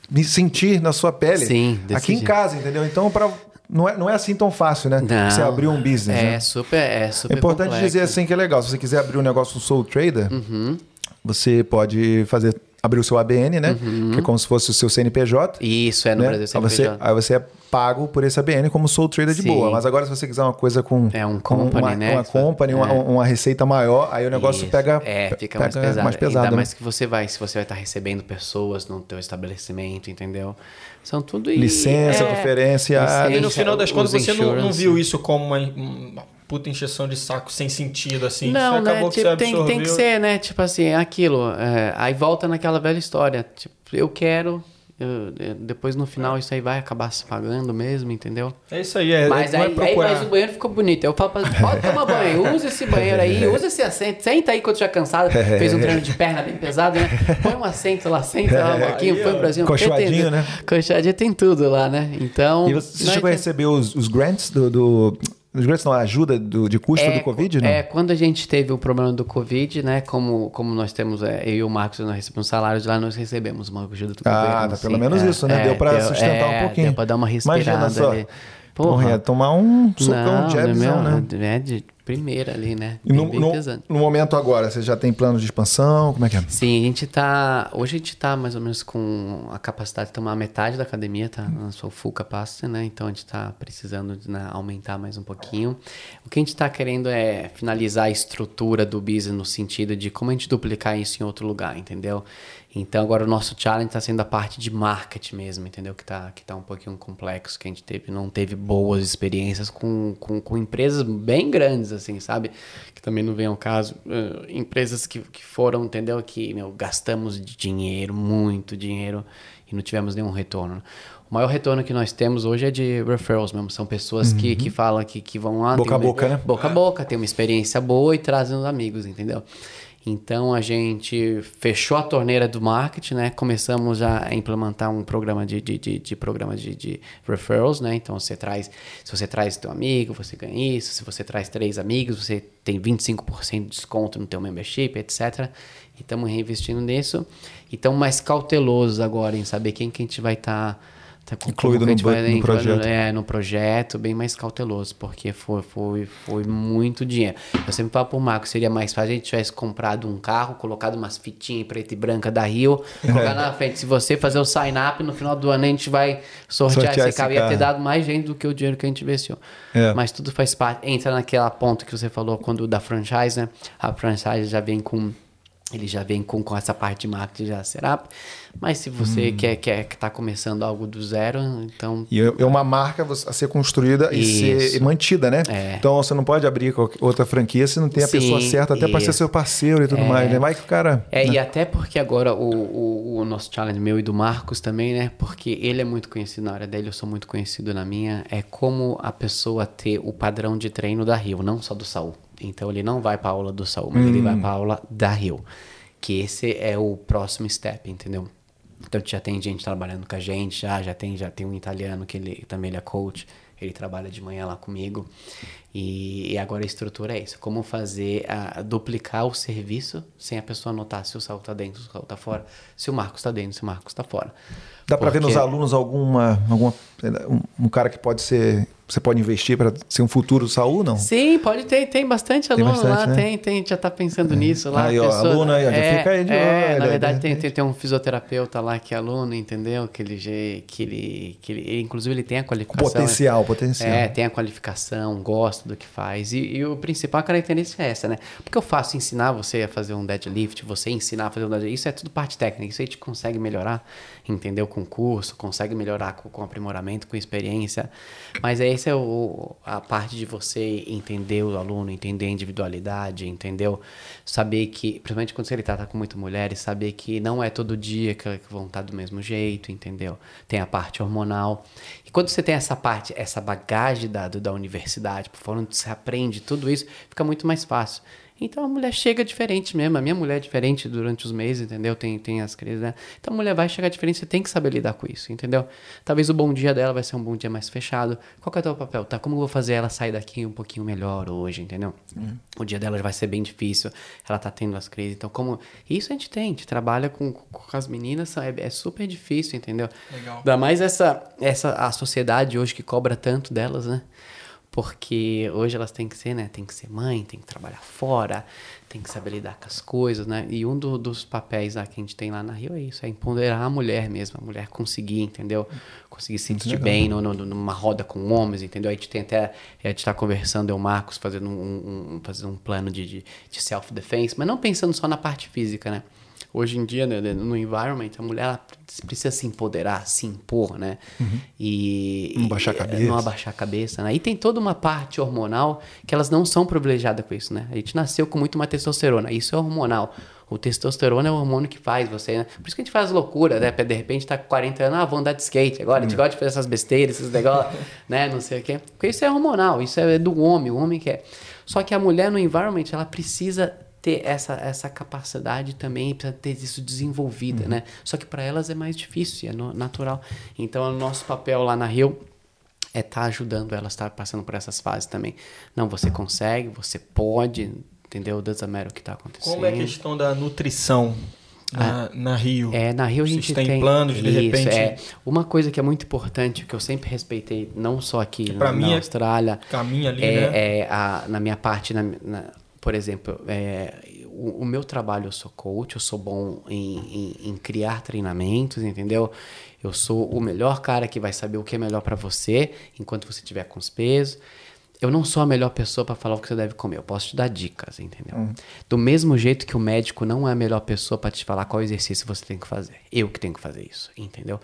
me senti na sua pele. Sim, aqui em jeito. casa, entendeu? Então, pra, não, é, não é assim tão fácil, né? Não. Você abrir um business, É né? super, é super É importante complexo. dizer assim que é legal. Se você quiser abrir um negócio no Soul Trader, Uhum. você pode fazer abrir o seu ABN, né? Que é como se fosse o seu CNPJ. Isso, é Uhum. no né? Brasil aí, você, CNPJ. aí você é pago por esse ABN como Soul Trader de Sim. boa. Mas agora, se você quiser uma coisa com, É um com company, uma, né? uma company, uma, É. uma receita maior, aí o negócio Isso. pega, É, fica pega mais pesado. mais pesado, Ainda né? mais que você vai, se você vai estar recebendo pessoas no teu estabelecimento, entendeu? São tudo Licença, é, diferenciada. E no final das contas, você não, não viu isso como uma, uma puta encheção de saco sem sentido, assim. Não, você né? acabou que Tipo, você tem, absorveu. tem que ser, né? Tipo assim, é aquilo. é, aí volta naquela velha história. Tipo, eu quero. eu- depois no final isso aí vai acabar se pagando mesmo, entendeu? É isso aí, é, Mas não é aí, aí mas o banheiro ficou bonito. Eu falo pra pode tomar banho, usa esse banheiro aí, usa esse assento, senta aí quando estiver cansado, fez um treino de perna bem pesado, né? Põe um assento lá, senta lá um pouquinho, põe ó. pra cima. Cochoadinho, porque tem- né? Cochoadinho tem tudo lá, né? Então. E você chegou a receber os, os grants do, do. Os grants não, a ajuda do, de custo do Covid, não? É, quando a gente teve o problema do Covid, né? Como, como nós temos, é, eu e o Marcos, nós recebemos salários de lá, nós recebemos uma ajuda do Ah, governo. tá, assim, pelo menos é, isso, né? é, deu deu- sustentar é, um pouquinho. Deu pra dar uma respirada Imagina só. ali. Porra, ia tomar um socão não, jabzão, meu, né? É de primeira ali, né? E no, bem, bem no- no momento agora, você já tem plano de expansão? Como é que é? Sim, a gente tá. Hoje a gente tá mais ou menos com a capacidade de tomar metade da academia, tá na sua full capacity, né? Então a gente tá precisando de, né, aumentar mais um pouquinho. O que a gente tá querendo é finalizar a estrutura do business no sentido de como a gente duplicar isso em outro lugar, entendeu? Então agora o nosso challenge está sendo a parte de marketing mesmo, entendeu? Que tá, que tá um pouquinho complexo, que a gente teve, não teve boas experiências com, com, com empresas bem grandes, assim, sabe? Que também não vem ao caso. eh, empresas que, que foram, entendeu? Que, meu, gastamos dinheiro, muito dinheiro, e não tivemos nenhum retorno. O maior retorno que nós temos hoje é de referrals mesmo. São pessoas que, que falam que, que vão lá. Boca a boca, né? Boca a boca, tem uma experiência boa e trazem os amigos, entendeu? Então a gente fechou a torneira do marketing, né? Começamos a implementar um programa de, de, de, de programa de, de referrals, né? Então você traz, se você traz teu amigo, você ganha isso. Se você traz três amigos, você tem 25% de desconto no teu membership, etc. E estamos reinvestindo nisso. E estamos mais cautelosos agora em saber quem que a gente vai estar tá, com- Incluído no vai no projeto. é, no projeto, bem mais cauteloso, porque foi, foi, foi muito dinheiro. Eu sempre falo pro Marco, seria mais fácil se a gente tivesse comprado um carro, colocado umas fitinhas preta e branca da Rio, colocar na frente. Se você fazer o sign-up, no final do ano a gente vai sortear, Sortear esse carro. Ia ter dado mais gente do que o dinheiro que a gente investiu. É. Mas tudo faz parte. Entra naquela ponto que você falou quando da franchise, né? A franchise já vem com ele já vem com, com essa parte de marketing já será. Mas se você Hum. quer quer que tá começando algo do zero, então E é é uma marca a ser construída e ser mantida, né? É. Então você não pode abrir outra franquia se não tem a Sim, pessoa certa, até para ser seu parceiro e tudo mais, né? Vai que o cara. É, e até porque agora o, o, o nosso challenge meu e do Marcos também, né? Porque ele é muito conhecido na área dele, eu sou muito conhecido na minha, é como a pessoa ter o padrão de treino da Rio, não só do Saul. Então ele não vai pra aula do Saul, mas ele vai pra aula da Rio. Que esse é o próximo step, entendeu? Então já tem gente trabalhando com a gente, já, já tem, já tem um italiano que ele também ele é coach, ele trabalha de manhã lá comigo. E, e agora a estrutura é isso, como fazer a, duplicar o serviço sem a pessoa notar se o Saul tá dentro, se o Saul tá fora, se o Marcos tá dentro, se o Marcos tá fora. Dá para ver Porque- nos alunos alguma, alguma um, um cara que pode ser, você pode investir para ser um futuro Saul, não? Sim, pode ter, tem bastante aluno bastante, lá, né? tem, tem, já tá pensando nisso lá. Aí, ó, aluno aí, ó, já fica aí de é, olho, na verdade de tem, repente. tem, tem um fisioterapeuta lá que é aluno, entendeu? Que ele, que ele, que ele, inclusive ele tem a qualificação. Potencial, potencial. É, tem a qualificação, gosta do que faz. E, e o principal característica é essa, né? Porque eu faço ensinar você a fazer um deadlift, você ensinar a fazer um deadlift, isso é tudo parte técnica, isso a gente consegue melhorar, entendeu? Com curso, consegue melhorar com, com aprimoramento, com experiência. Mas essa é o, a parte de você entender o aluno, entender a individualidade, entendeu? Saber que, principalmente quando ele trata com muitas mulheres, saber que não é todo dia que vão estar do mesmo jeito, entendeu? Tem a parte hormonal. E quando você tem essa parte, essa bagagem da, da universidade, por falando você aprende tudo isso, fica muito mais fácil. Então a mulher chega diferente mesmo. A minha mulher é diferente durante os meses, entendeu? Tem, tem as crises, né? Então a mulher vai chegar diferente, você tem que saber lidar com isso, entendeu? Talvez o bom dia dela vai ser um bom dia mais fechado. Qual que é o teu papel? Tá? Como eu vou fazer ela sair daqui um pouquinho melhor hoje, entendeu? Uhum. O dia dela vai ser bem difícil, ela tá tendo as crises. Então, como. Isso a gente tem, a gente trabalha com, com as meninas, é, é super difícil, entendeu? Legal. Ainda mais essa, essa a sociedade hoje que cobra tanto delas, né? Porque hoje elas têm que ser, né? Tem que ser mãe, tem que trabalhar fora, tem que saber lidar com as coisas, né? E um do, dos papéis lá que a gente tem lá na Rio é isso, é empoderar a mulher mesmo, a mulher conseguir, entendeu? Conseguir se sentir bem no, no, numa roda com homens, entendeu? A gente tem até, a gente tá conversando, eu Marcos, fazendo um, um, fazendo um plano de, de, de self-defense, mas não pensando só na parte física, né? Hoje em dia, né, no environment, a mulher precisa se empoderar, se impor, né? Uhum. E, não baixar a cabeça. Não abaixar a cabeça, né? E tem toda uma parte hormonal que elas não são privilegiadas com isso, né? A gente nasceu com muito uma testosterona, isso é hormonal. O testosterona é o hormônio que faz você, né? Por isso que a gente faz loucura, né? De repente tá com 40 anos, ah, vou andar de skate agora, a gente uhum. gosta de fazer essas besteiras, esses negócios, né? Não sei o quê. Porque isso é hormonal, isso é do homem, o homem quer. Só que a mulher no environment, ela precisa ter essa, essa capacidade também, precisa ter isso desenvolvida, uhum. né? Só que para elas é mais difícil, é no, natural. Então, o nosso papel lá na Rio é estar tá ajudando elas a estar tá passando por essas fases também. Não, você consegue, você pode, entendeu? Doesn't matter o que está acontecendo. Como é a questão da nutrição? Na, ah, na, Rio. É, na Rio a gente tem, tem planos de isso, repente. É. Uma coisa que é muito importante, que eu sempre respeitei, não só aqui na, mim na é Austrália. Caminho ali, é, né? É a, na minha parte, na, na, por exemplo, é, o, o, meu trabalho, eu sou coach, eu sou bom em, em, em, criar treinamentos, entendeu? Eu sou o melhor cara que vai saber o que é melhor para você enquanto você estiver com os pesos. Eu não sou a melhor pessoa para falar o que você deve comer. Eu posso te dar dicas, entendeu? Uhum. Do mesmo jeito que o médico não é a melhor pessoa para te falar qual exercício você tem que fazer. Eu que tenho que fazer isso, entendeu?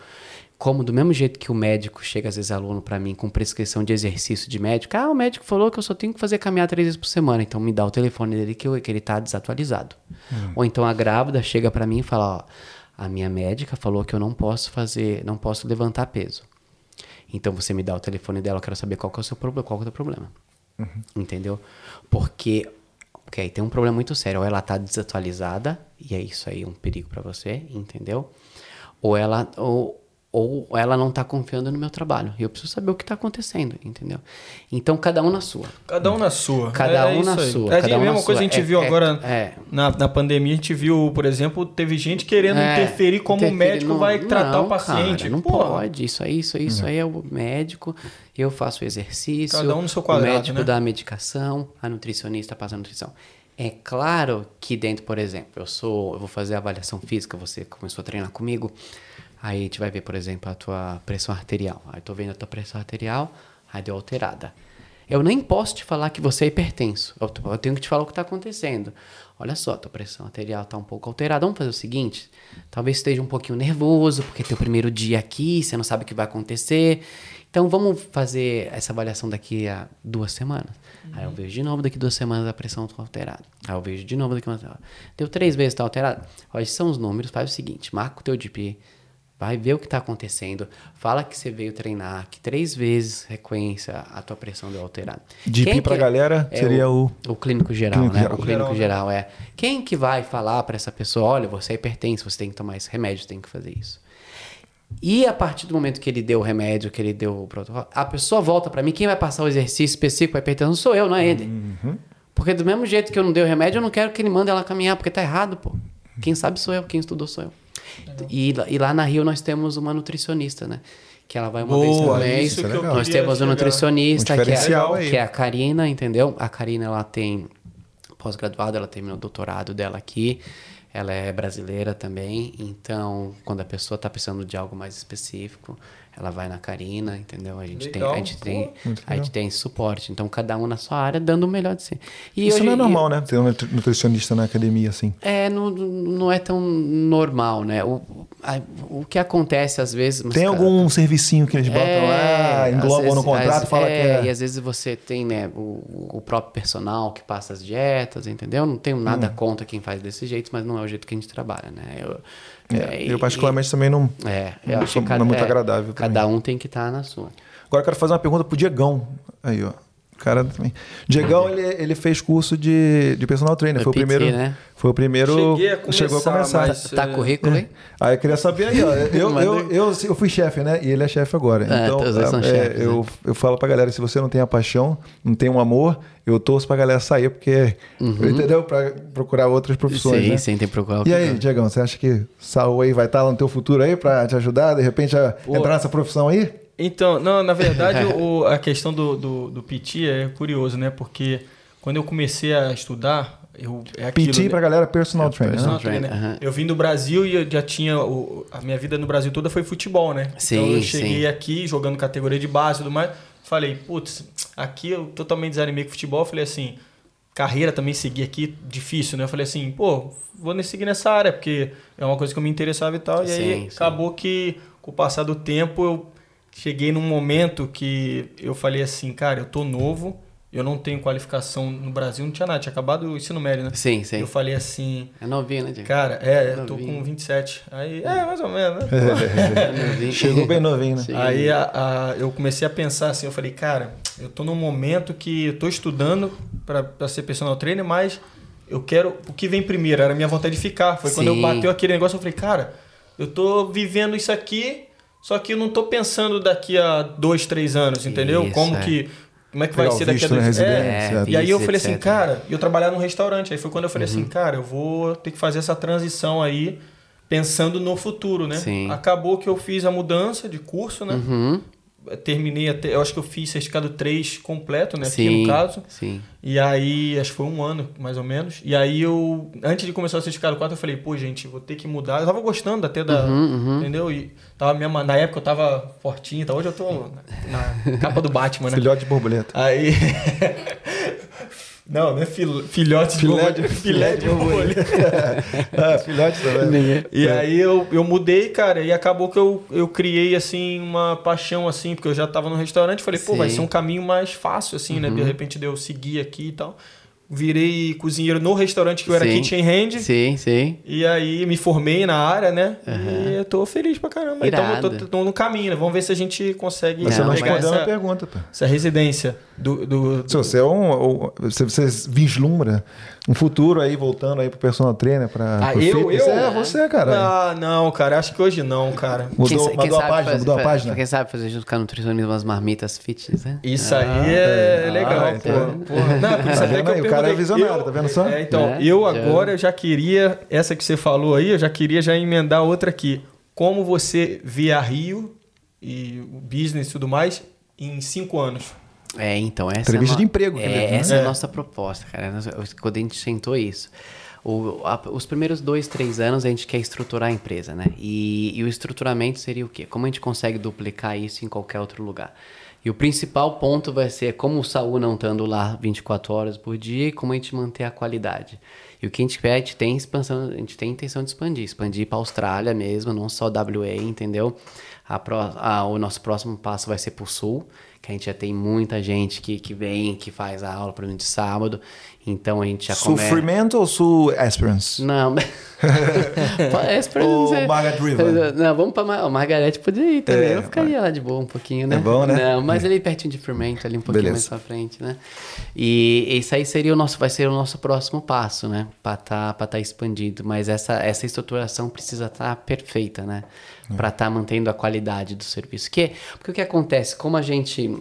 Como do mesmo jeito que o médico chega às vezes aluno para mim com prescrição de exercício de médico, ah, o médico falou que eu só tenho que fazer caminhar três vezes por semana, então me dá o telefone dele que, eu, que ele tá desatualizado. Hum. Ou então a grávida chega para mim e fala, ó, a minha médica falou que eu não posso fazer, não posso levantar peso. Então você me dá o telefone dela, eu quero saber qual que é o seu problema, qual que é o teu problema. Uhum. Entendeu? Porque porque aí tem um problema muito sério, ou ela tá desatualizada, e é isso aí um perigo para você, entendeu? Ou ela ou ou ela não está confiando no meu trabalho. E eu preciso saber o que está acontecendo, entendeu? Então, cada um na sua. Cada um na sua. Cada é um na sua. É a um mesma coisa a gente é, viu é, agora é, na, na pandemia, a gente viu, por exemplo, teve gente querendo é, interferir como o médico não, vai tratar não, o paciente. Cara, não Pô. pode. Isso aí, isso, isso aí é o médico. Eu faço o exercício. Cada um no seu quadrado, O médico né? dá a medicação, a nutricionista passa a nutrição. É claro que dentro, por exemplo, eu sou, eu vou fazer a avaliação física, você começou a treinar comigo. Aí a gente vai ver, por exemplo, a tua pressão arterial. Aí eu tô vendo a tua pressão arterial, aí deu alterada. Eu nem posso te falar que você é hipertenso. Eu, eu tenho que te falar o que está acontecendo. Olha só, tua pressão arterial está um pouco alterada. Vamos fazer o seguinte: talvez esteja um pouquinho nervoso, porque é teu primeiro dia aqui, você não sabe o que vai acontecer. Então vamos fazer essa avaliação daqui a duas semanas. Uhum. Aí eu vejo de novo daqui duas semanas a pressão está alterada. Aí eu vejo de novo daqui uma semana. Deu três vezes está alterada. Olha, esses são os números. Faz o seguinte: marca o teu GP Vai ver o que está acontecendo. Fala que você veio treinar, que três vezes frequência a tua pressão deu alterada. DP para a galera é seria o, o, clínico geral, clínico né? Geral. O clínico geral, é. Quem que vai falar para essa pessoa, olha, você é hipertenso, você tem que tomar esse remédio, tem que fazer isso. E a partir do momento que ele deu o remédio, que ele deu o protocolo, a pessoa volta para mim, quem vai passar o exercício específico para hipertensão sou eu, não é ele. Uhum. Porque do mesmo jeito que eu não dei o remédio, eu não quero que ele mande ela caminhar, porque tá errado, pô. Quem sabe sou eu, quem estudou sou eu. E, e, lá na Rio nós temos uma nutricionista, né? Que ela vai uma Boa, vez por mês. É nós temos uma nutricionista um que, é, que é a Karina, entendeu? A Karina ela tem pós-graduado, ela terminou o doutorado dela aqui. Ela é brasileira também, então quando a pessoa está precisando de algo mais específico, ela vai na Karina, entendeu? A gente Legal, tem, a gente tem, a gente tem suporte. Então cada um na sua área dando o melhor de si. E Isso hoje- não é e- normal, né? Ter um nutri- nutricionista na academia, assim. É, não, não é tão normal, né? O, a- o que acontece às vezes. Tem cara, algum servicinho que eles botam lá, às englobam vezes- no contrato, às- fala é, que é... E às vezes você tem, né, o, o próprio personal que passa as dietas, entendeu? Não tenho Hum. nada contra quem faz desse jeito, mas não é o jeito que a gente trabalha, né? Eu, É, e- eu particularmente também não... É, não sou- não é muito é, agradável Cada um tem que estar na sua. Agora eu quero fazer uma pergunta pro Diegão. Aí, ó. O cara também. Diegão, ele, ele fez curso de, de personal trainer. Foi o PT, primeiro. né? Foi o primeiro. Cheguei a começar, chegou a começar. mas- Tá currículo, hein? Aí eu queria saber aí, ó. Eu, eu, aí. eu, eu fui chefe, né? E ele é chefe agora. É, então, dois são é, chefes, eu, eu falo pra galera: se você não tem a paixão, não tem um amor, eu torço pra galera sair, porque. Entendeu? Pra procurar outras profissões. Uhum. Sim, né? sim, tem que procurar o E aí. Diegão, você acha que Saúl aí vai estar lá no teu futuro aí pra te ajudar? De repente, a Pô. entrar nessa profissão aí? Então, não, na verdade, o- a questão do, do, do PT é curioso, né? Porque quando eu comecei a estudar, eu, é aquilo, PT né? pra galera personal trainer. Personal né? trainer. trainer, aham. Eu vim do Brasil e eu já tinha. o- a minha vida no Brasil toda foi futebol, né? Sim, então eu cheguei sim. aqui jogando categoria de base e tudo mais. Falei, putz, aqui eu totalmente desanimei com futebol. Falei assim, carreira também seguir aqui, difícil, né? Eu falei assim, pô, vou seguir nessa área, porque é uma coisa que eu me interessava e tal. E aí Sim, sim. acabou que, com o passar do tempo, eu cheguei num momento que eu falei assim, cara, eu tô novo, eu não tenho qualificação no Brasil, não tinha nada, tinha acabado o ensino médio, né? Sim, sim. Eu falei assim, É novinho, né, Diego? Cara, é, eu tô com 27. Aí, é, mais ou menos, né? É. Chegou bem novinho, né? Sim. Aí a- a- eu comecei a pensar assim, eu falei, cara, eu tô num momento que eu tô estudando pra pra ser personal trainer, mas eu quero. O que vem primeiro? Era a minha vontade de ficar. Foi quando eu Sim. bateu aquele negócio, eu falei, cara, eu tô vivendo isso aqui, só que eu não tô pensando daqui a dois, três anos, entendeu? Isso, Como é. que. Como é que vai ser daqui a na dois residência, é, etc. E aí eu falei assim, etc. cara, e eu trabalhava num restaurante. Aí foi quando eu falei Uhum. assim, cara, eu vou ter que fazer essa transição aí, pensando no futuro, né? Sim. Acabou que eu fiz a mudança de curso, né? Uhum. Terminei até, eu acho que eu fiz certificado 3 completo, né? Aqui Sim, no caso. sim. E aí, acho que foi um ano, mais ou menos. E aí eu, antes de começar o certificado 4, eu falei, pô, gente, vou ter que mudar. Eu tava gostando até da. Uhum, Entendeu? E tava mesmo, na época eu tava fortinho, tá? Hoje eu tô na, na capa do Batman, né? Filhote de borboleta. Aí. Não, não é fil... filhote de Filé de- Filé de borboleta. ah, filhote também. E aí eu, eu mudei, cara, e acabou que eu, eu criei, assim, uma paixão, assim, porque eu já tava no restaurante, falei, pô, vai Sim. ser um caminho mais fácil, assim, né? De repente de eu seguir aqui e tal. Virei cozinheiro no restaurante que eu era Sim. kitchen hand. Sim, sim. E aí me formei na área, né? Aham. E eu tô feliz pra caramba. Então eu tô, Irado. tô no caminho, né? Vamos ver se a gente consegue Mas você não Não, pegar respondeu a essa, pergunta, pô. essa residência do, do, Se você é um, um- você, você vislumbra um futuro aí voltando aí pro personal trainer para Ah, eu? Eu? É, você, cara. Ah, não, cara. Acho que hoje não, cara. Mudou, sa- mudou a página, fazer- mudou a página. Quem sabe fazer junto com a nutricionismo umas marmitas fitness, né? Isso Ah, aí é é. legal, Ah, pô. então. Porra. Não, por isso Tá até vendo que eu aí? O cara é visionário, Eu- tá vendo só? É, então, Né? eu Já- agora já queria, essa que você falou aí, eu já queria já emendar outra aqui. Como você via Rio e o business e tudo mais em cinco anos? É, então, essa Entrevista é a de emprego, É, dizer, né? essa é É. a nossa proposta, cara. Quando a gente sentou isso. O- a- os primeiros dois, três anos a gente quer estruturar a empresa, né? E, e o estruturamento seria o quê? Como a gente consegue duplicar isso em qualquer outro lugar? E o principal ponto vai ser como o Saúl não estando lá 24 horas por dia e como a gente manter a qualidade. E o que a gente quer, a gente tem expansão, a gente tem intenção de expandir, expandir para Austrália mesmo, não só WA, entendeu? A pró- a- o nosso próximo passo vai ser para o Sul, que a gente já tem muita gente que, que vem, que faz a aula para mim de sábado. Então a gente já começa. Sofrimento ou Sul Esperance? Não, é Ou Margaret River? Não, vamos pra Mar... o Margarete podia ir também. É, eu ficaria lá de boa um pouquinho, né? É bom, né? Não, mas ali pertinho de Fermento, ali um pouquinho Beleza. mais pra frente, né? E isso aí seria o nosso, vai ser o nosso próximo passo, né? Pra tá, pra tá expandido. Mas essa, essa estruturação precisa estar perfeita, né? É. Pra estar mantendo a qualidade do serviço. Que, porque o que acontece, como a gente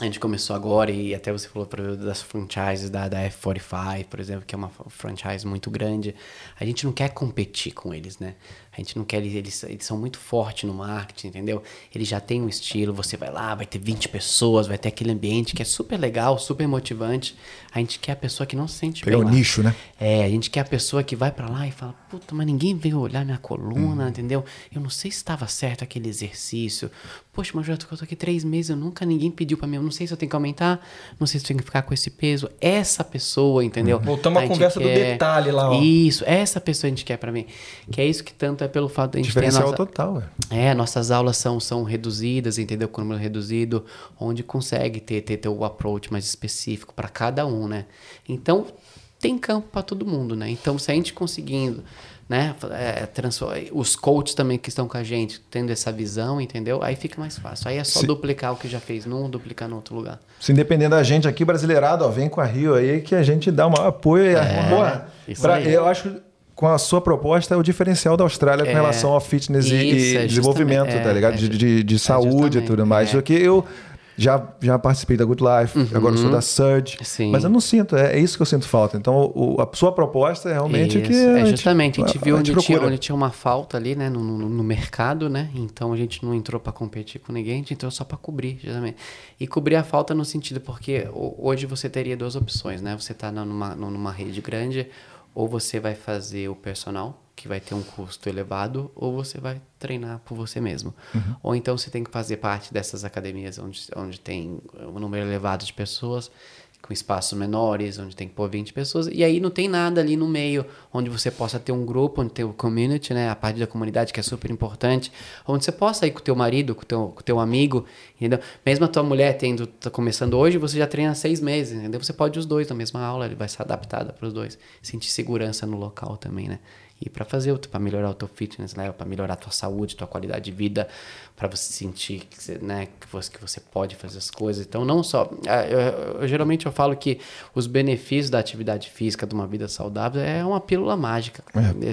A gente começou agora e até você falou das franchises da, da F45, por exemplo, que é uma franchise muito grande. A gente não quer competir com eles, né? A gente não quer, eles, eles, são muito fortes no marketing, entendeu? Eles já têm um estilo, você vai lá, vai ter 20 pessoas, vai ter aquele ambiente que é super legal, super motivante. A gente quer a pessoa que não se sente Pegar bem o lá. nicho, né? É, a gente quer a pessoa que vai pra lá e fala, puta, mas ninguém veio olhar minha coluna, entendeu? Eu não sei se estava certo aquele exercício. Poxa, mas eu tô aqui três meses, eu nunca ninguém pediu pra mim, eu não sei se eu tenho que aumentar, não sei se eu tenho que ficar com esse peso. Essa pessoa, entendeu? Voltamos à conversa do detalhe lá, ó. Isso, essa pessoa a gente quer pra mim. Que é isso que tanto é pelo fato de a gente ter Diferencial nossa... total, ué. É, nossas aulas são, são reduzidas, entendeu? Com número reduzido, onde consegue ter, ter, ter o approach mais específico para cada um, né? Então, tem campo para todo mundo, né? Então, se a gente conseguindo, né? é, os coaches também que estão com a gente, tendo essa visão, entendeu? Aí fica mais fácil. Aí é só Se- duplicar o que já fez num, duplicar no outro lugar. Se dependendo da gente aqui, brasileirado, ó, vem com a Rio aí que a gente dá maior apoio. e Porra, isso pra- eu acho com a sua proposta é o diferencial da Austrália com É, relação ao fitness e- isso, e, é desenvolvimento, tá é, ligado? é de, de, de é saúde e tudo mais. é. Porque eu já, já participei da Good Life, agora eu sou da Surge, Uhum. Sim. mas eu não sinto, é, é isso que eu sinto falta. Então, o- a sua proposta é realmente que. Isso, a é gente- justamente, a gente viu onde, tinha, procura. onde tinha uma falta ali, né, no, no, no mercado, né, então a gente não entrou para competir com ninguém, a gente entrou só para cobrir, justamente. E cobrir a falta no sentido, porque ho- hoje você teria duas opções, né, você tá na- numa, numa rede grande, ou você vai fazer o personal, que vai ter um custo elevado, ou você vai treinar por você mesmo. Ou então você tem que fazer parte dessas academias onde, onde tem um número elevado de pessoas, com espaços menores, onde tem que pôr 20 pessoas, e aí não tem nada ali no meio, onde você possa ter um grupo, onde tem o community, né, a parte da comunidade que é super importante, onde você possa ir com o teu marido, com o teu, com teu amigo, entendeu? Mesmo a tua mulher tendo, tá começando hoje, você já treina seis meses, entendeu? Você pode os dois na mesma aula, ele vai ser adaptada para os dois, sentir segurança no local também, né? E para fazer, para melhorar o teu fitness, né? Para melhorar a tua saúde, tua qualidade de vida, para você sentir que você, né, que você, que você pode fazer as coisas. Então, não só. ah, Eu, eu- eu- geralmente eu falo que os benefícios da atividade física, de uma vida saudável, é uma pílula mágica.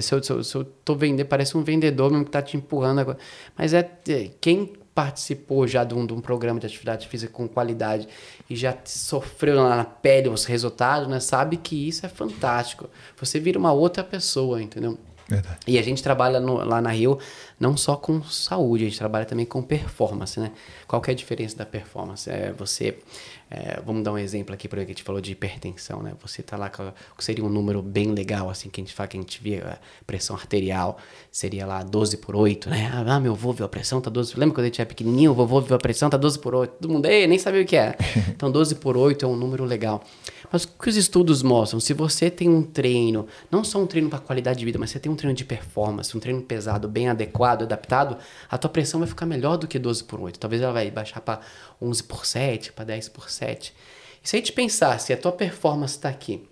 Se, eu, se, eu, se eu tô vendendo, parece um vendedor mesmo que tá te empurrando agora. Mas é é, quem participou já de um, de um programa de atividade física com qualidade e já sofreu lá na pele os resultados, né? Sabe que isso é fantástico. Você vira uma outra pessoa, entendeu? Verdade. E a gente trabalha no- lá na Rio não só com saúde, a gente trabalha também com performance, né? Qual que é a diferença da performance? É você, é, vamos dar um exemplo aqui, por exemplo, que a gente falou de hipertensão, né? Você tá lá com o que seria um número bem legal, assim, que a gente fala, que a gente vê a pressão arterial, seria lá 12 por 8, né? Ah, meu avô viu a pressão, tá 12 Lembra quando a gente era pequenininho, o vovô viu a pressão, tá 12 por 8. Todo mundo, ei, nem sabia o que era. Então, 12 por 8 é um número legal. Mas o que os estudos mostram? Se você tem um treino, não só um treino para qualidade de vida, mas você tem um treino de performance, um treino pesado, bem adequado, adaptado, a tua pressão vai ficar melhor do que 12 por 8. Talvez ela vai baixar para 11 por 7, para 10 por 7. E se a gente pensar, se a tua performance está aqui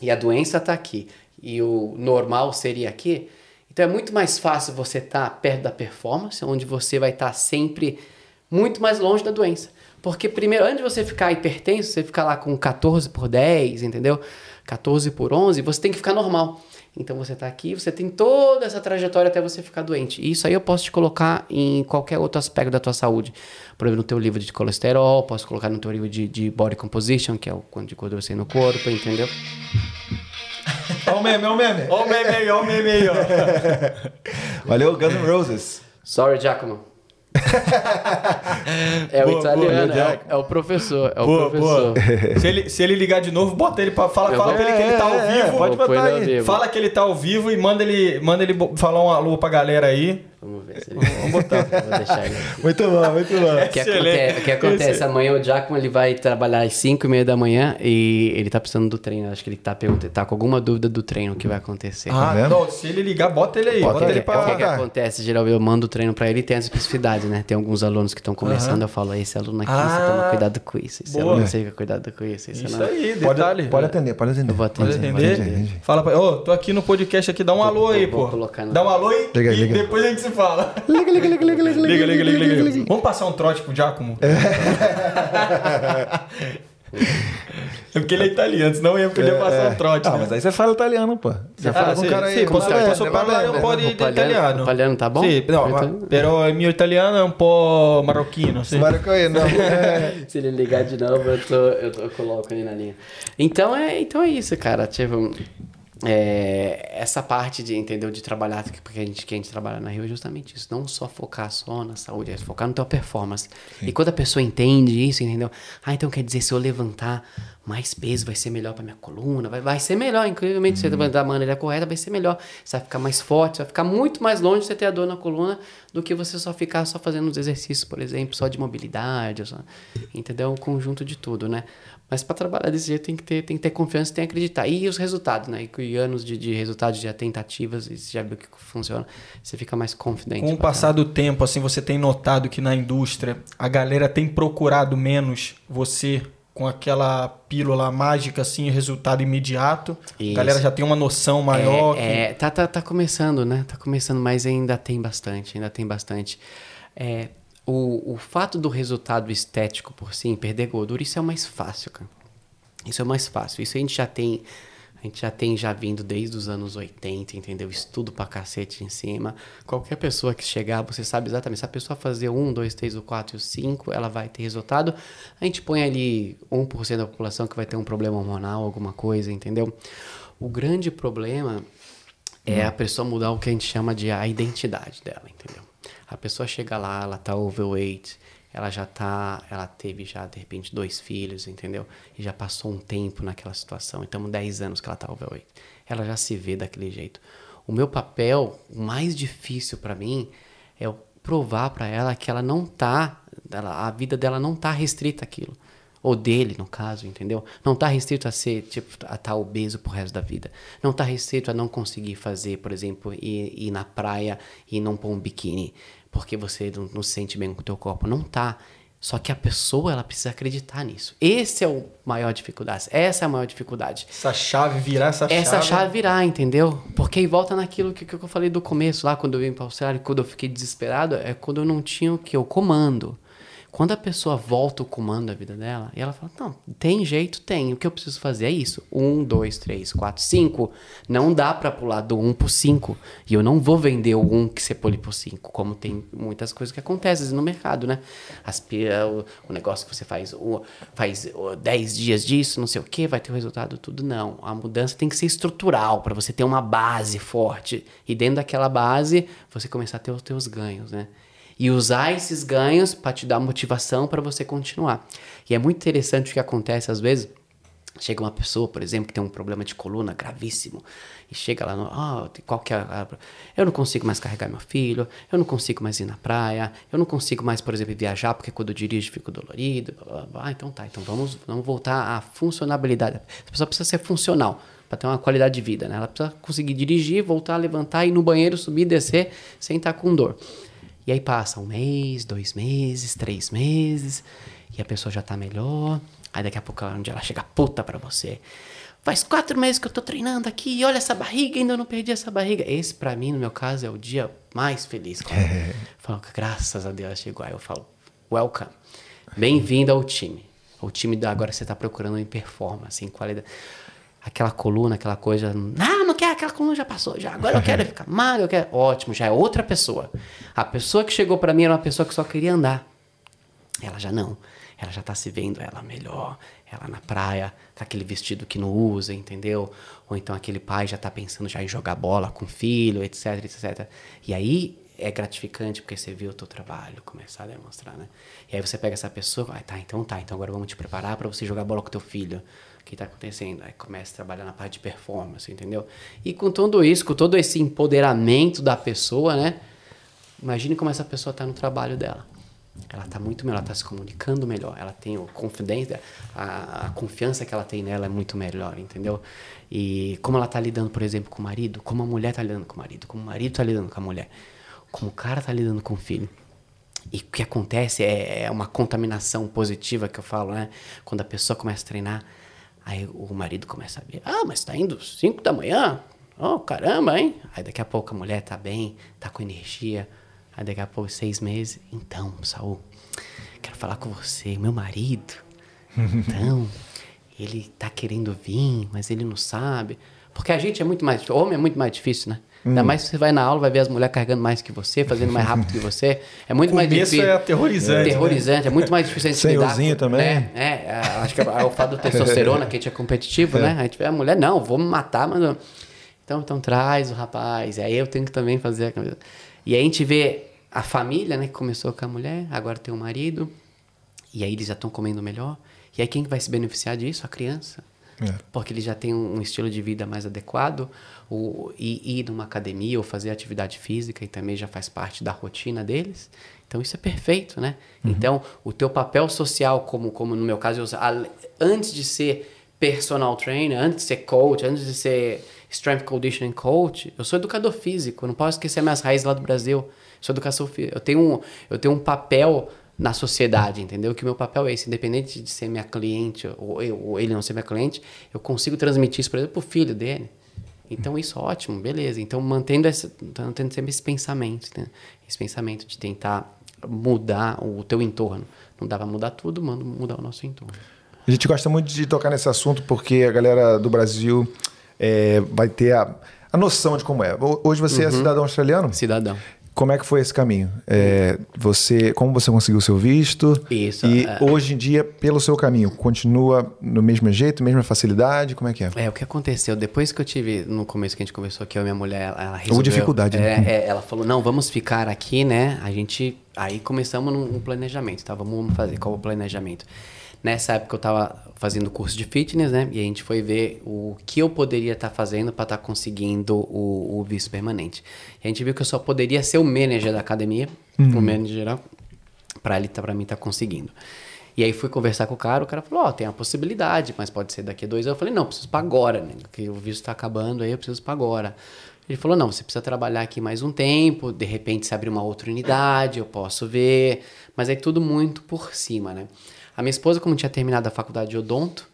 e a doença está aqui e o normal seria aqui, então é muito mais fácil você estar perto da performance, onde você vai estar sempre muito mais longe da doença. Porque primeiro, antes de você ficar hipertenso, você ficar lá com 14 por 10, entendeu? 14 por 11, você tem que ficar normal. Então você está aqui, você tem toda essa trajetória até você ficar doente. E isso aí eu posso te colocar em qualquer outro aspecto da tua saúde. Por exemplo, no teu livro de colesterol, posso colocar no teu livro de, de body composition, que é o quanto de gordura você tem no corpo, entendeu? Olha o meme, olha o meme. Ó o meme aí, ó o meme aí. Valeu, Guns N' Roses. Sorry, Giacomo. é o Boa, italiano, boa, é, o, é o professor, é o Boa, professor. boa. Se ele, se ele ligar de novo, bota ele pra. Fala, Eu fala vou- pra ele que ele tá ao É, é, vivo. pode botar aí. Fala que ele tá ao vivo e manda ele, manda ele falar um alô pra galera aí. Vamos ver se ele... Vamos botar. Eu vou deixar ele aqui. Muito bom, muito bom. O que, o que acontece? Amanhã o Giacomo ele vai trabalhar às 5 e meia da manhã e ele tá precisando do treino. Acho que ele tá, perguntando, tá com alguma dúvida do treino que vai acontecer. Ah, vendo? não, se ele ligar, bota ele aí. Bota Bota, O que, ele pra. o que que acontece? Geralmente eu mando o treino pra ele e tem as especificidades, né? Tem alguns alunos que estão começando, eu falo, esse aluno aqui, você Ah, toma cuidado com isso. Esse boa. aluno você fica cuidado com isso. Esse Isso não. aí, Pode, detalhe. pode atender, pode atender. Eu vou Pode atender. atender? Entendi, entendi. Fala pra Ô, tô aqui no podcast aqui, dá um alô aí, vou pô. colocar no- Dá um alô e, Liga, e liga. depois a gente se fala. Liga, liga, liga, liga, liga, Liga, liga, liga, liga. Vamos passar um trote pro Giacomo? É porque ele é italiano, senão eu podia passar um trote. Ah, né? mas aí você fala italiano, pô. Você Ah, fala com sì, um cara aí. como posso, você posso é, parlare un né? po' di, di Italiano- italiano. italiano tá bom? Sì, no, ma- Então- però il mio italiano è un po' marocchino. Sì. Com não. É. Se ele ligar de novo, eu, tô, eu, tô- eu coloco ele na linha. Então é, então é isso, cara. Tipo, é, essa parte de, entendeu, de trabalhar, porque a gente, que a gente trabalha na Rio é justamente isso. Não só focar só na saúde, é focar no teu performance. E quando a pessoa entende isso, entendeu? Ah, então quer dizer, se eu levantar mais peso, vai ser melhor pra minha coluna, vai, vai ser melhor, incrivelmente, se você levantar da maneira correta, vai ser melhor. Você vai ficar mais forte, você vai ficar muito mais longe de você ter a dor na coluna do que você só ficar só fazendo os exercícios, por exemplo, só de mobilidade, só, entendeu? Um conjunto de tudo, né? Mas para trabalhar desse jeito tem que ter, tem que ter confiança, tem que acreditar. E os resultados, né? E anos de, de resultados, de tentativas, e você já viu que funciona, você fica mais confidente. Com o passar do tempo, assim, você tem notado que na indústria a galera tem procurado menos você com aquela pílula mágica, assim, resultado imediato. Isso. A galera já tem uma noção maior. que- É, é, tá, tá, tá começando, né? Tá começando, mas ainda tem bastante, ainda tem bastante. É, o, o fato do resultado estético por si, perder gordura, isso é o mais fácil, cara. Isso é o mais fácil. Isso a gente já tem, a gente já tem já vindo desde os anos 80, entendeu? Estudo pra cacete em cima. Qualquer pessoa que chegar, você sabe exatamente. Se a pessoa fazer 1, 2, 3, o 4 e o 5, ela vai ter resultado. A gente põe ali 1% da população que vai ter um problema hormonal, alguma coisa, entendeu? O grande problema é a pessoa mudar o que a gente chama de a identidade dela, entendeu? A pessoa chega lá, ela tá overweight, ela já tá, ela teve já de repente dois filhos, entendeu? E já passou um tempo naquela situação, então 10 anos que ela tá overweight. Ela já se vê daquele jeito. O meu papel, o mais difícil pra mim é eu provar pra ela que ela não tá, ela, a vida dela não tá restrita àquilo ou dele, no caso, entendeu? Não tá restrito a ser, tipo, a estar obeso pro resto da vida. Não tá restrito a não conseguir fazer, por exemplo, ir, ir na praia e não pôr um biquíni, porque você não, não se sente bem com o teu corpo. Não tá. Só que a pessoa, ela precisa acreditar nisso. Esse é o maior dificuldade. Essa é a maior dificuldade. Essa chave, virar essa, Essa chave. chave virar, entendeu? Porque aí volta naquilo que, que eu falei do começo, lá quando eu vim para Austrália, quando eu fiquei desesperado, é quando eu não tinha o que? O comando. Quando a pessoa volta o comando da vida dela, e ela fala, não, tem jeito, tem. O que eu preciso fazer é isso. Um, dois, três, quatro, cinco. Não dá para pular do um pro cinco. E eu não vou vender o um que você pule pro cinco, como tem muitas coisas que acontecem no mercado, né? As, pi- o, o negócio que você faz, o, faz o, 10 dias disso, não sei o que, vai ter o resultado tudo. Não. A mudança tem que ser estrutural, para você ter uma base forte. E dentro daquela base, você começar a ter os teus ganhos, né? E usar esses ganhos para te dar motivação para você continuar. E é muito interessante o que acontece às vezes. Chega uma pessoa, por exemplo, que tem um problema de coluna gravíssimo e chega lá, ah, qual que é eu não consigo mais carregar meu filho, eu não consigo mais ir na praia, eu não consigo mais, por exemplo, viajar porque quando eu dirijo fico dolorido. Ah, então tá, então vamos, vamos voltar à funcionalidade. A pessoa precisa ser funcional para ter uma qualidade de vida, né? Ela precisa conseguir dirigir, voltar, levantar, ir no banheiro, subir, descer sem estar com dor. E aí passa um mês, dois meses, três meses, e a pessoa já tá melhor. Aí daqui a pouco um dia ela chega puta pra você. Faz quatro meses que eu tô treinando aqui, e olha essa barriga, ainda não perdi essa barriga. Esse pra mim, no meu caso, é o dia mais feliz. Cara. Eu falo, graças a Deus chegou. Aí eu falo, welcome. Bem-vindo ao time. O time da agora você tá procurando em performance, em qualidade aquela coluna, aquela coisa. Não, não aquela coluna já passou, já. Agora eu quero ficar magro, eu quero. Ótimo, já é outra pessoa. A pessoa que chegou pra mim era uma pessoa que só queria andar. Ela já não. Ela já tá se vendo ela melhor, ela na praia, com aquele vestido que não usa, entendeu? Ou então aquele pai já tá pensando já em jogar bola com o filho, etc, etc. E aí é gratificante porque você viu o teu trabalho começar a demonstrar, né? E aí você pega essa pessoa, ah, tá, então tá, então agora vamos te preparar para você jogar bola com teu filho. Que tá acontecendo? Aí começa a trabalhar na parte de performance, entendeu? E com tudo isso, com todo esse empoderamento da pessoa, né? Imagine como essa pessoa tá no trabalho dela. Ela tá muito melhor, ela tá se comunicando melhor, ela tem o confidência, a, a confiança que ela tem nela é muito melhor, entendeu? E como ela tá lidando, por exemplo, com o marido, como a mulher tá lidando com o marido, como o marido tá lidando com a mulher, como o cara tá lidando com o filho. E o que acontece é, é uma contaminação positiva que eu falo, né? Quando a pessoa começa a treinar, aí o marido começa a ver, ah, mas tá indo 5 da manhã? Oh, caramba, hein? Aí daqui a pouco a mulher tá bem, tá com energia. Aí daqui a pouco, seis meses, então, Saul, quero falar com você, meu marido. Então, ele tá querendo vir, mas ele não sabe. Porque a gente é muito mais. Homem é muito mais difícil, né? Ainda mais se você vai na aula, vai ver as mulheres carregando mais que você, fazendo mais rápido que você. É muito O mais difícil. é aterrorizante, né? Aterrorizante, é muito mais difícil a gente. Senhorzinho também. né? É, é, acho que é o fato do testosterona, que a gente é competitivo, né? A gente vê a mulher, não, vou me matar, mas. Então, então traz o rapaz. E aí eu tenho que também fazer a camisa. E aí a gente vê a família, né? Que começou com a mulher, agora tem o marido. E aí eles já estão comendo melhor. E aí quem que vai se beneficiar disso? A criança. É. Porque ele já tem um, estilo de vida mais adequado. O, e ir numa academia ou fazer atividade física e também já faz parte da rotina deles. Então isso é perfeito, né? Então o teu papel social, como, como no meu caso, eu, antes de ser personal trainer, antes de ser coach, antes de ser strength conditioning coach, eu sou educador físico. Não posso esquecer minhas raízes lá do Brasil. Eu sou educação física. Eu tenho um, eu tenho um papel na sociedade, entendeu? Que o meu papel é esse, independente de ser minha cliente ou, eu, ou ele não ser minha cliente, eu consigo transmitir isso, por exemplo, pro filho dele. Então isso é ótimo, beleza. Então mantendo essa, mantendo sempre esse pensamento, né? esse pensamento de tentar mudar o teu entorno. Não dá pra mudar tudo, manda mudar o nosso entorno. A gente gosta muito de tocar nesse assunto porque a galera do Brasil é, vai ter a, a noção de como é. Ho- Hoje você Uhum. é cidadão australiano? Cidadão. Como é que foi esse caminho? É, você, como você conseguiu o seu visto? Isso, E é. hoje em dia, pelo seu caminho, continua no mesmo jeito, mesma facilidade? Como é que é? É, o que aconteceu? Depois que eu tive, no começo que a gente conversou aqui, eu e minha mulher, ela, ela resolveu... dificuldade, é, né? é, ela falou, não, vamos ficar aqui, né? A gente... Aí começamos num, um planejamento, tá? Vamos fazer, qual é o planejamento? Nessa época eu tava fazendo curso de fitness, né? E a gente foi ver o que eu poderia estar fazendo para estar conseguindo o, o visto permanente. E a gente viu que eu só poderia ser o manager da academia, o manager geral, para ele tá, para mim tá conseguindo. E aí fui conversar com o cara, o cara falou, ó, tem a possibilidade, mas pode ser daqui a dois anos. Eu falei, não, preciso para agora, né? Porque o visto tá acabando, aí eu preciso para agora. Ele falou, não, você precisa trabalhar aqui mais um tempo, de repente se abrir uma outra unidade, eu posso ver, mas é tudo muito por cima, né? A minha esposa, como tinha terminado a faculdade de odonto,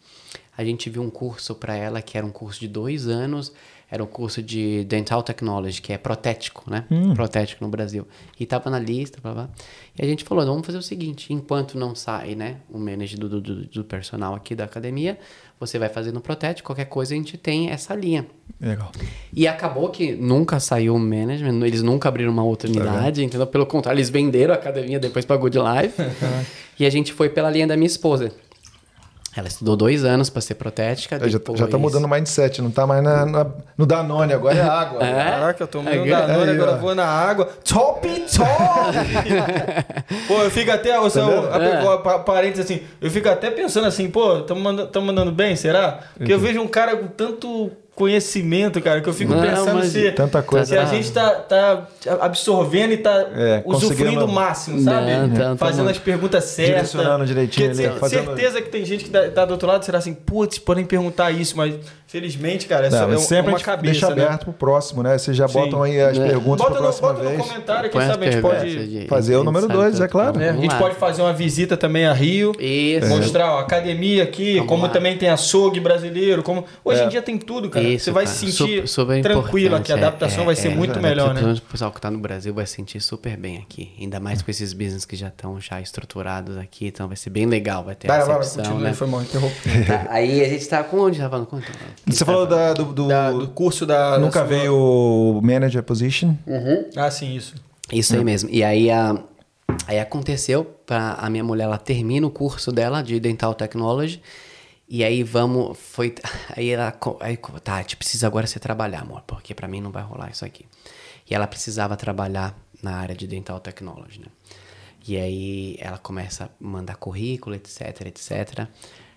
a gente viu um curso para ela que era um curso de dois anos, era um curso de Dental Technology, que é protético, né? Protético no Brasil. E tava na lista, blá, blá. E a gente falou, "Não, vamos fazer o seguinte, enquanto não sai, né, o manager do, do, do personal aqui da academia, você vai fazer no protético, qualquer coisa a gente tem essa linha. Legal. E acabou que nunca saiu o management, eles nunca abriram uma outra unidade, entendeu? Pelo contrário, eles venderam a academia depois pra Good Life. e a gente foi pela linha da minha esposa. Ela estudou dois anos pra ser protética. Já, depois... já tá mudando o mindset, não tá mais na, na- no Danone, agora é água. É? Caraca, eu tô meio Aí, Danone, aí, agora ó. vou na água. Top, top! pô, eu fico até, vendo? a- É. parênteses assim, eu fico até pensando assim, pô, estamos mandando, mandando bem, será? Porque eu vejo um cara com tanto conhecimento, cara, que eu fico Não, pensando se, tanta coisa. se a gente tá, tá absorvendo e tá É, usufruindo o máximo, sabe? Não, tá- Fazendo tá- as perguntas certas. Direcionando direitinho Porque ali, fazendo- certeza que tem gente que tá, tá do outro lado será assim, putz, podem perguntar isso, mas felizmente, cara, é, só- Não, é um- sempre uma a gente cabeça, deixa né? aberto pro próximo, né? Vocês já Sim. botam aí as É. perguntas Bota pra no, próxima bota no vez. comentário, quem sabe a gente pode... de- fazer o número sabe dois, tanto é claro. É, a gente lá. pode fazer uma visita também a Rio, Isso. mostrar ó, a academia aqui, Vamos como lá. também tem açougue brasileiro, como hoje É. em dia tem tudo, cara. Isso, Você vai cara. se sentir Super- super tranquilo aqui, a importante, adaptação é, vai ser é, muito é, melhor, né? O pessoal que tá no Brasil vai se sentir super bem aqui. Ainda mais com esses business que já estão já estruturados aqui, então vai ser bem legal, vai ter Vai, vai, continua, né? foi mal, interrompo. Tá, aí a gente tá com onde tava falando? Conta. Você falou da, do, do- Da- do curso da... Nunca da sua- veio o manager position? Ah, sim, isso. Isso aí mesmo. E aí, a, aí aconteceu, pra, a minha mulher, ela termina o curso dela de Dental Technology. E aí vamos, foi, aí ela, aí, tá, a gente precisa agora você trabalhar, amor, porque pra mim não vai rolar isso aqui. E ela precisava trabalhar na área de Dental Technology, né? E aí ela começa a mandar currículo, etc, etc.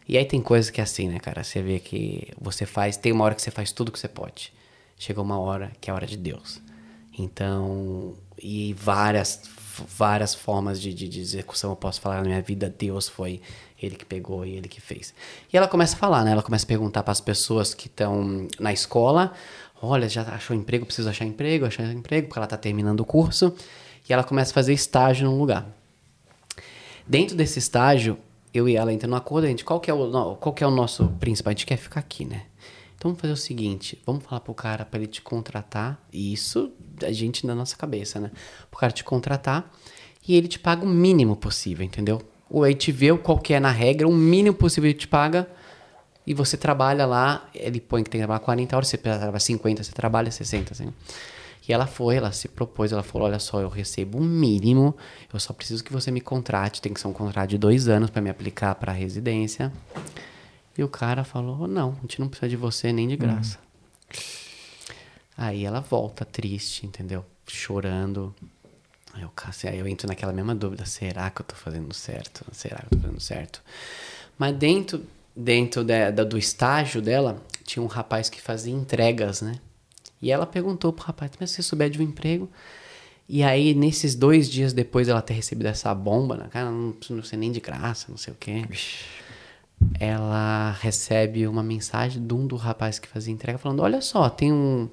E aí tem coisas que é assim, né, cara? Você vê que você faz, tem uma hora que você faz tudo que você pode. Chega uma hora que é a hora de Deus. Então, e várias, várias formas de, de, de execução eu posso falar na minha vida. Deus foi ele que pegou e ele que fez. E ela começa a falar, né? Ela começa a perguntar para as pessoas que estão na escola: olha, já achou emprego? Preciso achar emprego, achar emprego, porque ela está terminando o curso. E ela começa a fazer estágio num lugar. Dentro desse estágio, eu e ela entrando no acordo, a gente, qual que é o, qual que é o nosso principal? A gente quer ficar aqui, né? Então vamos fazer o seguinte, vamos falar pro cara para ele te contratar, e isso a gente na nossa cabeça, né? Pro cara te contratar e ele te paga o mínimo possível, entendeu? ou a gente vê qual que é na regra, o mínimo possível te paga, e você trabalha lá, ele põe que tem que trabalhar 40 horas, você trabalha 50, você trabalha 60, assim. E ela foi, ela se propôs, ela falou: Olha só, eu recebo o um mínimo, eu só preciso que você me contrate, tem que ser um contrato de dois anos para me aplicar para residência. E o cara falou: Não, a gente não precisa de você nem de graça. Uhum. Aí ela volta triste, entendeu? Chorando. Aí eu, aí eu entro naquela mesma dúvida: será que eu tô fazendo certo? Será que eu tô fazendo certo? Mas dentro dentro de, da, do estágio dela, tinha um rapaz que fazia entregas, né? E ela perguntou pro rapaz, mas se você souber de um emprego... E aí, nesses dois dias depois dela ter recebido essa bomba, né? cara, não precisa ser nem de graça, não sei o quê. Ela recebe uma mensagem de um do rapaz que fazia entrega, falando, olha só, tem um...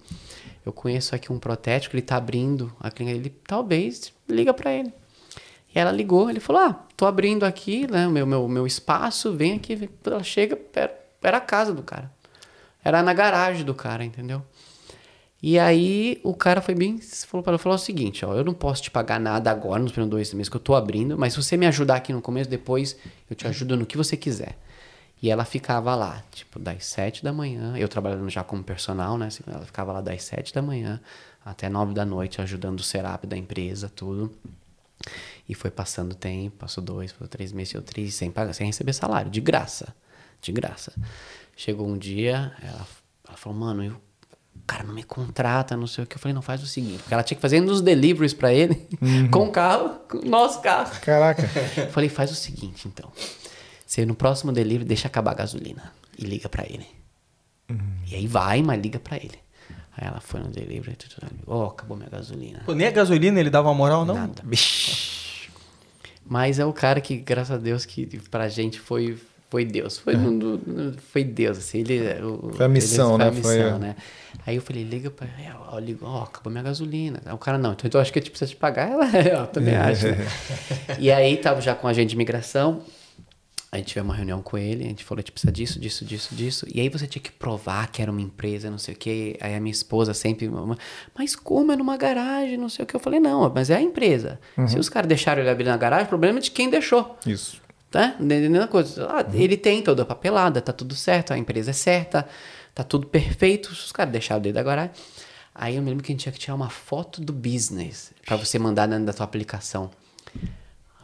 Eu conheço aqui um protético, ele tá abrindo a clínica, ele talvez liga para ele. E ela ligou, ele falou: Ah, tô abrindo aqui, né, meu, meu, meu espaço, vem aqui. Ela chega, era, era a casa do cara. Era na garagem do cara, entendeu? E aí o cara foi bem, falou para ela, falou o seguinte, ó, eu não posso te pagar nada agora nos primeiros dois meses que eu tô abrindo, mas se você me ajudar aqui no começo, depois eu te ajudo no que você quiser. E ela ficava lá, tipo, das sete da manhã, eu trabalhando já como personal, né? Assim, ela ficava lá das sete da manhã até nove da noite, ajudando o Serap da empresa, tudo. E foi passando tempo, passou dois, passou três meses, eu três, sem pagar, sem receber salário, de graça. De graça. Chegou um dia, ela, ela falou, mano, eu, cara não me contrata, não sei o que. Eu falei, não, faz o seguinte. Porque ela tinha que fazer uns deliveries para ele, uhum. com o carro, com o nosso carro. Caraca. Eu falei, faz o seguinte, então. Você no próximo delivery deixa acabar a gasolina e liga para ele. Uhum. E aí vai, mas liga para ele. Aí ela foi no delivery, tudo, oh, acabou minha gasolina. Pô, nem a gasolina ele dava moral, não? Nada. Mas é o cara que, graças a Deus, que pra gente foi, foi Deus. Foi, uhum. foi Deus, assim. Ele, o, foi a missão, ele, foi né? A missão, foi... né? Aí eu falei, liga pra ó, liga, ó, acabou minha gasolina. Aí o cara, não, então eu acho que a gente precisa te pagar. Ela, eu também acho. e aí tava já com a agente de imigração, a gente teve uma reunião com ele, a gente falou, a gente precisa disso, disso, disso, disso. E aí você tinha que provar que era uma empresa, não sei o quê. Aí a minha esposa sempre, mas como é numa garagem, não sei o que. Eu falei, não, mas é a empresa. Uhum. Se os caras deixaram ele abrir na garagem, o problema é de quem deixou. Isso. Tá? Entendendo coisa. Ah, uhum. Ele tem toda a papelada, tá tudo certo, a empresa é certa, tá tudo perfeito. Os caras deixaram dentro da garagem. Aí eu me lembro que a gente tinha que tirar uma foto do business para você mandar dentro da tua aplicação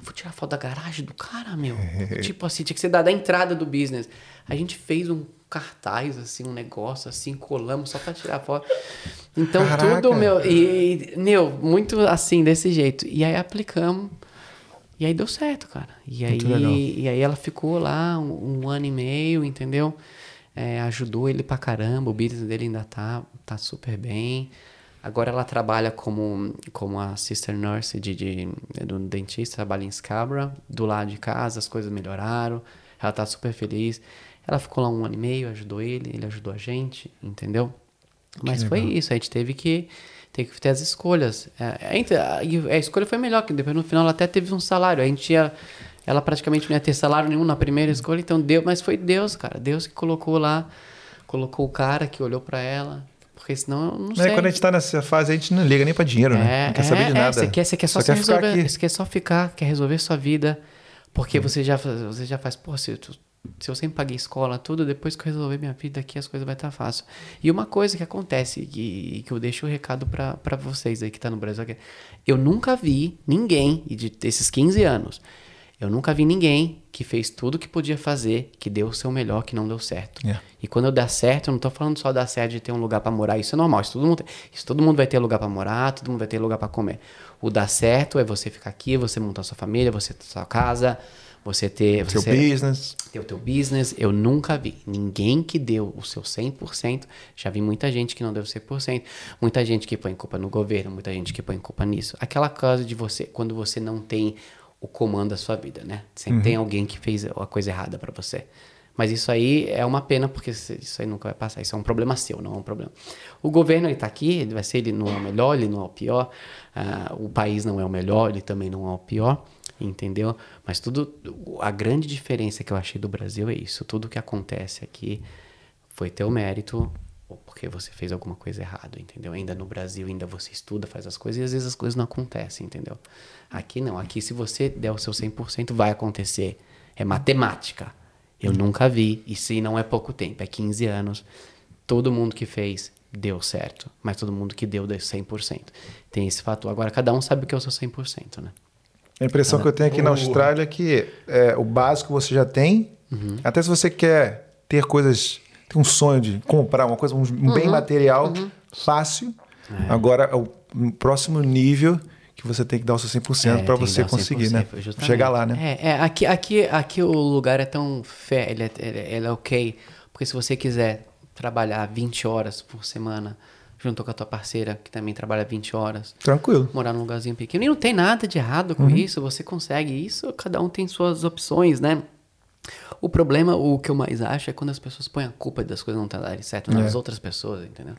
vou tirar foto da garagem do cara, meu. tipo assim, tinha que ser da, da entrada do business. A gente fez um cartaz, assim, um negócio, assim, colamos só pra tirar foto. Então, Caraca. tudo, meu, e, meu, muito assim, desse jeito. E aí aplicamos. E aí deu certo, cara. E aí, e aí ela ficou lá um, um ano e meio, entendeu? É, ajudou ele pra caramba, o business dele ainda tá, tá super bem. Agora ela trabalha como, como a sister nurse de, de, de um dentista, trabalha em Scarborough, do lado de casa, as coisas melhoraram, ela tá super feliz. Ela ficou lá um ano e meio, ajudou ele, ele ajudou a gente, entendeu? Mas foi isso, a gente teve que, teve que ter as escolhas. É, a, a, escolha foi melhor, que depois no final ela até teve um salário. A gente ia, ela praticamente não ia ter salário nenhum na primeira escolha, então deu, mas foi Deus, cara. Deus que colocou lá, colocou o cara que olhou para ela, porque senão eu não Mas sei. quando a gente tá nessa fase, a gente não liga nem pra dinheiro, né? Não quer é, saber de é, nada. Você quer, você quer só, só quer resolver. Você quer só ficar, quer resolver sua vida. Porque você, já, você já faz, pô, se, se eu sempre paguei escola, tudo, depois que eu resolver minha vida aqui, as coisas vai estar tá fácil. E uma coisa que acontece, que, que eu deixo o um recado para vocês aí que tá no Brasil, é eu nunca vi ninguém, e de, desses 15 anos, eu nunca vi ninguém que fez tudo que podia fazer, que deu o seu melhor, que não deu certo. Yeah. E quando eu der certo, eu não estou falando só dar certo de ter um lugar para morar, isso é normal, isso todo mundo, isso todo mundo vai ter lugar para morar, todo mundo vai ter lugar para comer. O dar certo é você ficar aqui, você montar sua família, você ter sua casa, você ter seu business. Ter o teu business. Eu nunca vi ninguém que deu o seu 100%. Já vi muita gente que não deu 100%. Muita gente que põe culpa no governo, muita gente que põe culpa nisso. Aquela coisa de você, quando você não tem o comando da sua vida, né? Sempre uhum. tem alguém que fez a coisa errada para você. Mas isso aí é uma pena, porque isso aí nunca vai passar. Isso é um problema seu, não é um problema. O governo está aqui, ele vai ser, ele não é o melhor, ele não é o pior. Uh, o país não é o melhor, ele também não é o pior, entendeu? Mas tudo, a grande diferença que eu achei do Brasil é isso. Tudo que acontece aqui foi teu mérito, porque você fez alguma coisa errada, entendeu? Ainda no Brasil, ainda você estuda, faz as coisas e às vezes as coisas não acontecem, entendeu? Aqui não, aqui se você der o seu 100% vai acontecer. É matemática. Eu nunca vi, e se não é pouco tempo, é 15 anos. Todo mundo que fez deu certo, mas todo mundo que deu deu 100%. Tem esse fator. Agora cada um sabe o que é o seu 100%, né? A impressão que eu tenho aqui na Austrália é que é, o básico você já tem. Até se você quer ter coisas, tem um sonho de comprar uma coisa, um, um bem material fácil. Agora, é o próximo nível que você tem que dar o seu 100% É, para você conseguir, 100%, né? justamente. Chegar lá, né? É, é, aqui, aqui, aqui o lugar é tão fé, ele é, ele, é- é ok, porque se você quiser trabalhar 20 horas por semana, junto com a tua parceira, que também trabalha 20 horas, Tranquilo. morar num lugarzinho pequeno, e não tem nada de errado Uhum. com isso, você consegue isso, cada um tem suas opções, né? O problema, o que eu mais acho, é quando as pessoas põem a culpa das coisas não darem certo nas É. outras pessoas, entendeu?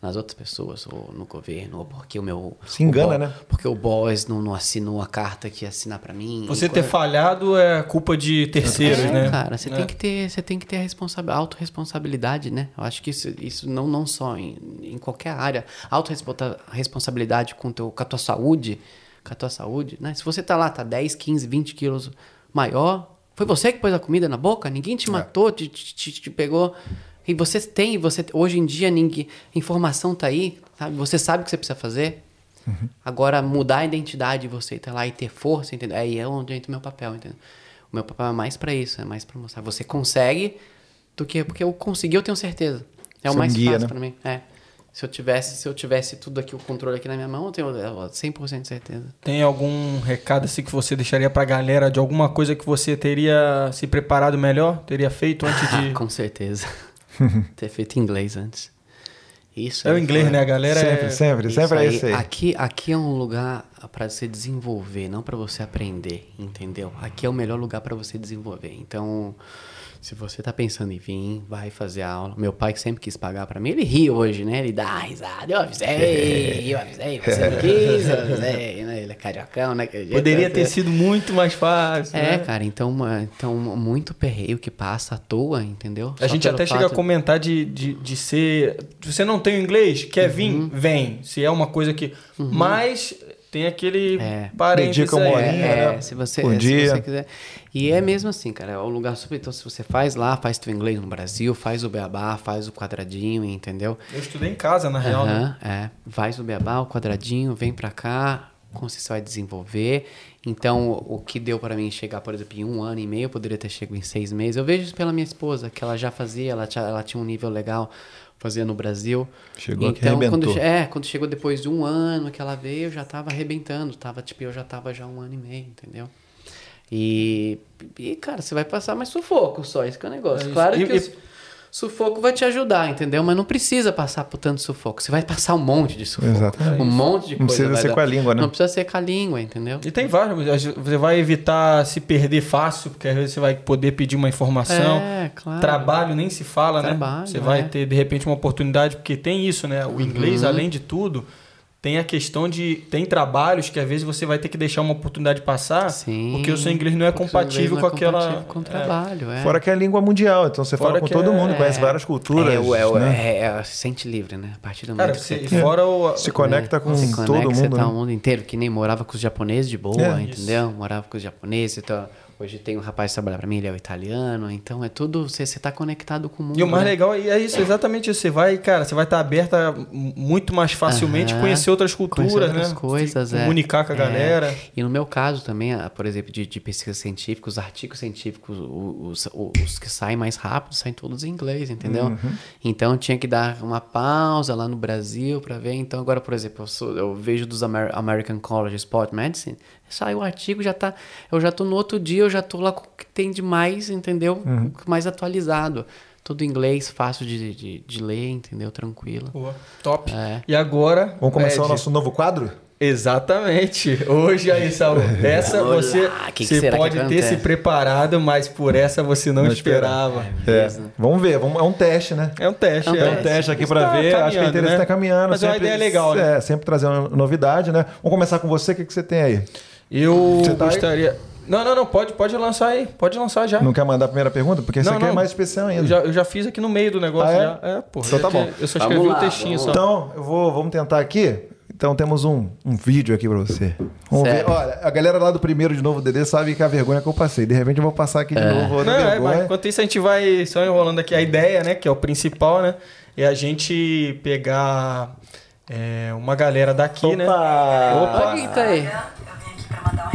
Nas outras pessoas, ou no governo, ou porque o meu... Se engana, o bo- né? Porque o boss não, não assinou a carta que ia assinar pra mim. Você ter quando- falhado é culpa de terceiros, é, né? cara, você É. tem que ter, você tem que ter a responsa- autorresponsabilidade, né? Eu acho que isso, isso não, não só em, em qualquer área, autorresponsabilidade com, teu, com a tua saúde, com a tua saúde, né? Se você tá lá, tá 10, 15, 20 quilos maior, foi você que pôs a comida na boca, ninguém te matou, te, te, te- te pegou. E você tem, você hoje em dia ninguém, informação tá aí, sabe? Você sabe o que você precisa fazer. Agora, mudar a identidade de você tá lá e ter força, entendeu? Aí é onde entra o meu papel, entendeu? O meu papel é mais pra isso, é mais pra mostrar. Você consegue do que. Porque eu consegui, eu tenho certeza. É o Você é mais guia, fácil né? pra mim. É. Se eu tivesse, se eu tivesse tudo aqui, o controle aqui na minha mão, eu tenho é, 100% de certeza. Tem algum recado assim que você deixaria pra galera de alguma coisa que você teria se preparado melhor? Teria feito antes de. Com certeza. Ter feito inglês antes. Isso É o inglês, foi- né? A galera Sempre, é... sempre, sempre é isso aí. Aqui, aqui é um lugar para você desenvolver, não para você aprender, entendeu? Aqui é o melhor lugar para você desenvolver. Então, se você tá pensando em vir, vai fazer aula. Meu pai que sempre quis pagar para mim, ele ri hoje, né? Ele dá risada. Eu avisei, eu avisei, você não quis, eu avisei, né? Ele é cariocão, né? Poderia né? ter sido muito mais fácil. É, né? cara, então, então muito perreio que passa à toa, entendeu? A Só gente até chega a comentar de, de, de ser. Se você não tem o inglês, quer vir? Uhum. Vem. Se é uma coisa que. Mas tem aquele É. parênteses Dedica uma aí. horinha, É, né? se você, Por se dia. você quiser. E é mesmo assim, cara. É um lugar super. Então, se você faz lá, faz teu inglês no Brasil, faz o beabá, faz o quadradinho, entendeu? Eu estudei em casa, na real. né? É. Faz o beabá, o quadradinho, vem pra cá, como você vai desenvolver. Então, o que deu pra mim chegar, por exemplo, em um ano e meio, eu poderia ter chegado em seis meses. Eu vejo isso pela minha esposa, que ela já fazia, ela tinha, ela tinha um nível legal, fazia no Brasil. Chegou aqui, então, quando, arrebentou. che- é, quando chegou depois de um ano que ela veio, eu já tava arrebentando. Tava, tipo, eu já tava já um ano e meio, entendeu? E, e cara, você vai passar mais sufoco só, esse que é o negócio. É claro E- que e- o su- sufoco vai te ajudar, entendeu? Mas não precisa passar por tanto sufoco. Você vai passar um monte de sufoco. Exatamente. Um monte de Não coisa. precisa vai ser dar. com a língua, né? Não precisa ser com a língua, entendeu? E tem vários. Você vai evitar se perder fácil, porque às vezes você vai poder pedir uma informação. É, claro. Trabalho nem se fala, Trabalho, né? Você vai é. Uhum. ter, de repente, uma oportunidade, porque tem isso, né? O inglês, além de tudo, tem a questão de. Tem trabalhos que às vezes você vai ter que deixar uma oportunidade passar, Sim. porque o seu inglês não é compatível não com é aquela. compatível com o trabalho, é. Fora que é língua mundial, então você Fora fala com todo é- mundo, é. conhece várias culturas. É, é, né? é, é, se sente livre, né? A partir do Cara, momento que você, você fora o. Se conecta com se todo conecta, você mundo. tá né? o mundo inteiro, que nem morava com os japoneses de boa, É. entendeu? Morava com os japoneses, então, hoje tem um rapaz que trabalha pra mim, ele é o italiano, então é tudo, você, você tá conectado com o mundo. E o mais né? legal é isso, exatamente isso. Você vai, cara, você vai estar aberta muito mais facilmente, Aham. conhecer outras culturas, Conhecer outras né? coisas, é. Comunicar com a É. galera. E no meu caso também, ah, por exemplo, de, de pesquisa científica, os artigos científicos, os, o- os que saem mais rápido, saem todos em inglês, entendeu? Uhum. Então tinha que dar uma pausa lá no Brasil para ver. Então agora, por exemplo, eu, sou- eu vejo dos Amer- American College of Sport Medicine, sai o artigo, já tá, eu já tô no outro dia, eu já tô lá com o que tem de mais, entendeu? Uhum. Mais atualizado. Tudo em inglês, fácil de, de, de ler, entendeu? Tranquilo. Pô, top. É. E agora. Vamos começar o nosso novo quadro? Exatamente. Hoje aí, Saul. Essa Vamos você, que que você pode ter se preparado, mas por essa você não, Não esperava. É. Vamos ver, vamos, é um teste, né? É um teste. É um É um teste aqui pra Está ver. Acho que é caminhando, interessante né? estar caminhando. Mas é uma sempre, ideia legal, né? É, sempre trazer uma novidade, né? Vamos começar com você. O que, que você tem aí? Eu Você tá aí? gostaria. Não, não, não, pode, pode lançar aí. Pode lançar já. Não quer mandar a primeira pergunta? Porque essa Não, aqui é não. mais especial ainda. Eu já, eu já fiz aqui no meio do negócio Ah, é? já. É, pô. Então tá É que bom. Eu só Vamos escrevi lá, o textinho só. Então, eu vou, vamos tentar aqui. Então temos um, um vídeo aqui pra você. Vamos ver. Sério? Olha, a galera lá do primeiro de novo DD sabe que é a vergonha que eu passei. De repente eu vou passar aqui de novo outra Não, é, vergonha. mas enquanto isso a gente vai só enrolando aqui a ideia, né? Que é o principal, né? É a gente pegar é, uma galera daqui, né? Opa! Olha quem tá aí.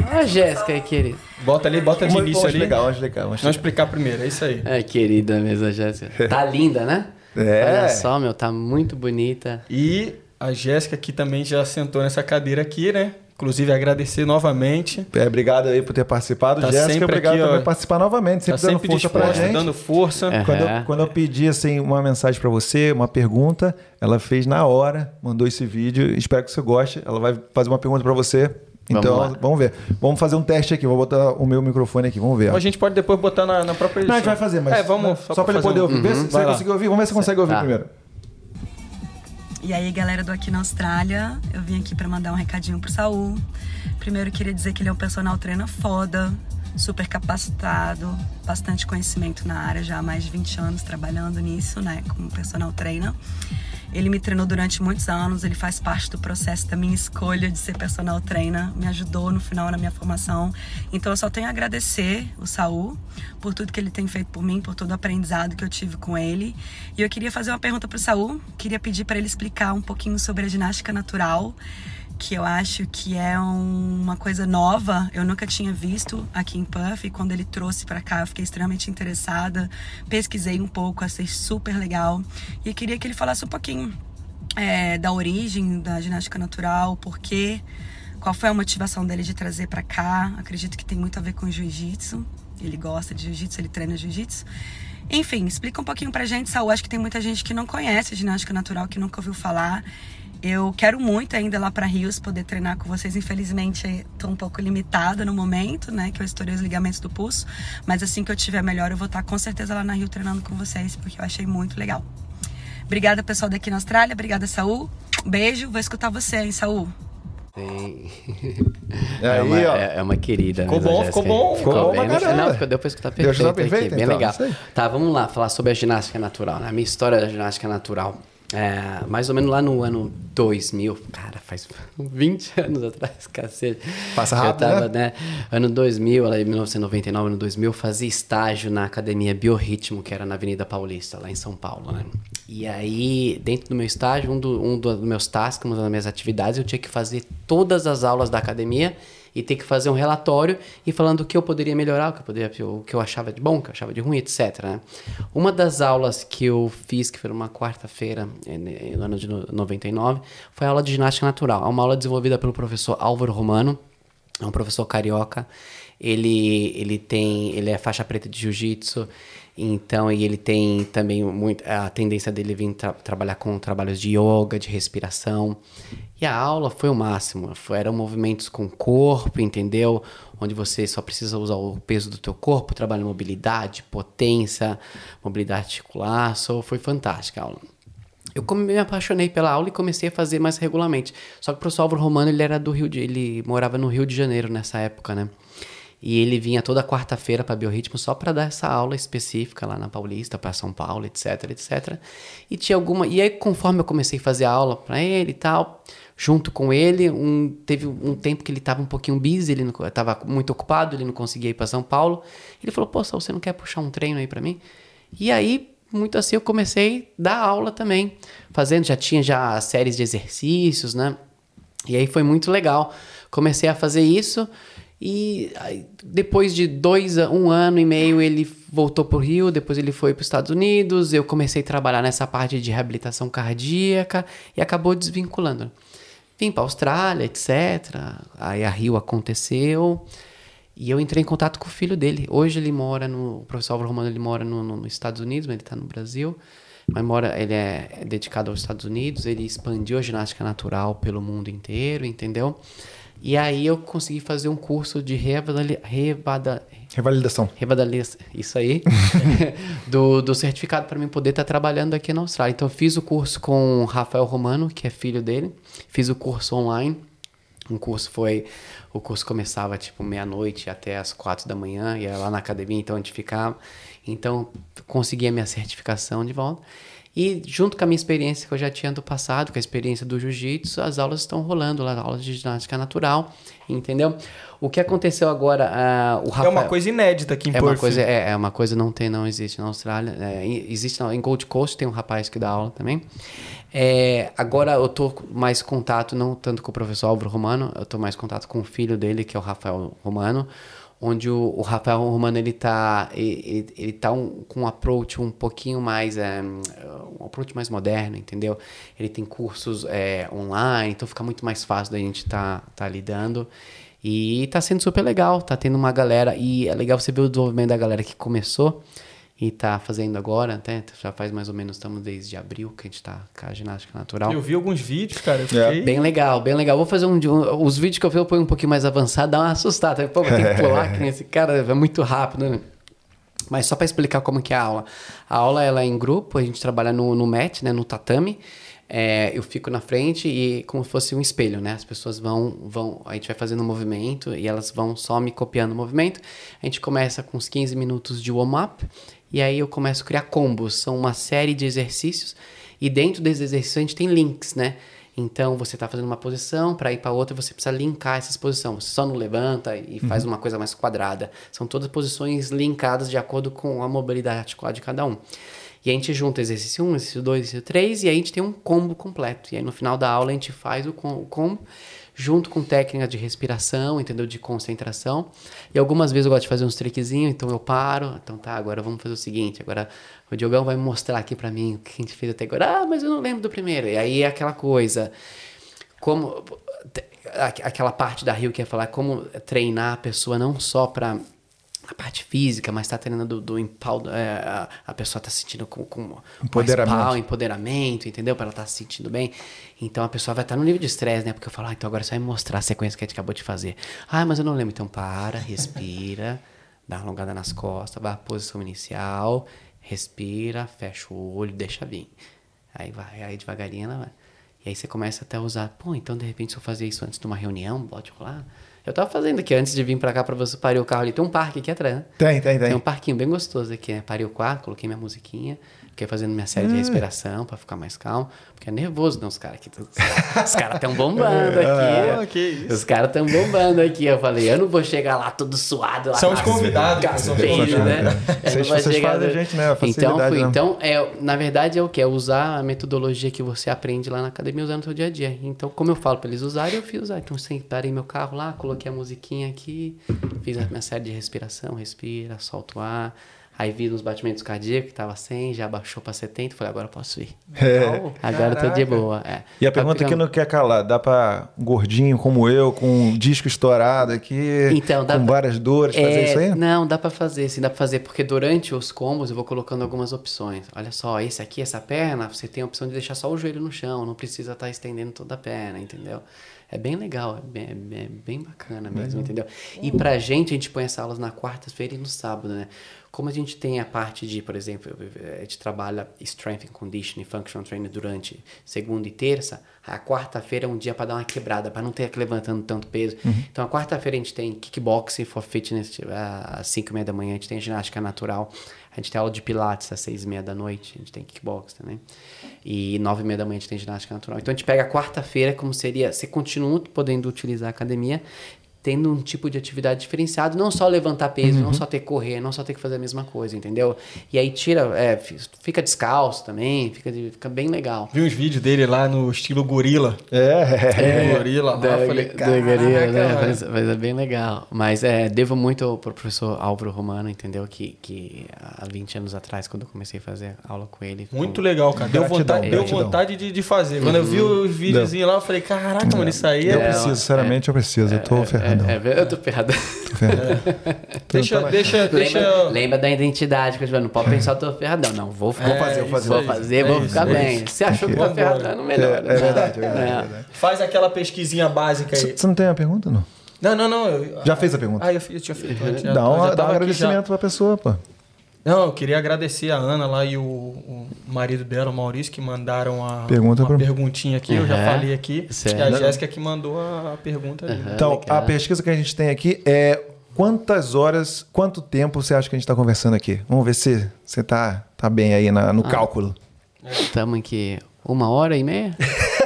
Olha a Jéssica aí, querida. Bota ali, bota de início ali. explicar, vamos explicar. Vamos Vamos explicar. explicar primeiro, é isso aí. É, querida mesmo, a Jéssica. Tá linda, né? É. Olha só, meu, tá muito bonita. E a Jéssica aqui também já sentou nessa cadeira aqui, né? Inclusive agradecer novamente. É, obrigado aí por ter participado. Tá Jéssica, sempre obrigado aqui, por participar novamente. Tá Sempre dando sempre força pra gente. dando força. É. Quando, eu, quando eu pedi assim, uma mensagem pra você, uma pergunta, ela fez na hora, mandou esse vídeo. Espero que você goste. Ela vai fazer uma pergunta pra você. Vamos Então, lá. vamos ver. Vamos fazer um teste aqui. Vou botar o meu microfone aqui. Vamos ver. ó. A gente pode depois botar na, na própria Não, a edição. gente vai fazer, mas É, vamos. né, só, pra ele fazer poder um- ouvir. Vê se Vai você conseguiu ouvir. Vamos ver se você consegue ouvir Tá. primeiro. E aí, galera do Aqui na Austrália, eu vim aqui pra mandar um recadinho pro Saul. Primeiro, queria dizer que ele é um personal trainer foda, super capacitado, bastante conhecimento na área, já há mais de 20 anos trabalhando nisso, né, como personal trainer. Ele me treinou durante muitos anos, ele faz parte do processo da minha escolha de ser personal trainer, me ajudou no final na minha formação. Então eu só tenho a agradecer o Saul por tudo que ele tem feito por mim, por todo o aprendizado que eu tive com ele. E eu queria fazer uma pergunta para o Saul, queria pedir para ele explicar um pouquinho sobre a ginástica natural, que eu acho que é um- uma coisa nova, eu nunca tinha visto aqui em Puff, e quando ele trouxe para cá eu fiquei extremamente interessada, pesquisei um pouco, achei super legal, e queria que ele falasse um pouquinho é, da origem da ginástica natural, por quê, qual foi a motivação dele de trazer para cá, acredito que tem muito a ver com jiu-jitsu, ele gosta de jiu-jitsu, ele treina jiu-jitsu, enfim, explica um pouquinho pra gente, Saul. Acho que tem muita gente que não conhece ginástica natural, que nunca ouviu falar. Eu quero muito ainda lá para Rios poder treinar com vocês. Infelizmente, estou um pouco limitada no momento, né? Que eu estourei os ligamentos do pulso. Mas assim que eu tiver melhor, eu vou estar com certeza lá na Rio treinando com vocês, porque eu achei muito legal. Obrigada, pessoal daqui na Austrália. Obrigada, Saul. Beijo. Vou escutar você, hein, Saul. Sim. É É, aí, uma, ó. é, é uma querida. Ficou mesmo, a bom, ficou bom. Ficou bom bem, né? caramba. Não, ficou, deu pra escutar Deu pra perfeito, escutar perfeito, aqui, bem então, legal. isso aí. Tá, vamos lá, falar sobre a ginástica natural, né? A minha história da ginástica natural. É, mais ou menos lá no ano 2000, cara, faz 20 anos atrás, cacete. Passa rápido, Eu tava, né? né? Ano 2000, lá em 1999, ano 2000, eu fazia estágio na academia Biorritmo, que era na Avenida Paulista, lá em São Paulo, né? E aí, dentro do meu estágio, um, do- um dos meus tasks, uma das minhas atividades, eu tinha que fazer todas as aulas da academia e ter que fazer um relatório e falando o que eu poderia melhorar, o que eu, poderia, o que eu achava de bom, o que eu achava de ruim, etc. né? Uma das aulas que eu fiz, que foi uma quarta-feira, eh, ne- no ano de no- 99, foi a aula de ginástica natural. É uma aula desenvolvida pelo professor Álvaro Romano, é um professor carioca. Ele, ele tem, ele é faixa preta de jiu-jitsu, então e ele tem também muito a tendência dele vir tra- trabalhar com trabalhos de yoga, de respiração. E a aula foi o máximo, foi, eram movimentos com o corpo, entendeu? Onde você só precisa usar o peso do teu corpo, trabalha mobilidade, potência, mobilidade articular, so, foi fantástica a aula. Eu me apaixonei pela aula e comecei a fazer mais regularmente. Só que o professor Álvaro Romano, ele era do Rio de, ele morava no Rio de Janeiro nessa época, né? E ele vinha toda quarta-feira para Biorritmo só para dar essa aula específica lá na Paulista, para São Paulo, etc, etc. E tinha alguma, e aí conforme eu comecei a fazer aula para ele e tal, junto com ele, um, teve um tempo que ele estava um pouquinho busy, ele estava muito ocupado, ele não conseguia ir para São Paulo. Ele falou: "Pô, você não quer puxar um treino aí para mim?" E aí muito assim eu comecei a dar aula também, fazendo, já tinha já séries de exercícios, né? E aí foi muito legal. Comecei a fazer isso e depois de dois, um ano e meio ele voltou para o Rio, depois ele foi para os Estados Unidos, eu comecei a trabalhar nessa parte de reabilitação cardíaca e acabou desvinculando. Vim para a Austrália, etc. Aí a Rio aconteceu. E eu entrei em contato com o filho dele. Hoje ele mora no. O professor Álvaro Romano ele mora no, no- nos Estados Unidos, mas ele está no Brasil. Mas mora, ele é, é dedicado aos Estados Unidos. Ele expandiu a ginástica natural pelo mundo inteiro, entendeu? E aí eu consegui fazer um curso de revadali, revada, Revalidação. revadalização, isso aí, do, do certificado para mim poder estar trabalhando aqui na Austrália. Então eu fiz o curso com o Rafael Romano, que é filho dele. Fiz o curso online. Um curso foi. O curso começava tipo meia-noite até as quatro da manhã, e era lá na academia, então a gente ficava. Então, consegui a minha certificação de volta. E junto com a minha experiência que eu já tinha do passado, com a experiência do jiu-jitsu, as aulas estão rolando lá, aulas de ginástica natural, entendeu? O que aconteceu agora, uh, o Rafael... É uma coisa inédita aqui em é Perth. uma coisa É, é uma coisa não tem, não existe na Austrália. É, existe não, em Gold Coast, tem um rapaz que dá aula também. É, agora eu tô mais contato, não tanto com o professor Álvaro Romano, eu tô mais contato com o filho dele, que é o Rafael Romano, onde o, o Rafael Romano ele tá ele, ele tá um, com um approach um pouquinho mais é, um approach mais moderno entendeu ele tem cursos é, online então fica muito mais fácil da gente tá, tá lidando e tá sendo super legal tá tendo uma galera e é legal você ver o desenvolvimento da galera que começou e tá fazendo agora, até já faz mais ou menos, estamos desde abril que a gente tá com a ginástica natural. Eu vi alguns vídeos, cara, eu fiquei... É. Bem legal, bem legal. Vou fazer um, um os vídeos que eu vi eu ponho um pouquinho mais avançado, dá uma assustada. Pô, tem que pular, que esse cara é muito rápido, né? Mas só para explicar como que é a aula. A aula ela é em grupo, a gente trabalha no, no mat, né, no tatame. É, eu fico na frente e como se fosse um espelho, né? As pessoas vão, vão, a gente vai fazendo um movimento e elas vão só me copiando o movimento. A gente começa com uns 15 minutos de warm-up e aí eu começo a criar combos. São uma série de exercícios e dentro desses exercícios a gente tem links, né? Então você está fazendo uma posição, para ir para outra você precisa linkar essas posições. Você só não levanta e uhum. faz uma coisa mais quadrada. São todas posições linkadas de acordo com a mobilidade articular de cada um. E a gente junta exercício 1, exercício 2, exercício 3 e aí a gente tem um combo completo. E aí no final da aula a gente faz o combo junto com técnicas de respiração, entendeu? De concentração. E algumas vezes eu gosto de fazer uns triquezinhos, então eu paro. Então tá, agora vamos fazer o seguinte, agora o Diogão vai mostrar aqui para mim o que a gente fez até agora. Ah, mas eu não lembro do primeiro. E aí é aquela coisa, como aquela parte da Rio que ia falar como treinar a pessoa não só para a parte física, mas está treinando do, do é, a, pessoa está se sentindo com, com empoderamento. Pau, empoderamento, entendeu? Para ela estar tá se sentindo bem. Então a pessoa vai estar tá no nível de estresse, né? Porque eu falo, ah, então agora você vai mostrar a sequência que a gente acabou de fazer. Ah, mas eu não lembro. Então para, respira, dá uma alongada nas costas, vai à posição inicial, respira, fecha o olho, deixa vir. Aí vai, aí devagarinho ela vai. E aí você começa até a usar, pô, então de repente se eu fazer isso antes de uma reunião, pode rolar? Eu tava fazendo aqui antes de vir pra cá pra você parir o carro ali. Tem um parque aqui atrás, né? Tem, tem, tem. Tem um parquinho bem gostoso aqui, né? Parei o quarto, coloquei minha musiquinha. Fiquei fazendo minha série de hum. respiração para ficar mais calmo. Porque é nervoso, não, os caras aqui. Os caras estão bombando aqui. Ah, que isso. Os caras estão bombando aqui. Eu falei, eu não vou chegar lá todo suado. Lá são os convidados. Caspeiro, né? Vocês, vocês fazem a gente, né? A então, fui, né? então é, na verdade, é o que? É usar a metodologia que você aprende lá na academia usando no seu dia a dia. Então, como eu falo para eles usarem, eu fiz usar. Então, parei meu carro lá, coloquei a musiquinha aqui, fiz a minha série de respiração, respira, solta o ar Aí vi nos batimentos cardíacos que tava 100, já baixou para 70, falei, agora eu posso ir. É. Agora Caraca. tô de boa. É. E a pergunta que não quer calar, dá para gordinho como eu, com um disco estourado aqui, então, com pra... várias dores, fazer é... isso aí? Não, dá para fazer, sim, dá para fazer, porque durante os combos eu vou colocando algumas opções. Olha só, esse aqui, essa perna, você tem a opção de deixar só o joelho no chão, não precisa estar tá estendendo toda a perna, entendeu? É bem legal, é bem, é bem bacana mesmo, entendeu? E pra gente, a gente põe essas aulas na quarta-feira e no sábado, né? Como a gente tem a parte de, por exemplo, a gente trabalha Strength and Conditioning, Functional Training durante segunda e terça, a quarta-feira é um dia para dar uma quebrada, para não ter que levantando tanto peso. Uhum. Então, a quarta-feira a gente tem kickboxing for fitness às 5 e meia da manhã, a gente tem ginástica natural, a gente tem aula de pilates às 6 e meia da noite, a gente tem kickbox também. E 9 e meia da manhã a gente tem ginástica natural. Então, a gente pega a quarta-feira como seria, você continua podendo utilizar a academia, tendo um tipo de atividade diferenciado, não só levantar peso, uhum. não só ter que correr, não só ter que fazer a mesma coisa, entendeu? E aí tira, é, fica descalço também, fica, fica bem legal. Vi uns vídeos dele lá no estilo gorila. É, é gorila lá, da, falei, da gorila, né? Mas, mas, é bem legal. Mas é, devo muito pro professor Álvaro Romano, entendeu? Que, que há 20 anos atrás, quando eu comecei a fazer aula com ele. Muito legal, cara. Deu vontade, deu vontade de, de fazer. Quando eu vi uhum. os videozinhos lá, eu falei, caraca, mano, isso aí é... Eu preciso, sinceramente, eu preciso. Eu tô é, ferrado É, é, eu tô ferradão. É. deixa, deixa, deixa. Lembra, lembra, da identidade que eu não pode pensar, eu tô ferradão. Não, vou, vou fazer, vou fazer. Vou fazer, vou ficar bem. Você achou que tô ferradão, melhor. É, verdade, é verdade, Faz aquela pesquisinha básica aí. Você não tem a pergunta, não? Não, não, não. Eu, já fez a pergunta? Ah, eu, eu tinha feito. dá um, dá um agradecimento já. pra pessoa, pô. Não, eu queria agradecer a Ana lá e o, o marido dela, o Maurício, que mandaram a Pergunta uma pra- perguntinha aqui. Eu já Uhum. falei aqui. Certo. E a Jéssica que mandou a pergunta ali. Uhum. Então, legal. a pesquisa que a gente tem aqui é quantas horas, quanto tempo você acha que a gente está conversando aqui? Vamos ver se você tá, tá bem aí na- Ah. no cálculo. Estamos aqui uma hora e meia?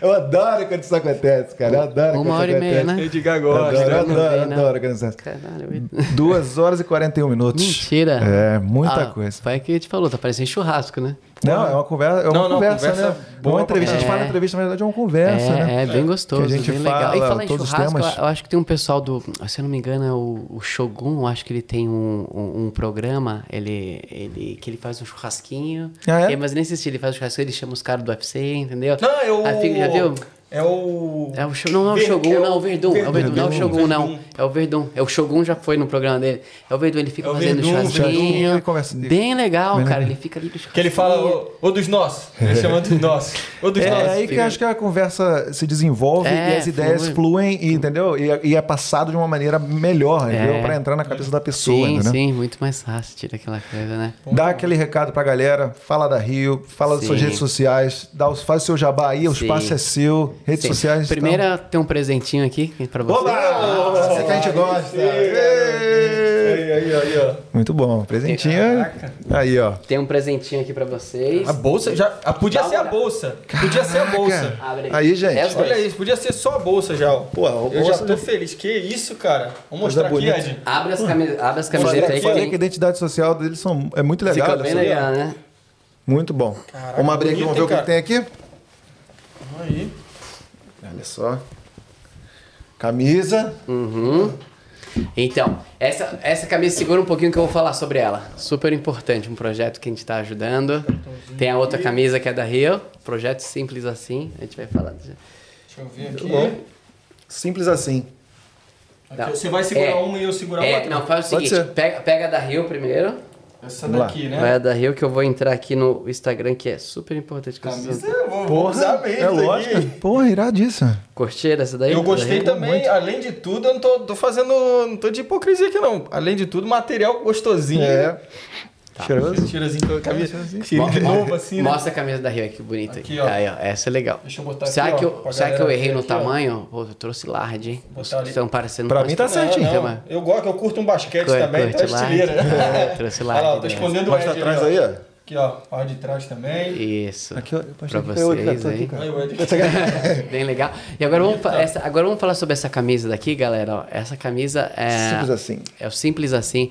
Eu adoro quando isso acontece, cara. Eu adoro Uma quando hora e meia, né? Edgar Eu gosta. adoro, eu Não adoro, vem, né? adoro quando isso acontece. Caralho. Duas horas e 41 minutos. Mentira. É, muita Ah, coisa. Foi o que a gente falou, tá parecendo churrasco, né? Não, é uma conversa, é uma Não, não, conversa, conversa né? boa uma entrevista, a gente fala É. entrevista, na verdade é uma conversa, é, né? é bem gostoso, Que a gente bem fala legal. E falar em todos os churrasco, temas. eu, eu acho que tem um pessoal do, se eu não me engano, é o, o Shogun, eu acho que ele tem um, um, um programa, ele, ele, que ele faz um churrasquinho. Ah, é? É, Mas nesse estilo, ele faz um churrasquinho, ele chama os caras do UFC, entendeu? Não, é o. Aí já viu? É o. É o Shogun, não, não é o Shogun, é o não, é o Verdun. É o Verdun, não é o Verdun. Shogun, não. É o Verdun. É o Shogun já foi no programa dele. É o Verdun, ele fica É o fazendo Verdun, churrasquinho Bem legal, Bem cara. legal. Ele fica ali Que ele fala, ô, ô dos nossos. Ele chama dos nossos. Ô dos É nossos. aí que eu acho que a conversa se desenvolve É, e as ideias fluem, e, entendeu? E, e é passado de uma maneira melhor, entendeu? Pra entrar na cabeça da pessoa, Sim, entendeu? sim, muito mais fácil, tira aquela coisa, né? Dá aquele recado pra galera, fala da Rio, fala das suas Sim. redes sociais, dá os, faz o seu jabá aí, o Sim. espaço é seu, redes Sim. sociais. Primeiro tem um presentinho aqui pra você. Oba! Essa que a gente gosta. Aí, aí, aí, ó. Muito bom, presentinho. Caraca. Aí, ó. Tem um presentinho aqui pra vocês. A bolsa já. ah, podia Dá ser a bolsa. Podia ser a bolsa. Abre Aí, gente. É. Olha isso, podia ser só a bolsa já. ó. Pô, a Eu bolsa já tô feliz. Que isso, cara? Vamos Coisa mostrar aqui. Ed. Abre as, camis... Abre as camisetas aí que falei que a identidade social deles são, é muito legal. Fica olha bem só. legal, né? Muito bom. Caraca, vamos abrir aqui, vamos ver o que, que tem aqui. Aí. Olha só. Camisa. Uhum. Então, essa, essa camisa segura um pouquinho que eu vou falar sobre ela. Super importante, um projeto que a gente está ajudando. Tem a outra camisa que é da Rio, projeto simples assim, a gente vai falar. Deixa eu ver aqui. bom. Simples assim. Aqui, Não. Você vai segurar É. uma e eu segurar a É, outra. não, faz o seguinte, pega, pega a da Rio primeiro, Essa Vamos lá. daqui, né? vai a da Rio que eu vou entrar aqui no Instagram, que é super importante. Camisa, eu vou, vou usar bem é isso lógico. aqui. Porra, iradíssima. Curtiram essa daí? Eu Da gostei Rio? também, além de tudo, eu não tô, tô fazendo. Não tô de hipocrisia aqui, não. Além de tudo, material gostosinho. É. Cheirozinho com a camisa. cheirosinho. Cheirinho de novo, assim, né? Mostra a camisa da Rio aqui, que bonita. Aqui, ó. Aí, ó. Essa é legal. Deixa eu botar Será aqui, que eu, será que eu errei ver no aqui, ó. tamanho? Pô, eu trouxe large, hein? Estão parecendo... Pra mim tá certinho. Não, Então, eu gosto, eu curto um basquete Curte, também, então é curte estileira. lá. Trouxe lá. Olha lá, tô escondendo o Mostra atrás aí, ó. Aqui, ó, parte de trás também. Isso. Aqui, ó. Pra vocês aí. Ed. Bem legal. E agora vamos, essa- agora vamos falar sobre essa camisa daqui, galera. ó. Essa camisa é... Simples assim. É o simples assim.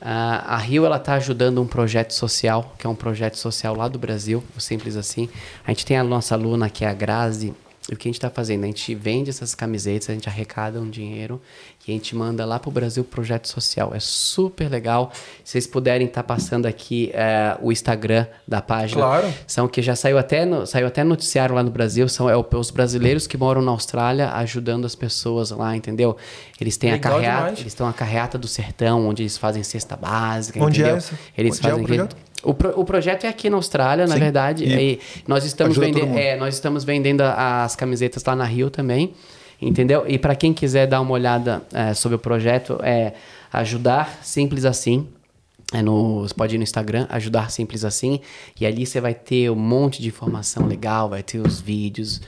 A Rio ela está ajudando um projeto social, que é um projeto social lá do Brasil, simples assim. A gente tem a nossa aluna que é a Grazi. E o que a gente está fazendo? A gente vende essas camisetas, a gente arrecada um dinheiro e a gente manda lá para o Brasil projeto social. É super legal. Se vocês puderem estar passando aqui eh, o Instagram da página. Claro. São que já saiu até, no, saiu até noticiário lá no Brasil. São é, os brasileiros que moram na Austrália ajudando as pessoas lá, entendeu? Eles têm Legal a carreata, demais. eles estão a carreata do sertão, onde eles fazem cesta básica, Onde entendeu? é isso? Eles Onde é o fazem projeto? O, pro- o projeto é aqui na Austrália, na Sim. verdade. E nós estamos vendendo, é, nós estamos vendendo as camisetas lá na Rio também, entendeu? E para quem quiser dar uma olhada é, sobre o projeto, é ajudar simples assim. É no, você pode ir no Instagram, ajudar simples assim, e ali você vai ter um monte de informação legal, vai ter os vídeos,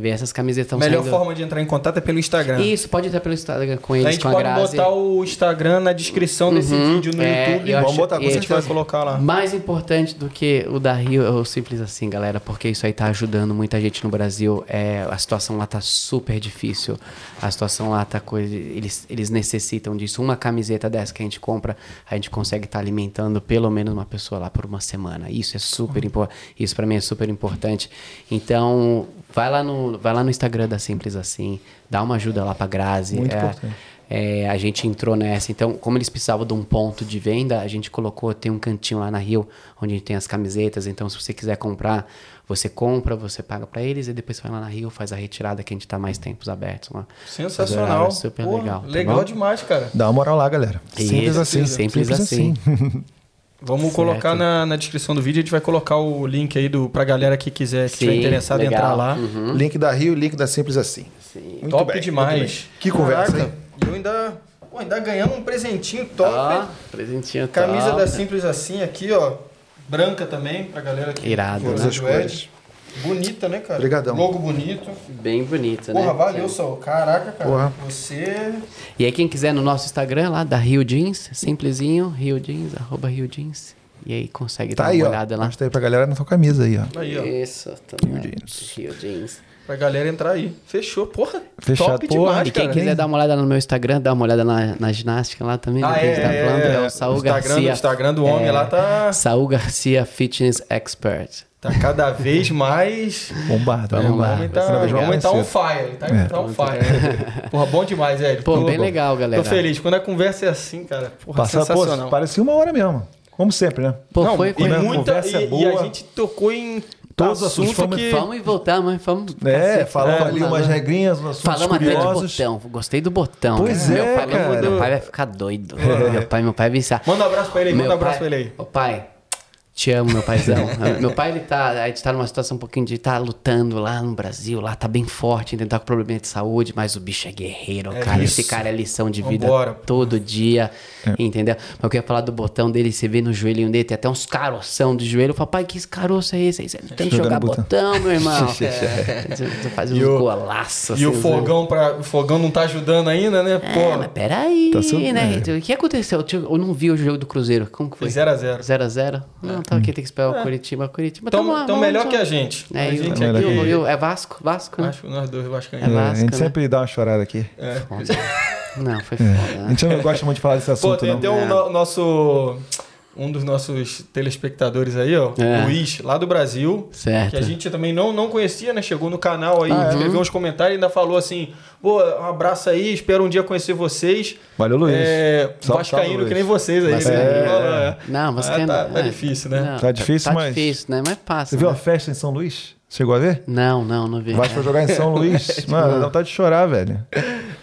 ver essas camisetas A melhor saindo... forma de entrar em contato é pelo Instagram. Isso, pode entrar pelo Instagram com a eles, gente com a pode Grazi. botar o Instagram na descrição desse Uhum, vídeo no é, YouTube. Vamos acho- botar, com e a a gente gente vai certeza. colocar lá. Mais importante do que o da Rio é o simples assim, galera, porque isso aí tá ajudando muita gente no Brasil. É, a situação lá tá super difícil. A situação lá tá coisa. Eles, eles necessitam disso. Uma camiseta dessa que a gente compra, a gente consegue estar alimentando pelo menos uma pessoa lá por uma semana. Isso é super importante. Isso para mim é super importante. Então, vai lá no, vai lá no Instagram da Simples Assim, dá uma ajuda lá pra Grazi. Muito é, importante. é, a gente entrou nessa. Então, como eles precisavam de um ponto de venda, a gente colocou, tem um cantinho lá na Rio, onde a gente tem as camisetas. Então, se você quiser comprar, você compra, você paga pra eles e depois vai lá na Rio, faz a retirada que a gente tá mais tempos abertos lá. Sensacional. Super Porra, legal. tá legal bom? demais, cara. Dá uma moral lá, galera. Simples Isso, assim. simples assim. Vamos Certo. colocar na, na descrição do vídeo, a gente vai colocar o link aí do, pra galera que quiser, que estiver interessado em entrar lá. Uhum. Link da Rio, link da Simples assim. Sim. Muito Top bem, demais. Que conversa, Caraca, hein? Eu ainda Pô, ainda ganhamos um presentinho top. Ó, presentinho Camisa top. da Simples Assim aqui, ó. Branca também, pra galera que Irado, né? usa o Ed. Bonita, né, cara? Obrigadão. Logo bonito. Bem bonito, né? Porra, valeu, Saul. Caraca, cara. Porra. Você. E aí quem quiser no nosso Instagram lá, da Rio Jeans, simplesinho, Rio Jeans, arroba Rio Jeans. E aí consegue Tá dar aí, uma ó. olhada lá. Mostrei pra galera na sua camisa aí, ó. Aí, ó. Isso, também. Rio Jeans. Rio Jeans. Pra galera entrar aí. Fechou. Porra, Fechado. top Porra, demais, E quem cara. quiser dar uma olhada no meu Instagram, dá uma olhada na, na ginástica lá também, né, Ah, que a é, tá é, falando, é. é o Saul Instagram, Garcia. O Instagram do homem É, lá tá, Saul Garcia Fitness Expert. tá cada vez mais... Bombado, É, o bombado. tá, Cada vez o homem tá on cedo. fire. Ele tá, É. tá fire. Porra, bom demais, Ed. Pô, bem legal, galera. Tô feliz. Quando a conversa é assim, cara, porra, Passar, pô, sensacional. parecia uma hora mesmo. Como sempre, né? Pô, Não, foi, e foi mesmo. muita, e, boa. e a gente tocou em Todos os assunto assuntos, que... Vamos e voltar, mas vamos. É, cacete, falamos né? ali Falando- umas regrinhas, assuntos Falamos até de curiosos. botão. Gostei do botão. Pois meu é, pai, meu- cara. Meu pai vai ficar doido. Meu pai, meu pai vai viciar. Manda um abraço pra ele aí, Meu manda um abraço pai- pra ele aí. Ô pai, te amo, meu paizão. meu pai, ele tá. A gente tá numa situação um pouquinho de tá lutando lá no Brasil, lá tá bem forte, entendeu? Tá com problema de saúde, mas o bicho é guerreiro, É cara. isso. Esse cara é lição de vida Vambora. todo dia, É. entendeu? Mas eu queria falar do botão dele, você vê no joelhinho dele, tem até uns caroção do joelho. Eu falo, pai, que esse caroço é esse? Aí você não tem que jogar botão. botão, meu irmão. É, Você faz uns E o- golaços. E o assim, fogão, pra, o fogão não tá ajudando ainda, né? É, Pô, mas peraí, Tá sendo- né? é. O que aconteceu? Eu não vi o jogo do Cruzeiro. Como que foi? 0x0. 0x0? Não, tá aqui, tem que esperar o Curitiba. Curitiba, Então, tamo lá, então vamos melhor que a gente. É, a o- gente Melhor aqui... que e o- e o- é Vasco? Vasco, né? Acho nós dois É vascaínos. É, a Vasco, gente né? sempre dá uma chorada aqui. É. Foda. Não, foi É. A foda. né? gente não gosta muito de falar desse Pô, assunto, tem não. até um É. no- nosso... Um dos nossos telespectadores aí, ó. É. Luiz, lá do Brasil. Certo. Que a gente também não, não conhecia, né? Chegou no canal aí, Ah, é? escreveu uns comentários e ainda falou assim: pô, um abraço aí, espero um dia conhecer vocês. Valeu, Luiz. É, Salve, Vascaíno salve, que nem Luiz. vocês aí. Vascaíno, né? é. É. Não, mas Ah, tá, tá é. difícil, né? Não, Tá difícil, tá mas- difícil, né? Mas passa. Você viu a né? festa em São Luís? Chegou a ver? Não, não, não vi. O Vasco vai jogar em São Luís. Mano, dá vontade de chorar, velho.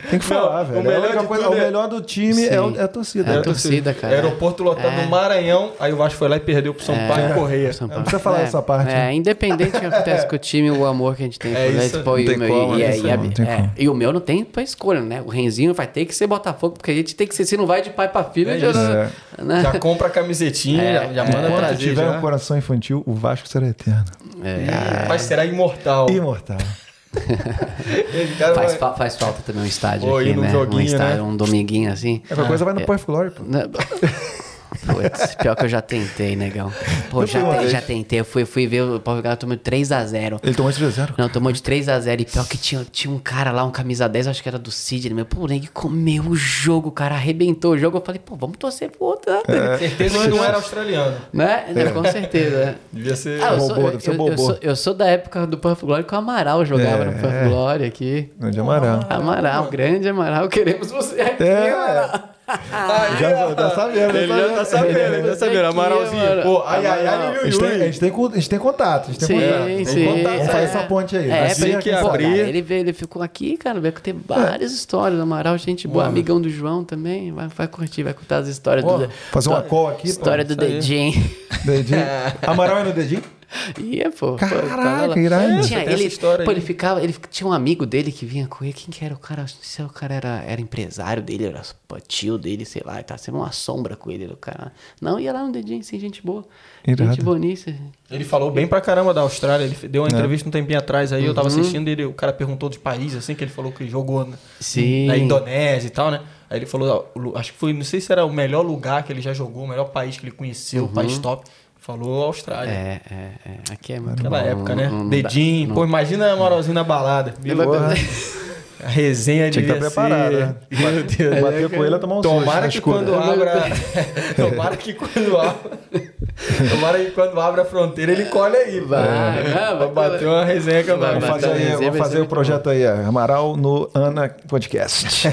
Tem que Não, falar, o velho. É a melhor de coisa- tudo o é- melhor do time é, o- é a torcida. É a Não torcida, cara. Aeroporto lotado É. no Maranhão, aí o Vasco foi lá e perdeu pro São Paulo Correia. São Não Paulo. precisa falar É, dessa parte. É, né? independente do que acontece com o time, o amor que a gente tem É isso, não e, o meu, como, e, e- e Não é, e o meu não tem pra escolha, né? O Renzinho vai ter que ser Botafogo, porque a gente tem que ser, se não vai de pai pra filho, É já. É. né? Já compra a camisetinha, É, já, manda Enquanto trazer. tiver já. um coração infantil, o Vasco será eterno. É, Mas será imortal. Imortal. Faz, vai- fa- faz falta também um estádio Pô, aqui, né? joguinho, um estádio, né? um dominguinho assim. Qualquer coisa vai no Puff Glory, pô. Putz, pior que eu já tentei, negão. Pô, já, te- já tentei. Eu fui, fui ver o Paulo Galo tomou 3x0. Ele tomou de 0 Não, tomou de 3x0. E pior que tinha, tinha um cara lá, um camisa 10, acho que era do Sidney. Meu, pô, ele comeu o jogo, o cara arrebentou o jogo. Eu falei, pô, vamos torcer pro outro, né? É. Certeza que não era australiano. Né? Não, Com certeza. né? Devia ser. Ah, eu, sou, Bobô, eu, deve ser eu- bobô. eu sou, eu sou da época do Puff Glory que o Amaral jogava É. no Puff Glory aqui. Grande Amaral. Amaral, grande Amaral, queremos você aqui, É. Amaral. Já tá sabendo, Ele já tá sabendo, ele já sabendo. Amaralzinho. mano. Pô, ai, ai, ai, A gente, tem, a, gente tem, con- a gente tem contato, a gente tem Sim, contato. Tem sim. contato. Vamos fazer essa ponte aí. É, Assim que pô, abrir. cara, ele, veio, ele ficou aqui, cara, vai ter várias histórias. Amaral, gente boa, Porra. amigão do João também. Vai, vai curtir, vai contar as histórias Porra. do. Fazer uma história- call aqui, pô. História do isso aí. dedinho. Dedinho. Amaral é no dedinho? Ia, pô. pô, Caraca, lá. irado. Tinha, Tem essa ele, história pô, aí. ele ficava, ele tinha um amigo dele que vinha com ele. Quem que era o cara? Não sei se o cara era, era empresário dele, era pô, tio dele, sei lá. Ele tava sendo uma sombra com ele, o cara. Não, ia lá no dedinho, assim, gente boa. Irado. Gente boníssima. Ele falou bem pra caramba da Austrália. Ele deu uma É. entrevista um tempinho atrás aí. Eu tava Uhum. assistindo ele. O cara perguntou dos países, assim, que ele falou que jogou na, Sim. na Indonésia e tal, né? Aí ele falou, acho que foi, não sei se era o melhor lugar que ele já jogou, o melhor país que ele conheceu, o país top. Falou Austrália. É, é, é. Aqui é muito Aquela bom, época, né? não- não dá- Dedinho. não- Pô, imagina a moralzinha na balada. Porra. A resenha Tinha que estar preparado, ser... né? Meu Deus. Bater com ele é tomar um susto Tomara na que quando abra. Tomara que quando abra. Tomara que quando abra a fronteira ele colhe aí. pô. Vai, vai, Vai bater uma resenha com Vai nós. Vamos fazer, aí, resenha, vamos fazer o projeto aí, ó. Amaral no Ana Podcast.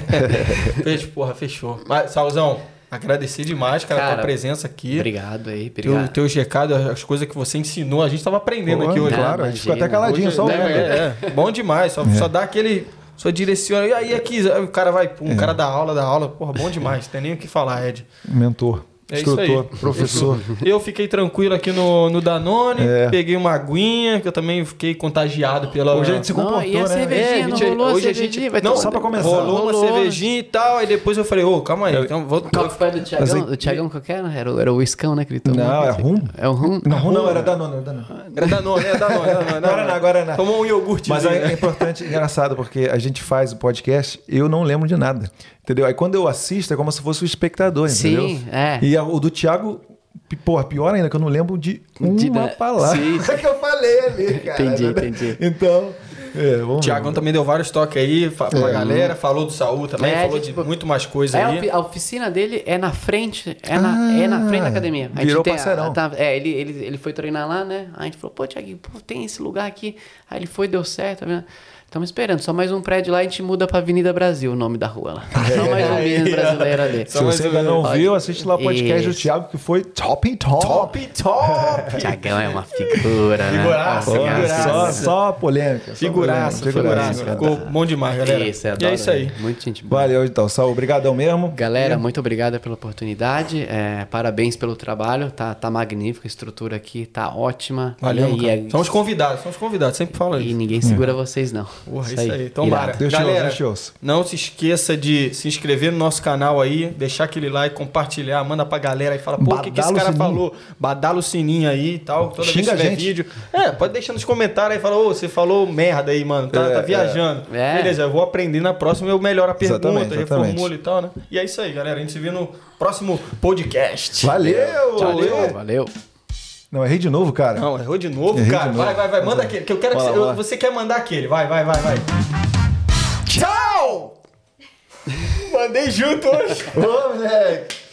Fez, porra, fechou. Mas, Salzão, agradecer demais, cara, a Cara, tua presença aqui. Obrigado aí, Teu, obrigado. teu recado, as coisas que você ensinou, a gente tava aprendendo Pô, aqui hoje. Claro, a gente ficou até caladinho, Hoje, só né, ouvindo. é, é. Bom demais, só, só dá aquele. Só direciona. E aí, aqui, o cara vai, pum, o cara dá aula, dá aula. Porra, bom demais. Tem nem o que falar, Ed. Mentor. É isso aí. Instrutor, professor. Eu fiquei tranquilo aqui no, no Danone, É. peguei uma aguinha, que eu também fiquei contagiado pela. Hoje a gente se Não, comportou, e a né? cervejinha, É, não gente, rolou hoje a cervejinha? gente- Vai não, tomar- só pra começar. Rolou uma Rolou. cervejinha e tal, aí depois eu falei, ô, calma aí, então vou. Qual que foi do Tiagão? Assim- Do Tiagão qual que era? Era, o- era o uiscão, né, que ele tomou? Não, é rum. É o rum? Não, não, era Danone, era Danone. Era Danone, é Danone, é Danone. Agora não, agora não. Tomou um iogurte. Mas é, é importante, engraçado, porque a gente faz o podcast, eu não lembro de nada. Entendeu? Aí quando eu assisto, é como se fosse o espectador, entendeu? Sim, é. E a- o do Thiago, porra, pior ainda, que eu não lembro de uma De palavra Sim, sim. que eu falei ali, cara. Entendi, entendi. Então, é, O Tiagão também deu vários toques aí pra galera, falou do Saúl também, É, falou de, de tipo, muito mais coisa É, aí. a oficina dele é na frente, é na, é na frente da academia. A gente virou tem a- parceirão. tá- é, ele, ele, ele foi treinar lá, né? Aí a gente falou, pô, Thiago, pô, tem esse lugar aqui. Aí ele foi, deu certo, tá vendo? Estamos esperando, só mais um prédio lá e a gente muda pra Avenida Brasil, o nome da rua lá. Só mais um Minas brasileiro ali. Se você ainda não viu, assiste lá o podcast do. Thiago, que foi top top. Top, top! Tiagão é uma figura, né? Figuraça, Nossa, figuraça. Só, só polêmica. só Figuraça, polêmica, figuraça. Ficou bom demais, galera. Isso, eu e adoro, é isso aí. né? Muito gente boa. Valeu, então. Saúl, obrigadão mesmo. Galera, muito obrigada pela oportunidade. é, parabéns pelo trabalho. Tá, tá magnífico. A estrutura aqui tá ótima. Valeu, e, cara. é- Somos convidados, somos convidados, sempre fala e isso. ninguém segura vocês, não. Porra, isso aí. Então, Irado. bora. Deus Galera, te ouça. não se esqueça de se inscrever no nosso canal aí, deixar aquele like, compartilhar, manda pra galera e fala, pô, o que, que esse cara sininho. falou? Badala o sininho aí e tal. Toda Xinga vez que tiver vídeo. É, pode deixar nos comentários aí, fala, ô, você falou merda aí, mano, tá, É, tá viajando. é. Beleza, eu vou aprender na próxima, eu melhoro a pergunta, Exatamente, exatamente. reformulo e tal, né? E é isso aí, galera. A gente se vê no próximo podcast. Valeu! Valeu, valeu. Não, errei de novo, cara. Não, errou de novo, Errei cara. de novo. Vai, vai, vai. Manda aquele. Que eu quero que você, você quer mandar aquele. Vai, vai, vai, vai. Tchau! Mandei junto hoje. Ô, moleque!